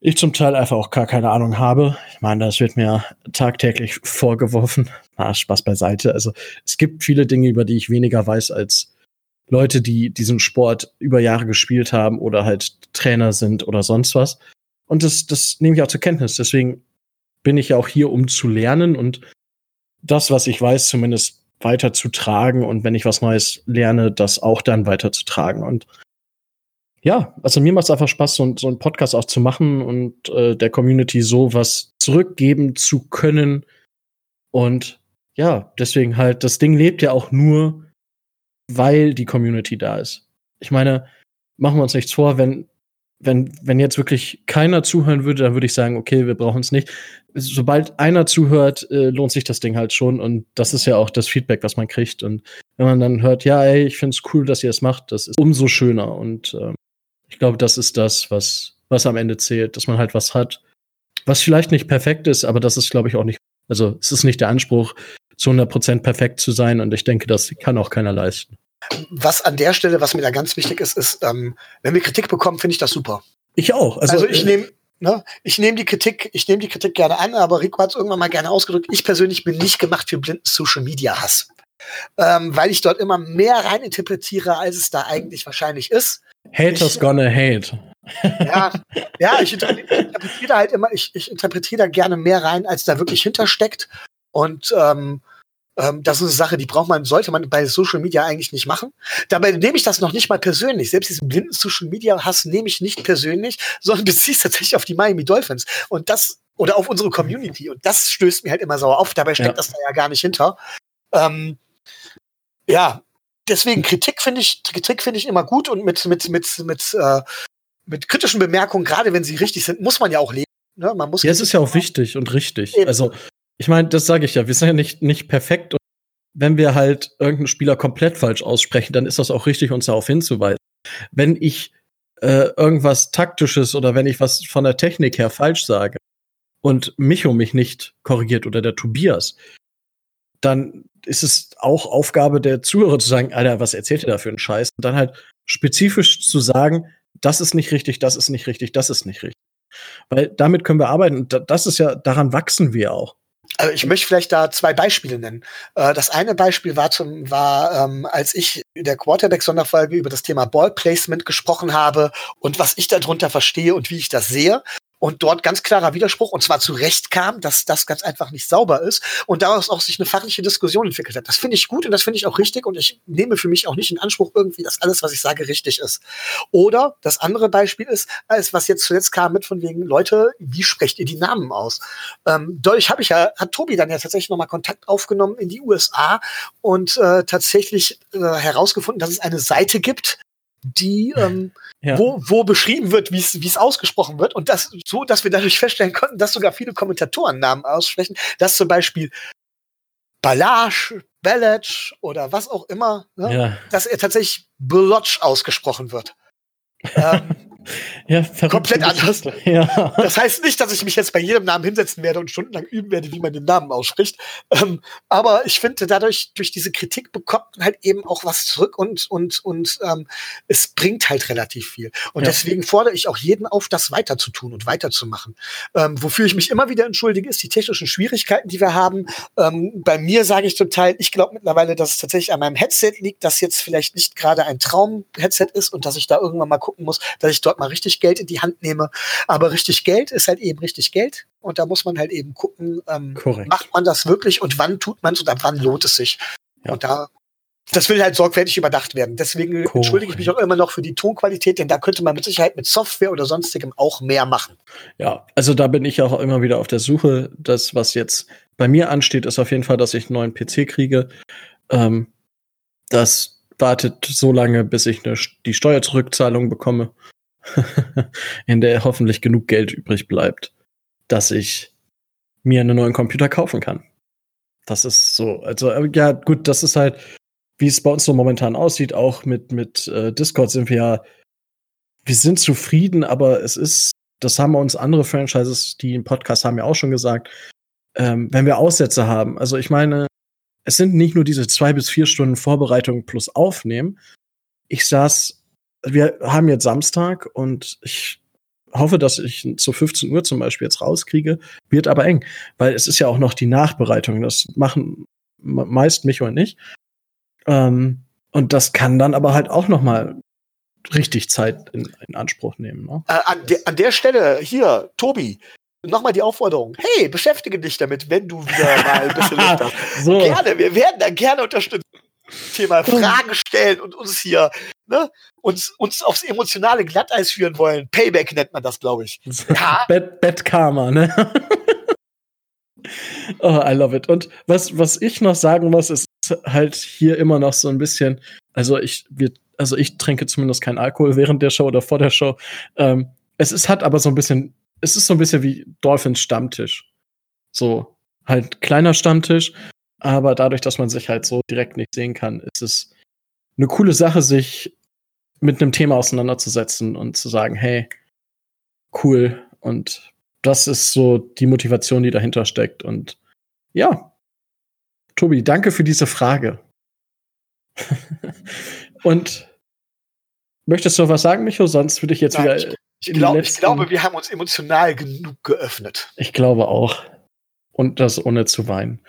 Speaker 1: ich zum Teil einfach auch gar keine Ahnung habe. Ich meine, das wird mir tagtäglich vorgeworfen. Na, Spaß beiseite. Also es gibt viele Dinge, über die ich weniger weiß als Leute, die diesen Sport über Jahre gespielt haben oder halt Trainer sind oder sonst was. Und das, das nehme ich auch zur Kenntnis. Deswegen bin ich ja auch hier, um zu lernen und das, was ich weiß, zumindest weiter zu tragen und wenn ich was Neues lerne, das auch dann weiter zu tragen. Und ja, also mir macht es einfach Spaß, so, so einen Podcast auch zu machen und äh, der Community so was zurückgeben zu können. Und ja, deswegen halt, das Ding lebt ja auch nur, weil die Community da ist. Ich meine, machen wir uns nichts vor, wenn, wenn, wenn jetzt wirklich keiner zuhören würde, dann würde ich sagen, okay, wir brauchen es nicht. Sobald einer zuhört, äh, lohnt sich das Ding halt schon und das ist ja auch das Feedback, was man kriegt. Und wenn man dann hört, ja, ey, ich finde es cool, dass ihr es macht, das ist umso schöner. Und ähm, ich glaube, das ist das, was, was am Ende zählt, dass man halt was hat, was vielleicht nicht perfekt ist, aber das ist, glaube ich, auch nicht, also es ist nicht der Anspruch, zu 100% perfekt zu sein und ich denke, das kann auch keiner leisten.
Speaker 2: Was an der Stelle, was mir da ganz wichtig ist, ist, ähm, wenn wir Kritik bekommen, finde ich das super.
Speaker 1: Ich auch.
Speaker 2: Also, also ich äh, nehme ne, ich nehme die Kritik, ich nehme die Kritik gerne an, aber Rico hat es irgendwann mal gerne ausgedrückt. Ich persönlich bin nicht gemacht für blinden Social Media Hass. Ähm, weil ich dort immer mehr rein interpretiere, als es da eigentlich wahrscheinlich ist.
Speaker 1: Haters ich, gonna hate.
Speaker 2: Ja, ja ich interpretiere halt immer, ich, ich interpretiere da gerne mehr rein, als da wirklich hintersteckt. Und ähm, ähm, das ist eine Sache, die braucht man, sollte man bei Social Media eigentlich nicht machen. Dabei nehme ich das noch nicht mal persönlich. Selbst diesen blinden Social Media Hass nehme ich nicht persönlich, sondern beziehe es tatsächlich auf die Miami Dolphins. Und das, oder auf unsere Community. Und das stößt mir halt immer sauer auf. Dabei steckt ja. das da ja gar nicht hinter. Ähm, ja, deswegen Kritik finde ich, Kritik finde ich immer gut und mit, mit, mit, mit, äh, mit kritischen Bemerkungen, gerade wenn sie richtig sind, muss man ja auch leben. Ne? Man muss
Speaker 1: ja, es ist ja auch wichtig und richtig. Eben. Also ich meine, das sage ich ja, wir sind ja nicht, nicht perfekt. Und wenn wir halt irgendeinen Spieler komplett falsch aussprechen, dann ist das auch richtig, uns darauf hinzuweisen. Wenn ich äh, irgendwas Taktisches oder wenn ich was von der Technik her falsch sage und Micho mich nicht korrigiert oder der Tobias, dann ist es auch Aufgabe der Zuhörer zu sagen, Alter, was erzählt ihr da für einen Scheiß? Und dann halt spezifisch zu sagen, das ist nicht richtig, das ist nicht richtig, das ist nicht richtig. Weil damit können wir arbeiten. Das ist ja, daran wachsen wir auch.
Speaker 2: Also ich möchte vielleicht da zwei Beispiele nennen. Äh, das eine Beispiel war, zum, war ähm, als ich in der Quarterback-Sonderfolge über das Thema Ball-Placement gesprochen habe und was ich darunter verstehe und wie ich das sehe und dort ganz klarer Widerspruch und zwar zu Recht kam, dass das ganz einfach nicht sauber ist und daraus auch sich eine fachliche Diskussion entwickelt hat. Das finde ich gut und das finde ich auch richtig und ich nehme für mich auch nicht in Anspruch irgendwie, dass alles, was ich sage, richtig ist. Oder das andere Beispiel ist, als was jetzt zuletzt kam mit von wegen Leute, wie sprecht ihr die Namen aus? Ähm, dadurch habe ich ja, hat Tobi dann ja tatsächlich nochmal Kontakt aufgenommen in die USA und äh, tatsächlich äh, herausgefunden, dass es eine Seite gibt, die ähm, ja. wo, wo beschrieben wird, wie es ausgesprochen wird. Und das so, dass wir dadurch feststellen konnten, dass sogar viele Kommentatoren Namen aussprechen, dass zum Beispiel Ballage, Ballage oder was auch immer, ne, ja. dass er tatsächlich Blotch ausgesprochen wird. ähm,
Speaker 1: ja,
Speaker 2: komplett anders. Ja. Das heißt nicht, dass ich mich jetzt bei jedem Namen hinsetzen werde und stundenlang üben werde, wie man den Namen ausspricht. Ähm, aber ich finde, dadurch, durch diese Kritik bekommt man halt eben auch was zurück und, und, und ähm, es bringt halt relativ viel. Und ja. deswegen fordere ich auch jeden auf, das weiter zu tun und weiterzumachen. Ähm, wofür ich mich immer wieder entschuldige, ist die technischen Schwierigkeiten, die wir haben. Ähm, bei mir sage ich zum Teil, ich glaube mittlerweile, dass es tatsächlich an meinem Headset liegt, das jetzt vielleicht nicht gerade ein Traum-Headset ist und dass ich da irgendwann mal gucken muss, dass ich dort dort mal richtig Geld in die Hand nehme. Aber richtig Geld ist halt eben richtig Geld. Und da muss man halt eben gucken, ähm, macht man das wirklich und wann tut man es und ab wann lohnt es sich. Ja. Und da das will halt sorgfältig überdacht werden. Deswegen Korrekt. entschuldige ich mich auch immer noch für die Tonqualität, denn da könnte man mit Sicherheit mit Software oder sonstigem auch mehr machen.
Speaker 1: Ja, also da bin ich auch immer wieder auf der Suche. Das, was jetzt bei mir ansteht, ist auf jeden Fall, dass ich einen neuen PC kriege. Ähm, das wartet so lange, bis ich eine, die Steuerzurückzahlung bekomme. in der hoffentlich genug Geld übrig bleibt, dass ich mir einen neuen Computer kaufen kann. Das ist so, also äh, ja, gut, das ist halt, wie es bei uns so momentan aussieht, auch mit, mit äh, Discord sind wir ja, wir sind zufrieden, aber es ist, das haben uns andere Franchises, die im Podcast haben ja auch schon gesagt, ähm, wenn wir Aussätze haben. Also ich meine, es sind nicht nur diese zwei bis vier Stunden Vorbereitung plus Aufnehmen. Ich saß wir haben jetzt Samstag und ich hoffe, dass ich zu 15 Uhr zum Beispiel jetzt rauskriege, wird aber eng, weil es ist ja auch noch die Nachbereitung. Das machen meist mich und ich. Ähm, Und das kann dann aber halt auch noch mal richtig Zeit in, in Anspruch nehmen. Ne?
Speaker 2: Äh, an, de an der Stelle, hier, Tobi, nochmal die Aufforderung. Hey, beschäftige dich damit, wenn du wieder mal ein bisschen Lust hast. so. Gerne, wir werden da gerne unterstützen. Thema Fragen stellen und uns hier, ne, uns, uns aufs emotionale Glatteis führen wollen. Payback nennt man das, glaube ich.
Speaker 1: Ja. Bad, Bad Karma, ne? oh, I love it. Und was, was ich noch sagen muss, ist halt hier immer noch so ein bisschen, also ich, wir, also ich trinke zumindest keinen Alkohol während der Show oder vor der Show. Ähm, es ist, hat aber so ein bisschen, es ist so ein bisschen wie Dolphins Stammtisch. So, halt kleiner Stammtisch, aber dadurch, dass man sich halt so direkt nicht sehen kann, ist es eine coole Sache, sich mit einem Thema auseinanderzusetzen und zu sagen, hey, cool. Und das ist so die Motivation, die dahinter steckt. Und ja, Tobi, danke für diese Frage. und möchtest du noch was sagen, Micho? Sonst würde ich jetzt Nein, wieder.
Speaker 2: Ich, ich, glaub, ich glaube, wir haben uns emotional genug geöffnet.
Speaker 1: Ich glaube auch. Und das ohne zu weinen.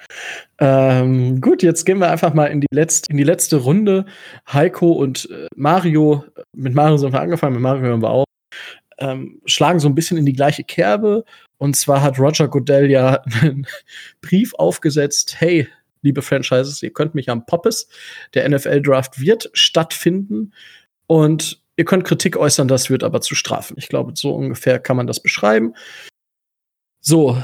Speaker 1: Ähm, gut, jetzt gehen wir einfach mal in die letzte, in die letzte Runde. Heiko und äh, Mario, mit Mario sind wir angefangen, mit Mario hören wir auch, ähm, schlagen so ein bisschen in die gleiche Kerbe. Und zwar hat Roger Goodell ja einen Brief aufgesetzt, hey, liebe Franchises, ihr könnt mich am Poppes. Der NFL-Draft wird stattfinden. Und ihr könnt Kritik äußern, das wird aber zu strafen. Ich glaube, so ungefähr kann man das beschreiben. So,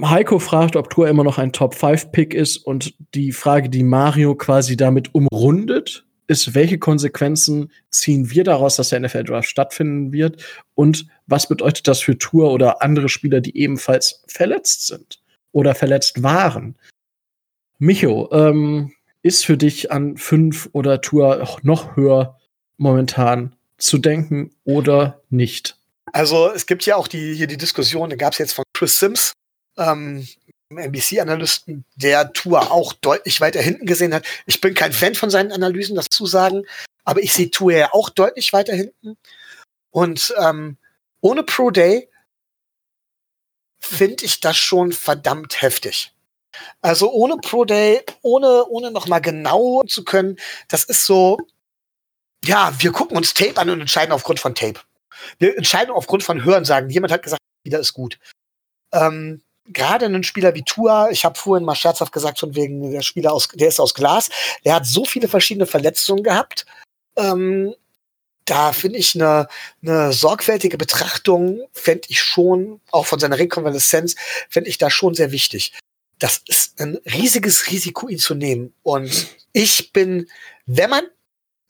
Speaker 1: Heiko fragt, ob Tour immer noch ein Top-5-Pick ist und die Frage, die Mario quasi damit umrundet, ist, welche Konsequenzen ziehen wir daraus, dass der NFL-Draft stattfinden wird und was bedeutet das für Tour oder andere Spieler, die ebenfalls verletzt sind oder verletzt waren? Micho, ähm, ist für dich an fünf oder Tour noch höher momentan zu denken oder nicht?
Speaker 2: Also es gibt ja auch die, hier die Diskussion, da gab es jetzt von Chris Sims, ähm, NBC-Analysten, der Tour auch deutlich weiter hinten gesehen hat. Ich bin kein Fan von seinen Analysen, das zu sagen, aber ich sehe Tour ja auch deutlich weiter hinten. Und ähm, ohne Pro Day finde ich das schon verdammt heftig. Also ohne Pro Day, ohne, ohne nochmal genau zu können, das ist so, ja, wir gucken uns Tape an und entscheiden aufgrund von Tape. Wir entscheiden aufgrund von Hörensagen. Jemand hat gesagt, wieder ist gut. Ähm, gerade einen Spieler wie Tua, ich habe vorhin mal scherzhaft gesagt, von wegen der Spieler aus, der ist aus Glas, der hat so viele verschiedene Verletzungen gehabt. Ähm, da finde ich eine, eine sorgfältige Betrachtung, fände ich schon, auch von seiner Rekonvaleszenz, fände ich da schon sehr wichtig. Das ist ein riesiges Risiko, ihn zu nehmen. Und ich bin, wenn man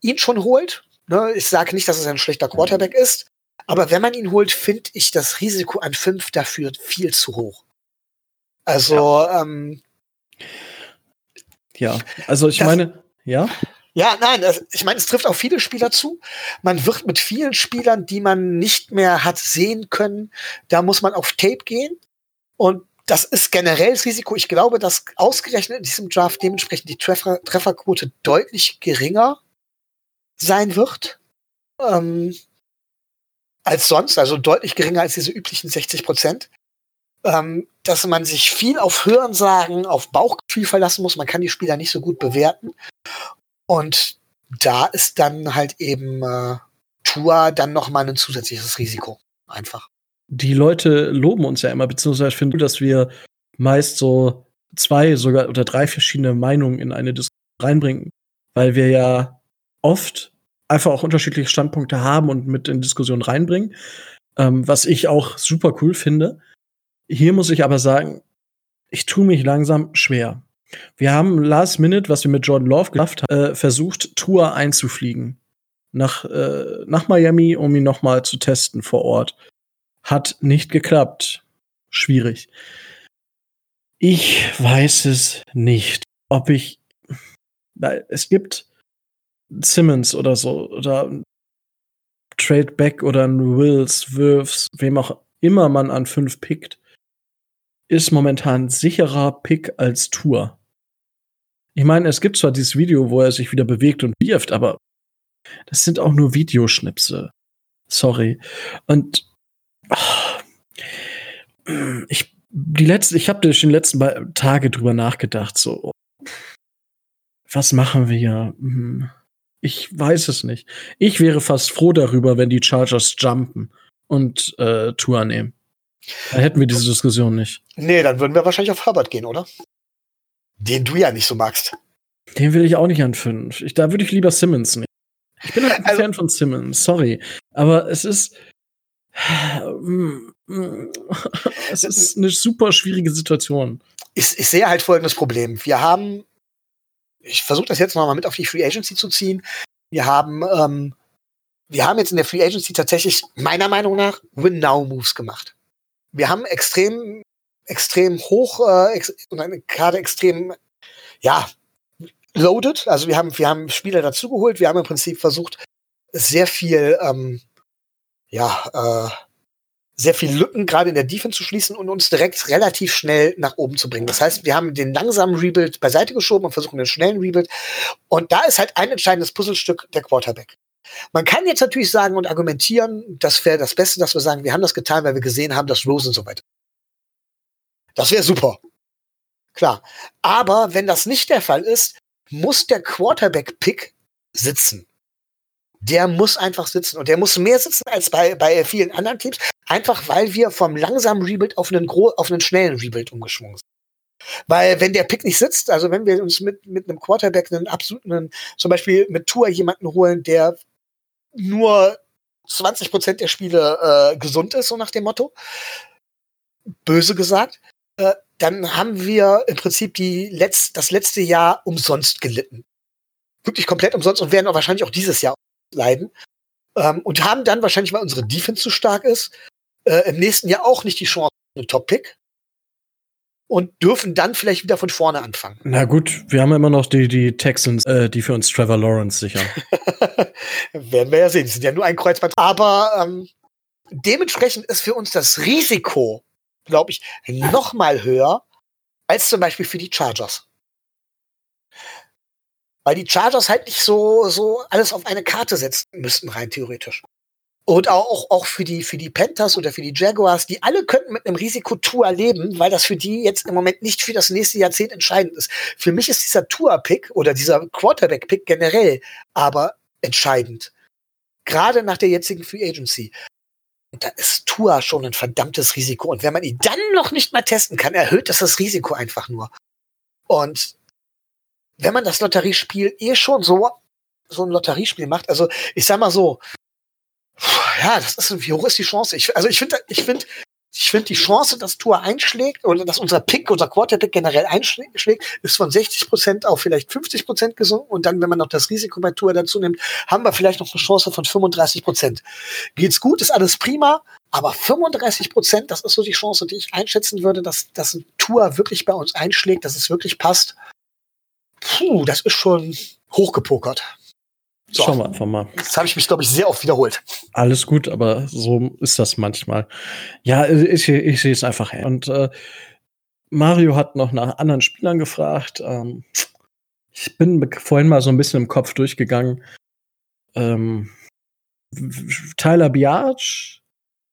Speaker 2: ihn schon holt, ne, ich sage nicht, dass es ein schlechter Quarterback ist, aber wenn man ihn holt, finde ich das Risiko an fünf dafür viel zu hoch. Also, ja, ähm,
Speaker 1: ja. also ich das, meine, ja.
Speaker 2: Ja, nein, das, ich meine, es trifft auch viele Spieler zu. Man wird mit vielen Spielern, die man nicht mehr hat sehen können, da muss man auf Tape gehen. Und das ist generell das Risiko. Ich glaube, dass ausgerechnet in diesem Draft dementsprechend die Treffer, Trefferquote deutlich geringer sein wird. Ähm, als sonst, also deutlich geringer als diese üblichen 60 Prozent ähm, dass man sich viel auf Hörensagen, auf Bauchgefühl verlassen muss. Man kann die Spieler nicht so gut bewerten. Und da ist dann halt eben äh, Tour dann noch mal ein zusätzliches Risiko. Einfach.
Speaker 1: Die Leute loben uns ja immer, beziehungsweise ich finde, dass wir meist so zwei sogar oder drei verschiedene Meinungen in eine Diskussion reinbringen, weil wir ja oft einfach auch unterschiedliche Standpunkte haben und mit in Diskussionen reinbringen, ähm, was ich auch super cool finde. Hier muss ich aber sagen, ich tue mich langsam schwer. Wir haben Last Minute, was wir mit Jordan Love geschafft haben, äh, versucht, Tour einzufliegen. Nach, äh, nach Miami, um ihn noch mal zu testen vor Ort. Hat nicht geklappt. Schwierig. Ich weiß es nicht, ob ich. Es gibt Simmons oder so, oder Trade Back oder ein Wills, Wirfs, wem auch immer man an fünf pickt ist momentan sicherer Pick als Tour. Ich meine, es gibt zwar dieses Video, wo er sich wieder bewegt und wirft, aber das sind auch nur Videoschnipse. Sorry. Und oh, ich die letzte, ich habe die letzten Tage drüber nachgedacht, so was machen wir? Hm. Ich weiß es nicht. Ich wäre fast froh darüber, wenn die Chargers jumpen und äh, Tour nehmen. Da hätten wir diese Diskussion nicht.
Speaker 2: Nee, dann würden wir wahrscheinlich auf Herbert gehen, oder? Den du ja nicht so magst.
Speaker 1: Den will ich auch nicht an fünf. Ich, da würde ich lieber Simmons nehmen. Ich bin halt ein also, Fan von Simmons, sorry. Aber es ist. Es ist eine super schwierige Situation.
Speaker 2: Ich, ich sehe halt folgendes Problem. Wir haben, ich versuche das jetzt nochmal mit auf die Free Agency zu ziehen. Wir haben, ähm, wir haben jetzt in der Free Agency tatsächlich meiner Meinung nach Win-Now-Moves gemacht. Wir haben extrem, extrem hoch äh, ex und eine Karte extrem, ja, loaded. Also wir haben, wir haben Spieler dazugeholt. Wir haben im Prinzip versucht, sehr viel, ähm, ja, äh, sehr viel Lücken gerade in der Defense zu schließen und uns direkt relativ schnell nach oben zu bringen. Das heißt, wir haben den langsamen Rebuild beiseite geschoben und versuchen den schnellen Rebuild. Und da ist halt ein entscheidendes Puzzlestück der Quarterback. Man kann jetzt natürlich sagen und argumentieren, das wäre das Beste, dass wir sagen, wir haben das getan, weil wir gesehen haben, dass Rosen so weit. Das wäre super. Klar. Aber wenn das nicht der Fall ist, muss der Quarterback-Pick sitzen. Der muss einfach sitzen und der muss mehr sitzen als bei, bei vielen anderen Teams, einfach weil wir vom langsamen Rebuild auf einen, auf einen schnellen Rebuild umgeschwungen sind. Weil wenn der Pick nicht sitzt, also wenn wir uns mit, mit einem Quarterback einen absoluten, zum Beispiel mit Tour jemanden holen, der nur 20 Prozent der Spiele äh, gesund ist, so nach dem Motto, böse gesagt, äh, dann haben wir im Prinzip die letzt, das letzte Jahr umsonst gelitten. Wirklich komplett umsonst und werden auch wahrscheinlich auch dieses Jahr leiden. Ähm, und haben dann wahrscheinlich, weil unsere Defense zu stark ist, äh, im nächsten Jahr auch nicht die Chance einen Top-Pick. Und dürfen dann vielleicht wieder von vorne anfangen.
Speaker 1: Na gut, wir haben immer noch die, die Texans, äh, die für uns Trevor Lawrence sichern.
Speaker 2: werden wir ja sehen. Die sind ja nur ein Kreuzband. Aber ähm, dementsprechend ist für uns das Risiko glaube ich, noch mal höher als zum Beispiel für die Chargers. Weil die Chargers halt nicht so, so alles auf eine Karte setzen müssten, rein theoretisch. Und auch, auch für die, für die Panthers oder für die Jaguars, die alle könnten mit einem Risiko Tour leben, weil das für die jetzt im Moment nicht für das nächste Jahrzehnt entscheidend ist. Für mich ist dieser Tour-Pick oder dieser Quarterback-Pick generell aber entscheidend. Gerade nach der jetzigen Free Agency. Da ist Tua schon ein verdammtes Risiko. Und wenn man ihn dann noch nicht mal testen kann, erhöht das das Risiko einfach nur. Und wenn man das Lotteriespiel eh schon so, so ein Lotteriespiel macht, also ich sag mal so, ja, das ist, wie hoch ist die Chance? Ich, also ich finde, ich finde, ich finde die Chance, dass Tour einschlägt oder dass unser Pick, unser Quarterback generell einschlägt, ist von 60 Prozent auf vielleicht 50 Prozent gesunken. Und dann, wenn man noch das Risiko bei Tour dazu nimmt, haben wir vielleicht noch eine Chance von 35 Prozent. Geht's gut, ist alles prima. Aber 35 Prozent, das ist so die Chance, die ich einschätzen würde, dass, dass ein Tour wirklich bei uns einschlägt, dass es wirklich passt. Puh, das ist schon hochgepokert.
Speaker 1: So. Schauen wir einfach mal.
Speaker 2: Jetzt habe ich mich, glaube ich, sehr oft wiederholt.
Speaker 1: Alles gut, aber so ist das manchmal. Ja, ich, ich sehe es einfach her. Und äh, Mario hat noch nach anderen Spielern gefragt. Ähm, ich bin vorhin mal so ein bisschen im Kopf durchgegangen. Ähm, Tyler Biatch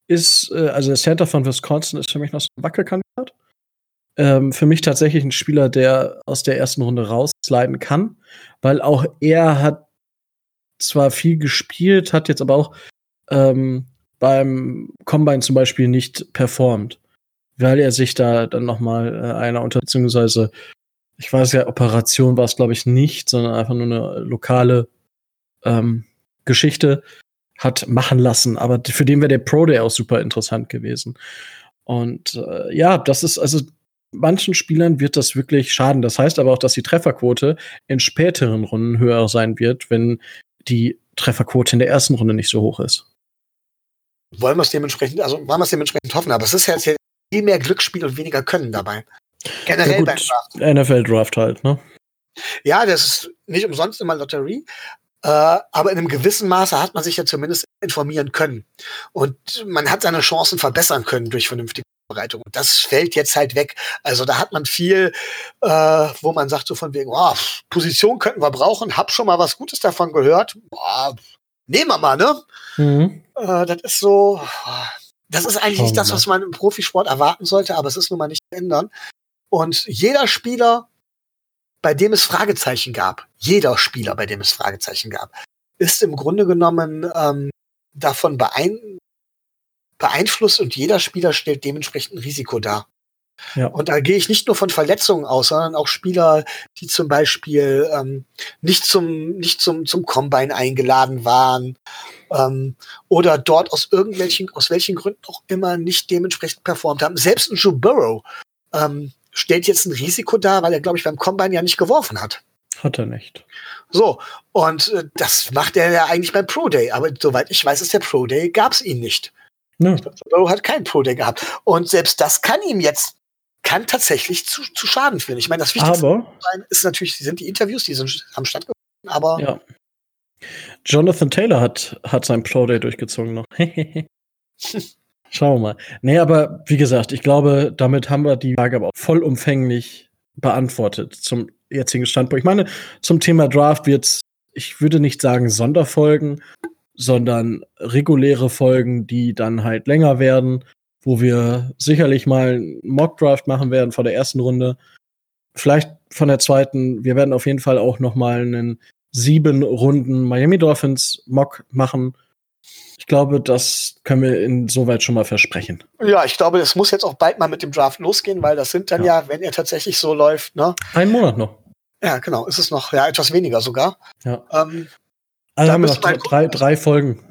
Speaker 1: ist, äh, also der Center von Wisconsin ist für mich noch so ein Wackelkandidat. Ähm, für mich tatsächlich ein Spieler, der aus der ersten Runde rausleiten kann, weil auch er hat zwar viel gespielt, hat jetzt aber auch ähm, beim Combine zum Beispiel nicht performt, weil er sich da dann noch mal äh, einer unter beziehungsweise ich weiß ja Operation war es glaube ich nicht, sondern einfach nur eine lokale ähm, Geschichte hat machen lassen. Aber für den wäre der Pro Day auch super interessant gewesen. Und äh, ja, das ist also manchen Spielern wird das wirklich schaden. Das heißt aber auch, dass die Trefferquote in späteren Runden höher sein wird, wenn die Trefferquote in der ersten Runde nicht so hoch ist.
Speaker 2: Wollen wir es dementsprechend, also wollen wir es dementsprechend hoffen, aber es ist ja jetzt viel mehr Glücksspiel und weniger Können dabei.
Speaker 1: Generell ja, beim Draft. NFL-Draft halt, ne?
Speaker 2: Ja, das ist nicht umsonst immer Lotterie. Äh, aber in einem gewissen Maße hat man sich ja zumindest informieren können. Und man hat seine Chancen verbessern können durch vernünftige Vorbereitung. Und das fällt jetzt halt weg. Also da hat man viel, äh, wo man sagt so von wegen, oh, Position könnten wir brauchen, hab schon mal was Gutes davon gehört. Boah, nehmen wir mal, ne? Mhm. Äh, das ist so, das ist eigentlich nicht das, was man im Profisport erwarten sollte, aber es ist nun mal nicht zu ändern. Und jeder Spieler bei dem es Fragezeichen gab, jeder Spieler, bei dem es Fragezeichen gab, ist im Grunde genommen ähm, davon beein beeinflusst und jeder Spieler stellt dementsprechend ein Risiko dar. Ja. Und da gehe ich nicht nur von Verletzungen aus, sondern auch Spieler, die zum Beispiel ähm, nicht zum nicht zum zum Combine eingeladen waren ähm, oder dort aus irgendwelchen aus welchen Gründen auch immer nicht dementsprechend performt haben. Selbst ein Joe Burrow ähm, stellt jetzt ein Risiko dar, weil er glaube ich beim Combine ja nicht geworfen hat.
Speaker 1: Hat er nicht.
Speaker 2: So, und äh, das macht er ja eigentlich beim Pro Day. Aber soweit ich weiß, ist der Pro Day, gab es ihn nicht. Ja. Burrow hat keinen Pro Day gehabt. Und selbst das kann ihm jetzt kann tatsächlich zu, zu Schaden führen. Ich meine, das Wichtigste
Speaker 1: aber,
Speaker 2: ist natürlich, sind die Interviews, die sind, haben stattgefunden, aber.
Speaker 1: Ja. Jonathan Taylor hat, hat sein Pro Day durchgezogen noch. Schauen wir mal. Nee, aber wie gesagt, ich glaube, damit haben wir die Frage aber auch vollumfänglich beantwortet zum jetzigen Standpunkt. Ich meine, zum Thema Draft wird's, ich würde nicht sagen Sonderfolgen, sondern reguläre Folgen, die dann halt länger werden, wo wir sicherlich mal einen Mock-Draft machen werden vor der ersten Runde. Vielleicht von der zweiten. Wir werden auf jeden Fall auch noch mal einen sieben Runden Miami Dolphins Mock machen. Ich glaube, das können wir insoweit schon mal versprechen.
Speaker 2: Ja, ich glaube, es muss jetzt auch bald mal mit dem Draft losgehen, weil das sind dann ja, ja wenn er tatsächlich so läuft, ne?
Speaker 1: Ein Monat noch.
Speaker 2: Ja, genau, ist es noch, ja, etwas weniger sogar.
Speaker 1: Ja. Ähm, also haben wir noch drei, drei Folgen.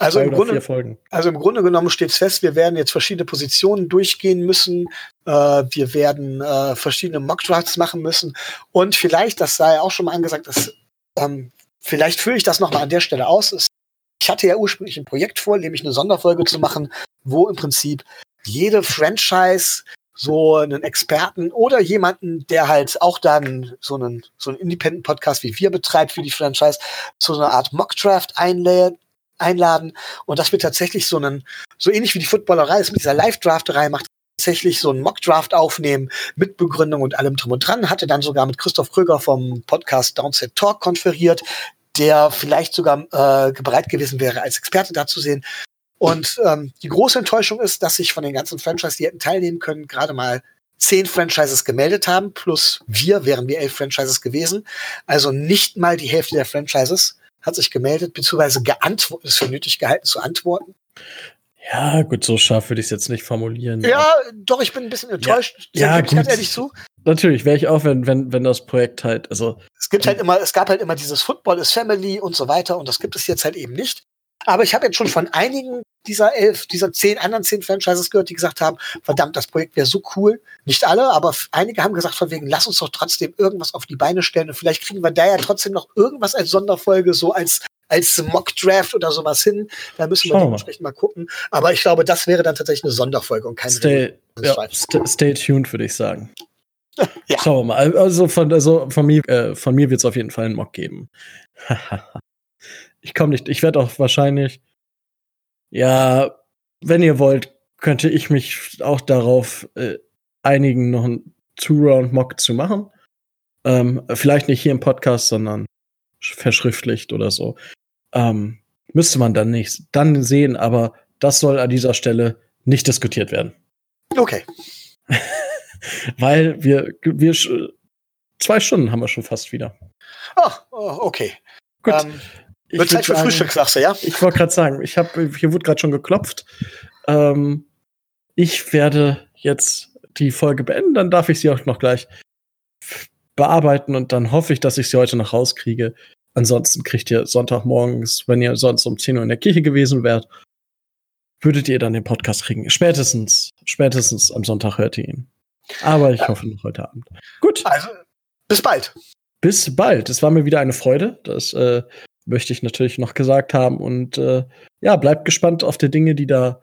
Speaker 2: Also im, Grunde, also im Grunde genommen steht es fest, wir werden jetzt verschiedene Positionen durchgehen müssen. Äh, wir werden äh, verschiedene Mockdrafts machen müssen. Und vielleicht, das sei auch schon mal angesagt, dass, ähm, vielleicht führe ich das nochmal an der Stelle aus. Ich hatte ja ursprünglich ein Projekt vor, nämlich eine Sonderfolge zu machen, wo im Prinzip jede Franchise so einen Experten oder jemanden, der halt auch dann so einen, so einen Independent-Podcast wie wir betreibt für die Franchise, so eine Art Mockdraft einlädt, einladen und dass wir tatsächlich so einen, so ähnlich wie die Footballerei es mit dieser Live-Drafterei macht, tatsächlich so einen Mock-Draft aufnehmen mit Begründung und allem drum und dran. Hatte dann sogar mit Christoph Kröger vom Podcast Downset Talk konferiert, der vielleicht sogar äh, bereit gewesen wäre, als Experte da zu sehen. Und ähm, die große Enttäuschung ist, dass sich von den ganzen Franchises, die hätten teilnehmen können, gerade mal zehn Franchises gemeldet haben, plus wir wären wir elf Franchises gewesen. Also nicht mal die Hälfte der Franchises hat sich gemeldet, beziehungsweise geantwortet, ist für nötig gehalten zu antworten.
Speaker 1: Ja, gut, so scharf würde ich es jetzt nicht formulieren.
Speaker 2: Ja, doch, ich bin ein bisschen enttäuscht.
Speaker 1: Ja, ja
Speaker 2: gut. ganz ehrlich zu.
Speaker 1: Natürlich, wäre ich auch, wenn, wenn, wenn das Projekt halt, also.
Speaker 2: Es gibt halt immer, es gab halt immer dieses Football is Family und so weiter und das gibt es jetzt halt eben nicht. Aber ich habe jetzt schon von einigen dieser elf, dieser zehn anderen zehn Franchises gehört, die gesagt haben, verdammt, das Projekt wäre so cool. Nicht alle, aber einige haben gesagt von wegen, lass uns doch trotzdem irgendwas auf die Beine stellen und vielleicht kriegen wir da ja trotzdem noch irgendwas als Sonderfolge, so als als Mock-Draft oder sowas hin. Da müssen wir dementsprechend mal. mal gucken. Aber ich glaube, das wäre dann tatsächlich eine Sonderfolge und keine
Speaker 1: Stay, ja, st stay tuned, würde ich sagen. ja. Schauen wir mal. Also von, also von mir, äh, von mir wird es auf jeden Fall einen Mock geben. ich komme nicht. Ich werde auch wahrscheinlich ja, wenn ihr wollt, könnte ich mich auch darauf äh, einigen, noch einen Two-Round-Mock zu machen. Ähm, vielleicht nicht hier im Podcast, sondern verschriftlicht oder so. Ähm, müsste man dann nicht dann sehen, aber das soll an dieser Stelle nicht diskutiert werden.
Speaker 2: Okay.
Speaker 1: Weil wir, wir zwei Stunden haben wir schon fast wieder.
Speaker 2: Ach, oh, okay. Gut. Ähm, wird Zeit für sagen, Frühstück, sagst du, ja?
Speaker 1: Ich wollte gerade sagen, ich hab, hier wurde gerade schon geklopft. Ähm, ich werde jetzt die Folge beenden, dann darf ich sie auch noch gleich bearbeiten und dann hoffe ich, dass ich sie heute noch rauskriege. Ansonsten kriegt ihr Sonntagmorgens, wenn ihr sonst um 10 Uhr in der Kirche gewesen wärt, würdet ihr dann den Podcast kriegen. Spätestens, spätestens am Sonntag hört ihr ihn. Aber ich ja. hoffe noch heute Abend.
Speaker 2: Gut. Also, bis bald.
Speaker 1: Bis bald. Es war mir wieder eine Freude. Das äh, möchte ich natürlich noch gesagt haben. Und äh, ja, bleibt gespannt auf die Dinge, die da,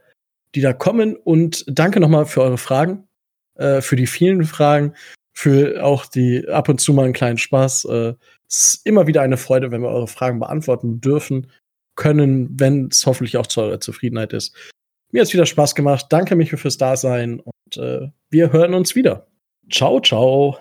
Speaker 1: die da kommen. Und danke nochmal für eure Fragen, äh, für die vielen Fragen, für auch die ab und zu mal einen kleinen Spaß. Äh, es ist immer wieder eine Freude, wenn wir eure Fragen beantworten dürfen, können, wenn es hoffentlich auch zu eurer Zufriedenheit ist. Mir hat es wieder Spaß gemacht. Danke mich fürs Dasein und äh, wir hören uns wieder. Ciao, ciao.